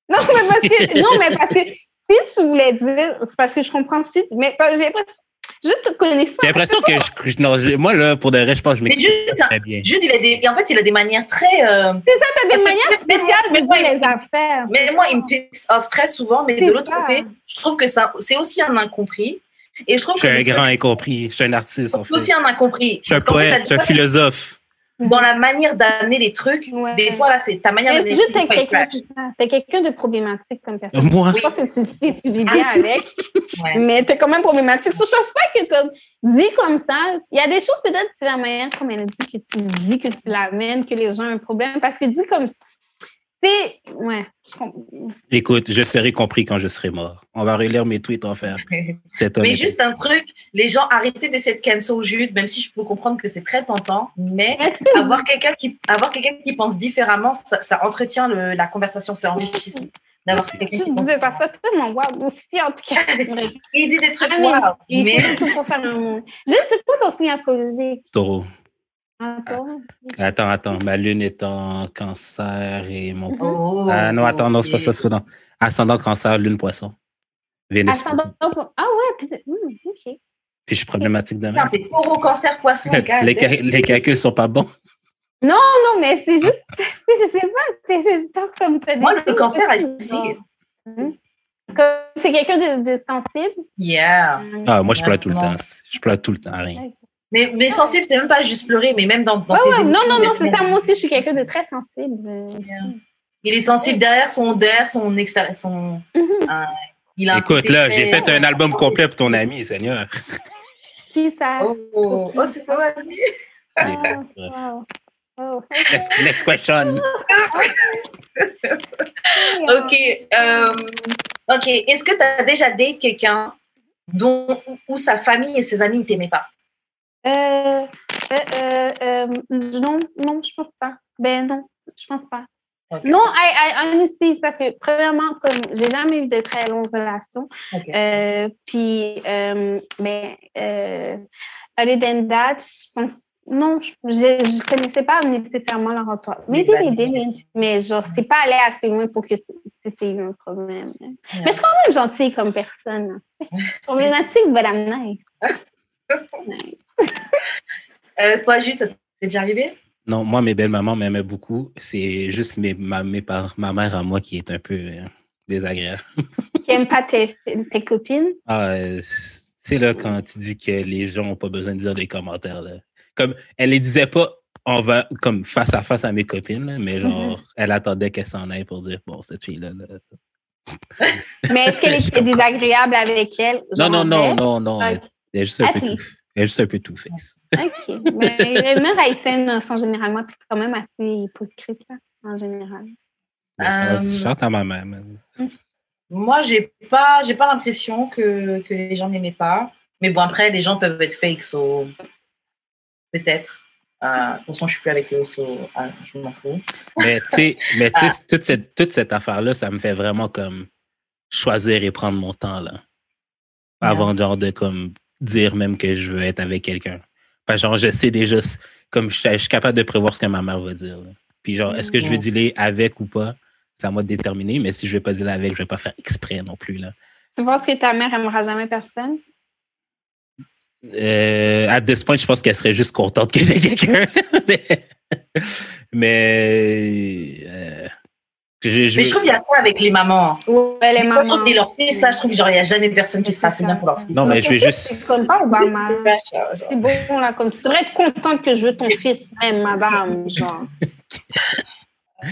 Non, mais parce que, non, mais parce que si tu voulais dire, c'est parce que je comprends si, mais que j'ai l'impression, je te connais ça. J'ai l'impression que je, que je- non, je- moi, là, pour de vrai, je pense que je c'est un- très bien. Jude, il a des, en fait, il a des manières très. euh, T'as des manières spéciales mais de il- les affaires. Mais moi, il me piss off très souvent. Mais C'est de l'autre ça. côté, je trouve que ça, c'est aussi un incompris. Et je trouve Je suis que un grand incompris. Je suis un artiste, en c'est fait. aussi un incompris. Je suis un poète, je suis un philosophe. Dans la manière d'amener les trucs, Ouais. des fois, là, c'est ta manière Mais d'amener juste les t'es trucs. T'es quelqu'un de problématique comme personne. Moi, Je pense que tu tu vis bien avec, Ouais. mais t'es quand même problématique. Je pense pas que comme dit comme ça, il y a des choses peut-être c'est la manière comme elle dit que tu dis que tu l'amènes, que les gens ont un problème, parce que dit comme ça, c'est ouais, je écoute, je serai compris quand je serai mort. On va relire mes tweets en faire. Mais juste un truc, les gens arrêtez d'essayer de cancel Jude, même si je peux comprendre que c'est très tentant, mais avoir quelqu'un qui, avoir quelqu'un qui pense différemment, ça, ça entretient le- la conversation, c'est enrichissant. D'avoir quelqu'un je qui pense disais ça fait tellement wow aussi en tout cas. Il dit des trucs Ah, wow, Il mais tout pour faire un sais quoi ton signe astrologique? Taureau. Attends. Attends, attends. Ma lune est en cancer et mon. Oh, Ah non, attends, non, c'est pas ça, c'est pas non. Ascendant cancer, lune poisson. Vénus. Ascendant. Ah ouais, puis hum, ok. Puis je suis problématique de même. C'est taureau, cancer, poisson, gars. Les, les calculs sont pas bons. Non, mais c'est juste, je sais pas, c'est comme t'as Moi, le cancer aussi. Hum. Comme C'est quelqu'un de, de sensible. Yeah. Ah, moi, je pleure tout le temps. Je pleure tout le temps, rien. Mais, mais sensible, c'est même pas juste pleurer, mais même dans, dans Ouais, tes ouais, non, émotions, non, non, mais- c'est ça. Moi aussi, je suis quelqu'un de très sensible. euh, Il est sensible derrière son derrière son extérieur. Son, Mhm. euh, il a un Écoute, là, j'ai fait un album complet pour ton ami, Seigneur. Qui ça? Oh, oh, oh, c'est. Ah, Bref. wow. Oh, Next, next question. Ok. euh, ok. Est-ce que tu as déjà date quelqu'un dont où sa famille et ses amis ne t'aimaient pas? Euh, euh, euh, euh, non, non, je pense pas. Ben non, je pense pas. Ok. Non, I, I honestly, c'est parce que premièrement, comme j'ai jamais eu de très longues relations, euh, puis, euh, mais, euh, other than that, je pense, non, je, je, je connaissais pas nécessairement leur entourage. Mais des amis. mais genre, c'est pas allé assez loin pour que eu un problème. Mais je suis quand même gentille comme personne. Problématique, but I'm nice. Nice. Euh, toi, Jude, ça t'est déjà arrivé? Non, moi, mes belles-mamans m'aimaient beaucoup. C'est juste mes, ma, mes par- ma mère à moi qui est un peu euh, désagréable. Qui aime pas tes, tes copines? Ah, euh, c'est là quand tu dis que les gens n'ont pas besoin de dire des commentaires. Là. Comme, elle les disait pas on va, comme face à face à mes copines, là, mais genre, elle attendait qu'elle s'en aille pour dire bon, cette fille-là. là. Mais est-ce qu'elle était désagréable avec elle? Non, Genre non, non, non, non. Elle, est juste un At peu tout. least. Elle est juste un peu tout face. OK. Mais les mères haïtiennes sont généralement quand même assez hypocrites, là, en général. Ça, Euh, Chante à ma mère, man. Moi, j'ai pas, j'ai pas l'impression que, que les gens m'aimaient pas. Mais bon, après, les gens peuvent être fake, so peut-être. Euh, de toute façon, je suis plus avec eux, so ah, je m'en fous. Mais tu sais, mais tu sais, toute cette, toute cette affaire-là, ça me fait vraiment comme choisir et prendre mon temps, là. Avant, genre, de comme dire même que je veux être avec quelqu'un. Parce que, genre, je sais déjà, comme je, je suis capable de prévoir ce que ma mère va dire. là. Puis, genre, est-ce que je veux dealer avec ou pas? C'est à moi de déterminer, mais si je vais pas dealer avec, je vais pas faire exprès non plus, là. Tu penses que ta mère aimera jamais personne? Euh, à this point, je pense qu'elle serait juste contente que j'ai quelqu'un. mais, mais euh, je, je- Mais je trouve qu'il y a ça avec les mamans. Ouais, les Quand mamans. et leur fils, là, je trouve qu'il n'y a jamais personne qui sera assez bien pour leur fils. non, mais je vais juste. pas Obama. C'est bon, là, comme tu devrais être contente que je veux ton fils, même, madame, genre.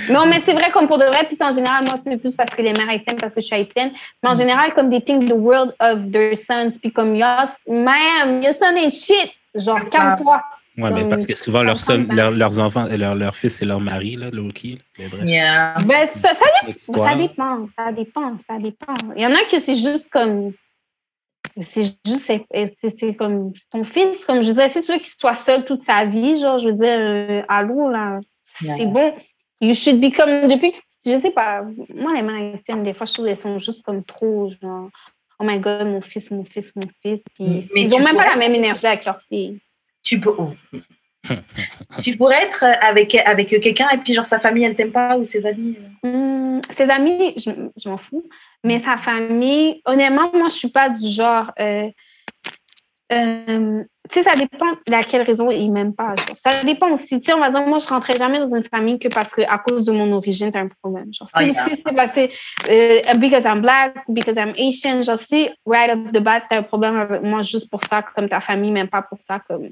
Non, mais c'est vrai, comme pour de vrai, puis en général, moi, c'est plus parce que les mères haïtiennes, parce que je suis haïtienne, mais en général, comme des think the world of their sons, puis comme, yes, ma'am, your son ain't shit, genre, calme-toi. Ouais, mais parce que souvent, leurs son- leurs- leurs enfants, leur, leur fils, c'est leur mari, là, Loki. là. Mais bref, Yeah. Ben, ça, dépend, ça dépend, ça dépend. Il y en a que c'est juste comme, c'est juste, c'est comme ton fils, comme je disais, si tu veux qu'il soit seul toute sa vie, genre, je veux dire, euh, allô, là, Yeah. c'est bon. you should be comme, depuis que, je sais pas, moi, les mères haïtiennes, des fois, je trouve qu'elles sont juste comme trop, genre, oh my god, mon fils, mon fils, mon fils. Puis Mais ils tu ont même pas la même énergie avec leur fille. Tu peux. oh. tu pourrais être avec, avec quelqu'un et puis genre sa famille elle t'aime pas ou ses amis. euh. Hmm, ses amis, je, je m'en fous. Mais sa famille, honnêtement, moi, je suis pas du genre. euh, euh, tu sais, ça dépend de à quelle raison ils m'aiment pas. genre. Ça dépend aussi. Tu sais, on va dire, moi, je rentrais jamais dans une famille que parce que à cause de mon origine, t'as un problème. Genre, si, Ah, yeah. si c'est passé euh, because I'm black, because I'm Asian, genre, si right off the bat, t'as un problème avec moi juste pour ça, comme ta famille m'aime pas pour ça, comme.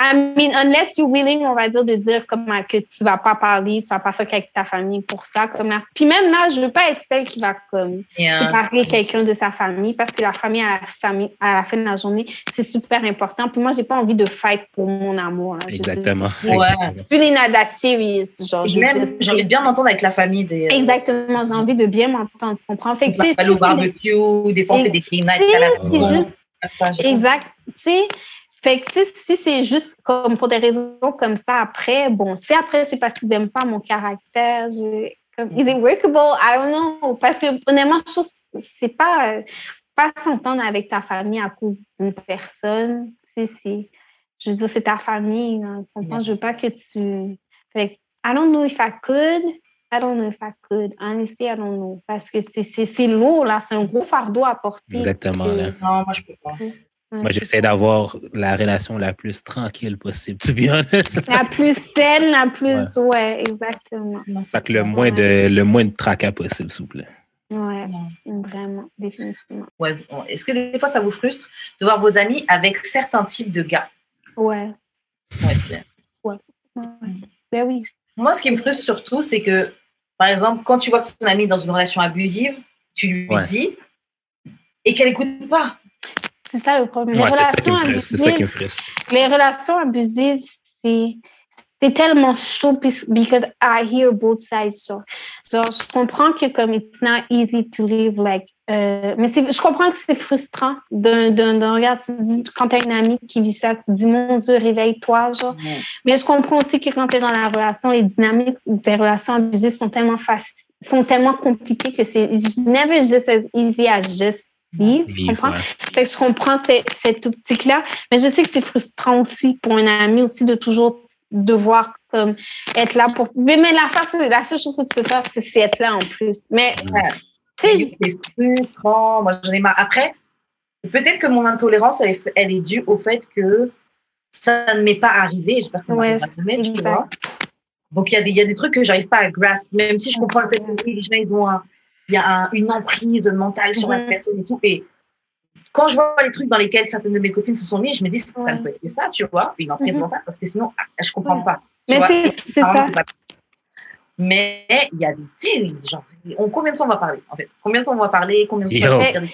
I mean, unless you're willing, on va dire, de dire comme euh, que tu vas pas parler, tu vas pas faire avec ta famille pour ça. Comme là. Puis même là, je veux pas être celle qui va comme euh, séparer quelqu'un de sa famille parce que la famille à la famille à la fin de la journée, c'est super important. Puis moi, j'ai pas envie de fight pour mon amour. là. Je dire, Exactement. Ouais. Plus not that serious, genre. je même j'ai envie de bien m'entendre avec la famille des. euh, Exactement, j'ai envie de bien m'entendre, tu comprends? Fait On que, va tu sais, aller au barbecue, des fois on fait des game nights à la c'est maison, juste ça, Exact. Tu sais, fait que sais, si c'est juste comme pour des raisons comme ça après, bon, si après c'est parce qu'ils n'aiment pas mon caractère, je, comme, is it workable? I don't know. Parce que honnêtement, je trouve que c'est pas, pas s'entendre avec ta famille à cause d'une personne. Sais, c'est, je veux dire, c'est ta famille. comprends? Bien Je veux pas que tu. Fait que, I don't know if I could. I don't know if I could. Honestly, I don't know. Parce que c'est- c'est c'est lourd, là. C'est un gros fardeau à porter. Exactement, Que- là. Non, moi je peux pas. Ouais. Moi, j'essaie d'avoir la relation la plus tranquille possible, to be honest. La plus saine, la plus. Ouais, exactement. Non, Fait que le moins de, le moins de tracas possible, s'il vous plaît. Ouais, vraiment, définitivement. Ouais. Est-ce que des fois ça vous frustre de voir vos amis avec certains types de gars? Ouais. Ouais, c'est- ouais. Ben oui. Moi, ce qui me frustre surtout, c'est que, par exemple, quand tu vois que ton ami est dans une relation abusive, tu lui Ouais. dis et qu'elle n'écoute pas. C'est ça le problème. Les Ouais, relations abusives, les relations abusives, c'est. C'est tellement chaud because I hear both sides. Genre, je comprends que comme it's not easy to live like, euh, mais c'est- je comprends que c'est frustrant de regarder, tu dis, quand t'as une amie qui vit ça, tu te dis, mon Dieu, réveille-toi, genre. Mais je comprends aussi que quand tu es dans la relation, les dynamiques des relations abusives sont tellement faciles, sont tellement compliquées que c'est never just as easy as just Livre, comprends? ouais. Fait que je comprends cette, cette optique-là, mais je sais que c'est frustrant aussi pour un ami aussi de toujours devoir comme être là pour. Mais, mais la, face, la seule chose que tu peux faire, c'est être là en plus. Mais tu sais, C'est frustrant. Moi, j'en ai marre. Après, peut-être que mon intolérance, elle est, elle est due au fait que ça ne m'est pas arrivé. J'espère que ça Ouais, jamais, tu vois. Donc, il y, a des- il y a des trucs que j'arrive pas à grasp, même si je comprends le fait que les gens, ils ont un- il y a un- une emprise mentale sur la personne et tout. Et quand je vois les trucs dans lesquels certaines de mes copines se sont mis, je me dis, ça Ouais. ne peut être que ça, tu vois, une emprise Mhm. mentale, parce que sinon, ah, je comprends Ouais. pas. mais c'est ça. Mais il y a des sais, genre, on, combien de fois on va parler, en fait? Combien de fois on va parler? Combien de fois Yo. on va dire des-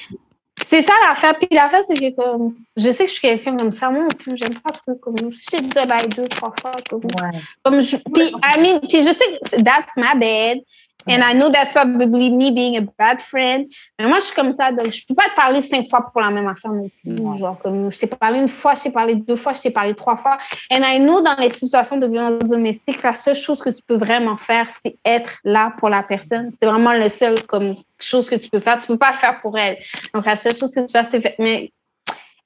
C'est ça l'affaire. Puis l'affaire, c'est que comme, je sais que je suis quelqu'un comme ça. Moi non plus, j'aime pas trop comme. Si j'ai dit bye deux, trois fois, comme. Ouais. comme je, puis, I mean, puis je sais que that's my bad. And I know that's probably me being a bad friend. Mais moi, je suis comme ça, donc je peux pas te parler cinq fois pour la même affaire non plus. Genre, comme, je t'ai parlé une fois, je t'ai parlé deux fois, je t'ai parlé trois fois. And I know dans les situations de violence domestique, la seule chose que tu peux vraiment faire, c'est être là pour la personne. C'est vraiment le seul, comme, chose que tu peux faire. Tu peux pas le faire pour elle. Donc, la seule chose que tu peux faire, c'est faire. Mais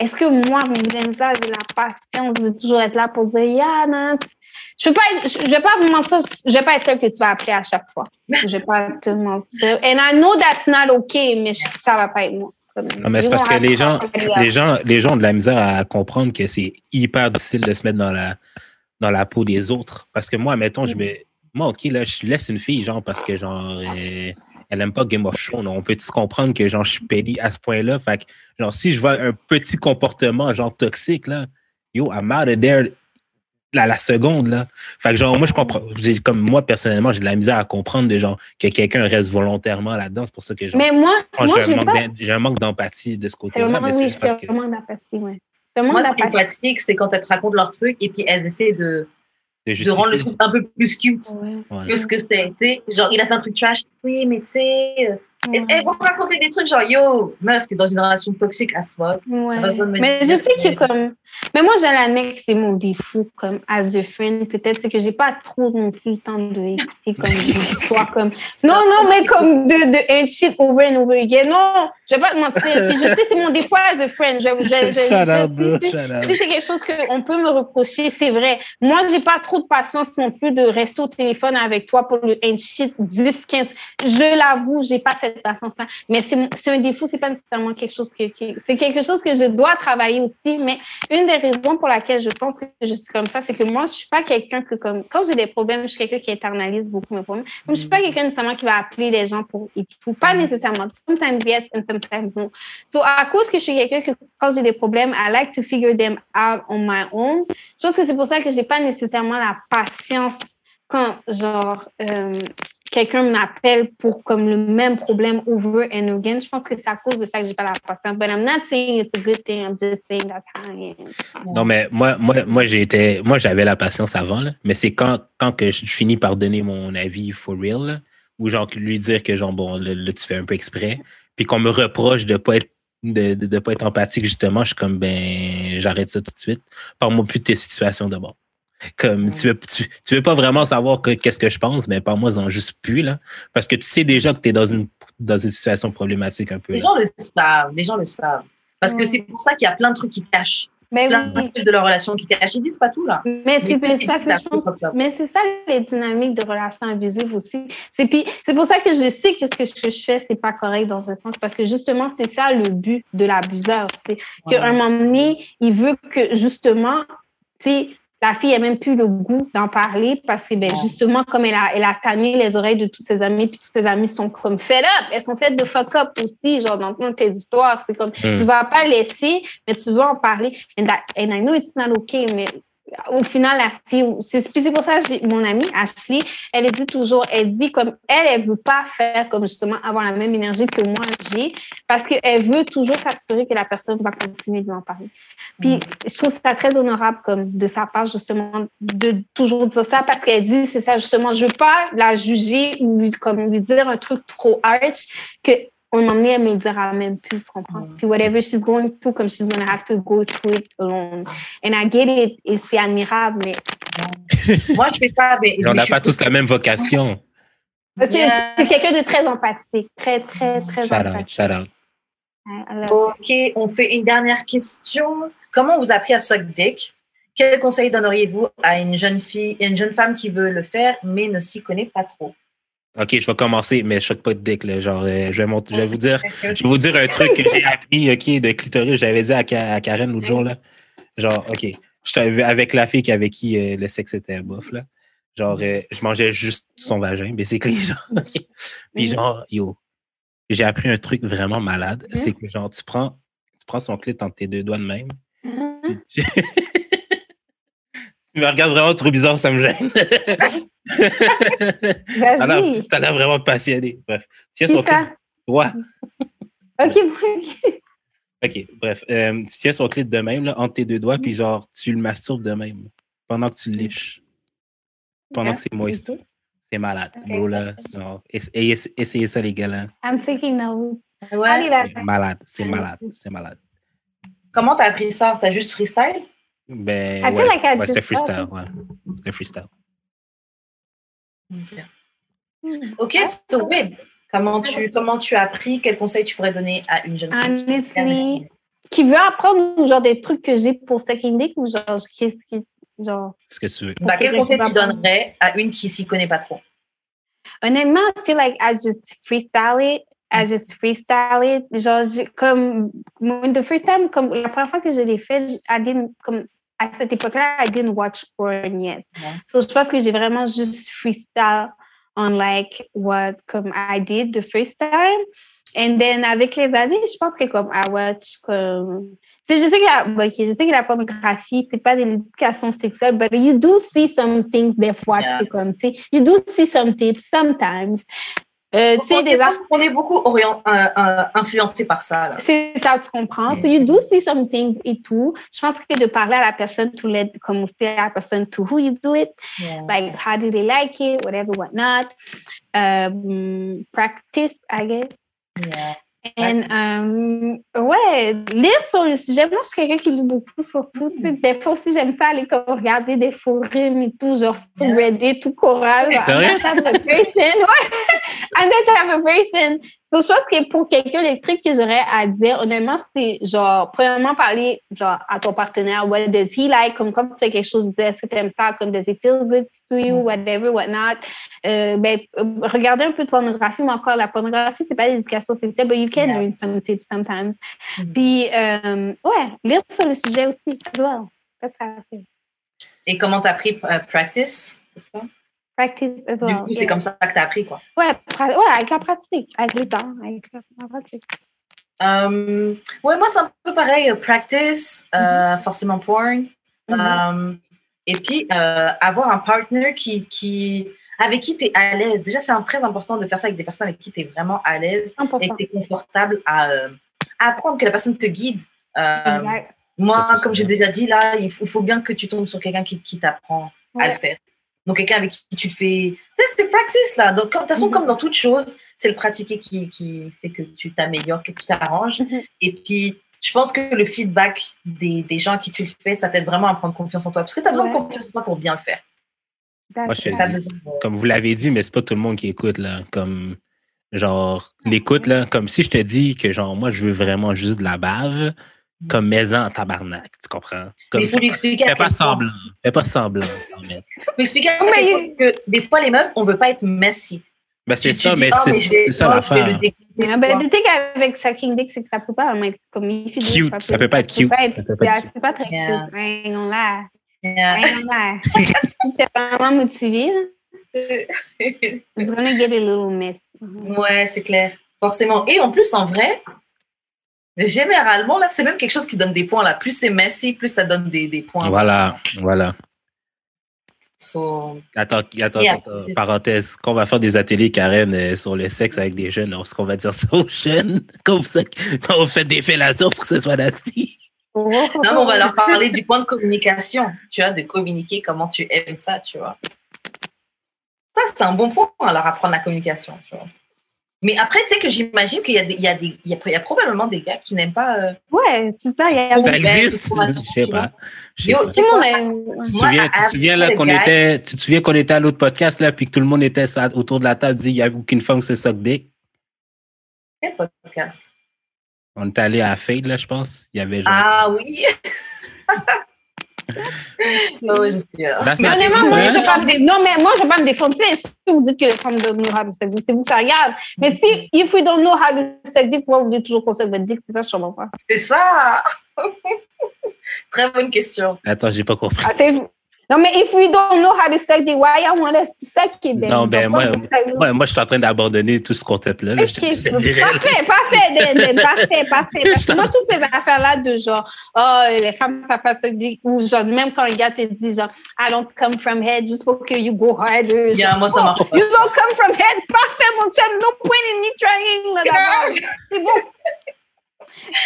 est-ce que moi, j'aime ça, j'ai la patience de toujours être là pour dire, yeah, non, je je vais pas vous mentir, je vais pas être celle que tu vas appeler à chaque fois. Je vais pas te mentir. And I know that's not okay, mais je- ça va pas être moi. Non, mais c'est parce que les gens, les gens, les gens ont de la misère à comprendre que c'est hyper difficile de se mettre dans la, dans la peau des autres. Parce que moi, mettons, je me, moi, OK, là, je laisse une fille, genre, parce que, genre, euh, elle aime pas Game of Thrones. On peut se comprendre que, genre, je suis pédé à ce point-là? Fait que, genre, si je vois un petit comportement, genre, toxique, là, yo, I'm out of there la, la seconde, là. Fait que, genre, moi, je comprends. j'ai- Comme moi, personnellement, j'ai de la misère à comprendre, de, genre, que quelqu'un reste volontairement là-dedans. C'est pour ça que, genre, Mais moi, moi, j'ai un manque un d'empathie de ce côté-là. Mais c'est oui, parce que. le manque ouais. Moi, manque ce qui fatigue, c'est quand elles te racontent leur truc et puis elles essaient de, de de rendre le truc un peu plus cute Ouais. Ouais. que ce que c'est. tu sais. Genre, il a fait un truc trash. Oui, mais tu sais. Ouais. Elles vont raconter des trucs genre, yo, meuf, t'es dans une relation toxique à fuck. Ouais. Mais je sais que- comme Mais moi, je l'admets que c'est mon défaut, comme as a friend. Peut-être c'est que j'ai pas trop non plus le temps de écouter comme des comme. Non, non, mais comme de, de shit over and over again. Non, je vais pas te mentir. Si je sais, c'est mon défaut as a friend. Je, je, je, c'est quelque chose qu'on peut me reprocher, c'est vrai. Moi, j'ai pas trop de patience non plus de rester au téléphone avec toi pour le shit 10, 15. Je l'avoue, j'ai pas cette Mais c'est un défaut, c'est pas nécessairement quelque chose que, que- c'est quelque chose que je dois travailler aussi. Mais une des raisons pour laquelle je pense que je suis comme ça, c'est que moi, je suis pas quelqu'un que comme, quand j'ai des problèmes, je suis quelqu'un qui internalise beaucoup mes problèmes. Comme je suis pas quelqu'un nécessairement qui va appeler les gens pour et tout. Pas nécessairement. Sometimes yes and sometimes no. So, à cause que je suis quelqu'un que quand j'ai des problèmes, I like to figure them out on my own. Je pense que c'est pour ça que j'ai pas nécessairement la patience quand, genre, euh, quelqu'un m'appelle pour comme le même problème over and again. Je pense que c'est à cause de ça que j'ai pas la patience. But I'm not saying it's a good thing. I'm just saying that's how I am. Non, mais moi, moi, moi, été, moi, j'avais la patience avant, là, mais c'est quand, quand que je finis par donner mon avis for real, ou genre lui dire que genre, bon, tu fais un peu exprès, puis qu'on me reproche de pas être de, de pas être empathique, justement, je suis comme ben j'arrête ça tout de suite. Parle-moi plus de tes situations d'abord. Comme tu veux, tu, tu veux pas vraiment savoir que- qu'est-ce que je pense, mais parle-moi-en juste plus, là. Parce que tu sais déjà que tu es dans une dans une situation problématique un peu. Les là. gens le savent, les gens le savent. Parce que Ouais. c'est pour ça qu'il y a plein de trucs qui cachent, Mais plein de trucs de leur relation qui cachent. Ils disent pas tout là. Mais Mais c'est ça. mais c'est ça les dynamiques de relations abusives aussi. C'est puis c'est pour ça que je sais que ce que je, fais c'est pas correct dans un sens parce que justement c'est ça le but de l'abuseur, c'est qu'à un moment donné il veut que justement tu sais la fille a même plus le goût d'en parler parce que ben Ouais. justement comme elle a elle a tanné les oreilles de toutes ses amies puis toutes ses amies sont comme fed up, elles sont faites de fuck up aussi genre dans tes histoires, c'est comme Mm. tu vas pas laisser mais tu vas en parler and, that, and I know it's not okay mais au final, la fille, c'est pour ça que mon amie Ashley, elle dit toujours, elle dit comme elle, elle veut pas faire comme justement avoir la même énergie que moi j'ai, parce qu'elle veut toujours s'assurer que la personne va continuer de lui en parler. Puis je trouve ça très honorable comme de sa part justement de toujours dire ça parce qu'elle dit c'est ça justement, je veux pas la juger ou lui, comme lui dire un truc trop harsh que on m'en est, elle me dira même plus, tu comprends? Mm. Puis whatever she's going through, comme she's gonna have to go through it alone. And I get it, et c'est admirable, mais Moi, je fais pas. Mais, On n'a pas tous la même vocation. c'est Yeah. c'est quelqu'un de très empathique, très, très, très Shout out, empathique. shout out. I love Ok, on fait une dernière question. Comment vous a appris à suck dick? Quel conseil donneriez-vous à une jeune fille, une jeune femme qui veut le faire mais ne s'y connaît pas trop? OK, je vais commencer, mais je choque pas de dick. Là. Genre, euh, je, vais mont- je vais vous dire je vais vous dire un truc que j'ai appris OK, de clitoris. J'avais dit à, Ka- à Karen l'autre jour. Là. Genre, OK, j'étais avec la fille avec qui euh, le sexe était bof. Là. Genre, euh, je mangeais juste son vagin, basically. Genre, OK. Puis genre, yo, j'ai appris un truc vraiment malade. Mhm. C'est que genre, tu prends, tu prends son clit entre tes deux doigts de même. Mhm. tu me regardes vraiment trop bizarre, ça me gêne. Vas-y. t'as l'air vraiment passionné. Bref. Tiens son clit ça? droit. OK, ok. OK, bref. Euh, tu tiens son clit de même, là, entre tes deux doigts, puis genre, tu le masturbes de même pendant que tu le liches. Pendant que c'est moist. C'est malade. Ok. Bro, là, genre, ess- ess- essayez ça, les gars, là. I'm taking note. Ouais. C'est malade. C'est malade. C'est malade. Comment t'as appris ça? T'as juste freestyle? Ben, I feel ouais, like ouais, freestyle, ouais. C'est freestyle. Ok, so wait. Comment tu, comment tu as appris? Quel conseil tu pourrais donner à une jeune fille qui- veut apprendre genre des trucs que j'ai pour second dick ou genre qu'est-ce qui genre? Ce que tu veux. Bah, quel Ok, conseil tu donnerais à une qui s'y connaît pas trop? Honnêtement I feel like I just freestyle it. I just freestyle it. Genre comme the first time comme la première fois que je l'ai fait I didn't comme à cette époque-là I didn't watch porn yet so je pense que j'ai vraiment juste freestyle on like what comme I did the first time and then avec les années je pense que comme I watch comme je sais que la, bon, ok, je sais que la pornographie, c'est pas de l'éducation sexuelle, but you do see some things des fois Yeah. que comme, tu you do see some tips sometimes. Euh, tu sais, on, des est, articles, on est beaucoup orient, euh, euh, influencé par ça. C'est ça, tu comprends. So you do see some things et tout. Je pense que de parler à la personne to let, comme aussi à la personne to who you do it, like how do they like it, whatever, whatnot. Um, practice, I guess. Yeah. And, um, ouais, lire sur le sujet. Moi, je suis quelqu'un qui lit beaucoup, surtout. tu sais, Des fois aussi, j'aime ça aller comme regarder des forums et tout, genre sur Reddit. C'est vrai? I'm that type of person. Ouais. I'm that type of person. So, je pense que pour quelqu'un, les trucs que j'aurais à dire, honnêtement, c'est genre, premièrement, parler genre à ton partenaire. What does he like? Comme quand tu fais quelque chose, est-ce que tu aimes ça? Comme does it feel good to you? Whatever, whatnot. Euh, ben, regardez un peu de pornographie, mais encore, la pornographie, c'est pas l'éducation sexuelle, but you can Yeah. learn some tips sometimes. Mhm. Puis, euh, ouais, lire sur le sujet aussi, as well. That's how I feel. Et comment t'as appris euh, practice, c'est ça? Practice as Du coup, c'est comme ça que t'as appris, quoi. Ouais, ouais, avec la pratique, avec le temps, avec la, pratique. Euh, ouais, moi, c'est un peu pareil. euh, Practice, euh, forcément porn. Mhm. Euh, et puis, euh, avoir un partner qui, qui, avec qui tu es à l'aise. Déjà, c'est très important de faire ça avec des personnes avec qui tu es vraiment à l'aise et 100%. que tu es confortable à, euh, à apprendre, que la personne te guide. Euh, Exact. moi, comme j'ai déjà dit, là, il faut, il faut bien que tu tombes sur quelqu'un qui, qui t'apprend à le faire. Donc, quelqu'un avec qui tu te fais. Tu sais, c'est practice, là. Donc, comme- de toute façon, Mhm. comme dans toute chose, c'est le pratiquer qui, qui fait que tu t'améliores, que tu t'arranges. Mhm. Et puis, je pense que le feedback des, des gens à qui tu le fais, ça t'aide vraiment à prendre confiance en toi. Parce que tu as besoin Ouais. de confiance en toi pour bien le faire. Moi, je dis. Comme vous l'avez dit, mais c'est pas tout le monde qui écoute, là. Comme, genre, l'écoute, là. Comme si je te dis que, genre, moi, je veux vraiment juste de la bave, comme maison en tabarnak, tu comprends? Comme, Mais il faut fais lui pas, expliquer. fais pas semblant. Fais pas semblant, faut expliquer à Mais que des fois, les meufs, on veut pas être messy. Ben, c'est Tu- tu ça, mais Ah, c'est ça l'affaire. Ah, ben, quoi. le truc avec Sucking Dick, c'est que ça peut pas être comme il fait Cute, ça peut pas être cute, ça peut pas être C'est pas très cute. I Yeah. ain't gonna lie. Si t'es vraiment motivé, là, it's gonna get a little messy. Ouais, c'est clair. Forcément. Et en plus, en vrai, généralement, là, c'est même quelque chose qui donne des points. Là. Plus c'est messy, plus ça donne des, des points. Voilà, voilà. So, Attends, attends, Yeah. attends, parenthèse. Qu'on va faire des ateliers, Karen, euh, sur le sexe avec des jeunes. Est-ce qu'on va dire ça aux jeunes? Quand vous, quand vous faites des fellations, faut que ce soit nasty. Non, mais on va leur parler du point de communication. Tu vois, de communiquer comment tu aimes ça, tu vois. Ça, c'est un bon point à leur apprendre la communication, tu vois. Mais après, tu sais que j'imagine qu'il y a, des, il y, a des, il y, a, il y a probablement des gars qui n'aiment pas. euh, Ouais, c'est ça. Il y a Ça existe? Je sais pas. Tout le monde est. Tu te souviens, tu te souviens là qu'on était, tu te souviens qu'on était à l'autre podcast là, puis que tout le monde était ça- autour de la table, dit il n'y a aucune femme qui se soque dick. Quel podcast? On est allé à Fade là, je pense. Il y avait genre. Ah oui. oh, Mais honnêtement, moi, Hein? je non, mais moi, je vais pas me défendre. Tu sais, Si vous dites que les femmes don't know how to c'est vous ça regarde. Mais si, if we don't know how to dick, pourquoi vous dites toujours qu'on votre dick? C'est ça, je comprends pas. C'est ça. Très bonne question. Attends, j'ai pas compris. Ah, Non, mais if we don't know how to suck dick, why y'all want us to suck it then? Non, ben, moi, ça- moi, moi, je suis en train d'abandonner tout ce concept-là. là, je je parfait, parfait, parfait, parfait. Parce que moi, toutes ces affaires-là de genre, oh, les femmes, ça fait ça, ou genre, même quand un gars te dit genre, I don't come from head just for que you go harder. Bien, genre, moi, ça oh, marche. You don't come from head, parfait, mon chum, no point in me trying, là, d'abord. C'est bon.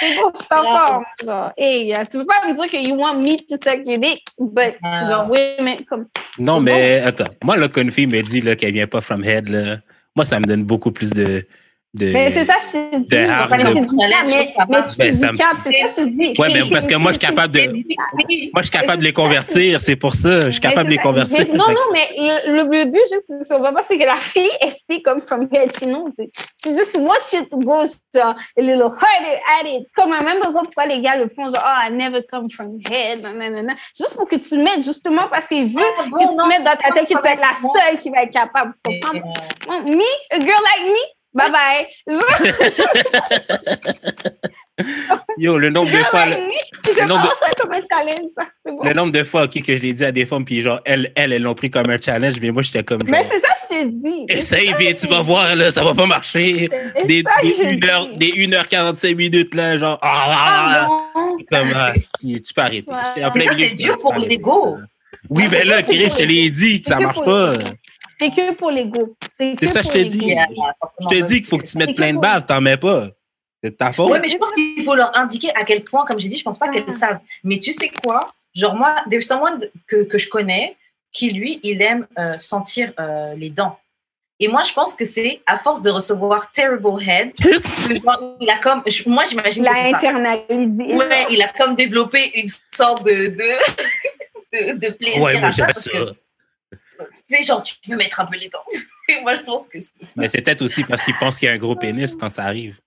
C'est bon, je t'en forme. Genre, hey, euh, tu peux pas me dire que you want me to suck your dick, but, Ah. genre, oui, mais comme, Non, mais attends. Moi, là, qu'une fille me dit là, qu'elle vient pas from head, là, moi, ça me donne beaucoup plus de. De... mais c'est ça, je te dis. ça. Mais, Ben, ça c'est ça je te dis. Ouais, mais parce que moi, je suis capable de. Moi, je suis capable de les convertir, c'est pour ça. Je suis capable de les convertir. ça. Non, non, mais le, but, juste, c'est pas c'est que la fille, elle fait comme from head, she knows it. She just wants you to go genre, a little harder at it. Comme la même raison pourquoi les gars le font, genre, oh, I never come from head, nanana. Juste pour que tu mettes, justement, parce qu'il veut Ah, bon, que tu non, mettes dans ta tête que tu vas être la seule qui va être capable. Tu comprends? euh, Me, a girl like me, bye bye. Yo, le nombre de fois, je le nombre de- pense ça comme un challenge, ça. C'est bon. le nombre de fois, ok, que je l'ai dit à des femmes, puis genre, elles, elles, elles l'ont pris comme un challenge, mais moi, j'étais comme genre. Mais c'est ça que je te dis. Essaye, puis tu vas voir, là, ça va pas marcher. Des, ça des, je 1 heure, dis. des 1h45 minutes, là, genre. Ah, ah, Ah ah, bon? Comme, ah, si, tu peux arrêter. Ouais. J'étais en plein Mais ça, c'est dur pour l'ego. Oui, ben là, Kiri, je te l'ai dit ça marche pas. C'est que pour l'ego. C'est ça je te l'ego. dis. Yeah, Je te dis qu'il faut que tu mettes plein de baves, t'en mets pas. C'est de ta faute. Oui, mais je pense qu'il faut leur indiquer à quel point, comme j'ai dit, je pense pas Ah. qu'elles savent. Mais tu sais quoi? Genre, moi, there's someone que, que je connais qui, lui, il aime euh, sentir euh, les dents. Et moi, je pense que c'est à force de recevoir Terrible Head, genre, il a comme, je- moi, j'imagine Il que a c'est ça. internalisé. Ouais, il a comme développé une sorte de, de, de, de plaisir Ouais, moi à ça. j'aime Parce ça. que, tu sais, genre, tu peux mettre un peu les dents. Moi, je pense que c'est ça. Mais c'est peut-être aussi parce qu'il pense qu'il y a un gros pénis quand ça arrive.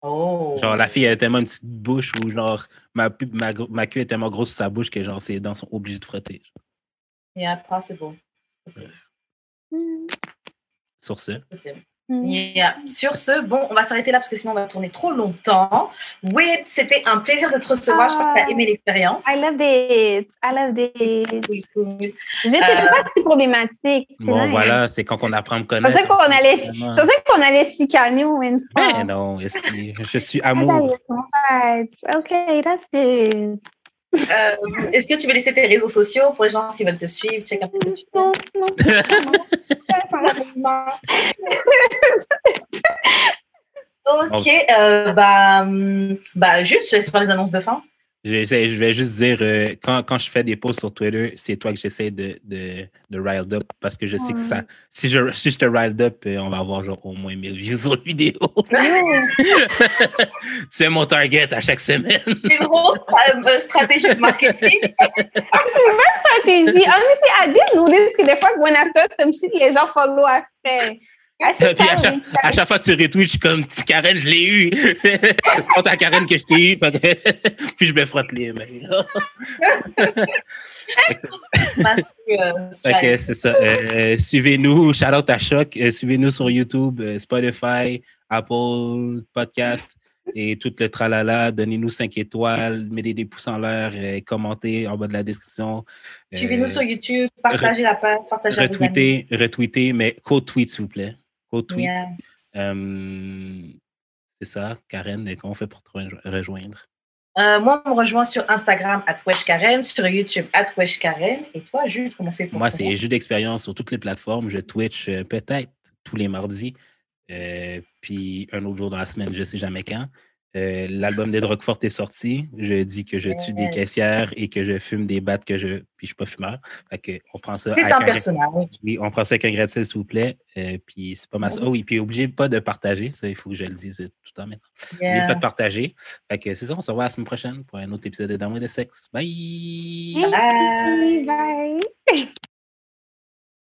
Oh. Genre, la fille, elle a tellement une petite bouche ou genre, ma, ma, ma queue est tellement grosse sur sa bouche que genre, ses dents sont obligées de frotter. Yeah, possible. Possible. Sur ce. Possible. Mm. Yeah. Sur ce, bon, on va s'arrêter là parce que sinon on va tourner trop longtemps. Wait, c'était un plaisir de te recevoir. J'espère que tu as aimé l'expérience. I love it. I love it. Cool. J'étais pas si problématique. Bon, nice. voilà, c'est quand on apprend à me Je connaître. pensais qu'on allait, Vraiment. je pensais qu'on allait chicaner au une fois. Ben non, ici, je suis Ah, amour. OK, that's good. Euh, Est-ce que tu veux laisser tes réseaux sociaux pour les gens s'ils veulent te suivre, check un peu Ok, euh, bah, hum, bah, juste, faire les annonces de fin. J'essaie- je vais juste dire, euh, quand, quand je fais des posts sur Twitter, c'est toi que j'essaie de, de, de riled up parce que je sais que ça, si je, si je te riled up, euh, on va avoir genre au moins 1000 views sur la vidéo. c'est mon target à chaque semaine. C'est une grosse euh, stratégie de marketing. stratégie. Honestly, I didn't notice que des fois, when I saw some shit, les gens follow après. Should Puis à chaque, you. à chaque fois que tu retweets, je suis comme Karen, je l'ai eu. c'est pas ta Karen que je t'ai eu. Puis je me frotte les mains. Parce que, euh, Ok, c'est ça. Euh, suivez-nous, shout out à Choc. Euh, suivez-nous sur YouTube, euh, Spotify, Apple Podcast et tout le tralala. Donnez-nous 5 étoiles, mettez des pouces en l'air, euh, commentez en bas de la description. Euh, Suivez-nous sur YouTube, partagez la page, partagez à vos amis. retweetez, retweetez, mais code tweet, s'il vous plaît. Yeah. Euh, c'est ça, Karen, comment on fait pour te rejo- rejoindre? Euh, moi, on me rejoint sur Instagram, at Karen, sur YouTube, at Karen. Et toi, Jules, comment on fait pour Moi, c'est jeu d'expérience sur toutes les plateformes. Je Twitch euh, peut-être tous les mardis, euh, puis un autre jour dans la semaine, je ne sais jamais quand. Euh, L'album des Drogues Fortes est sorti. Je dis que je tue des caissières et que je fume des battes que je. Puis je ne suis pas fumeur. Fait que on prend ça C'est avec un un- personnage. Oui, on prend ça avec un sel, s'il vous plaît. Euh, puis c'est pas mal ça. Oh oui, puis obligé pas de partager. Ça, il faut que je le dise tout le temps maintenant. N'oubliez Yeah. pas de partager. Fait que c'est ça, on se revoit la semaine prochaine pour un autre épisode de et de sexe. Bye! Bye. Bye.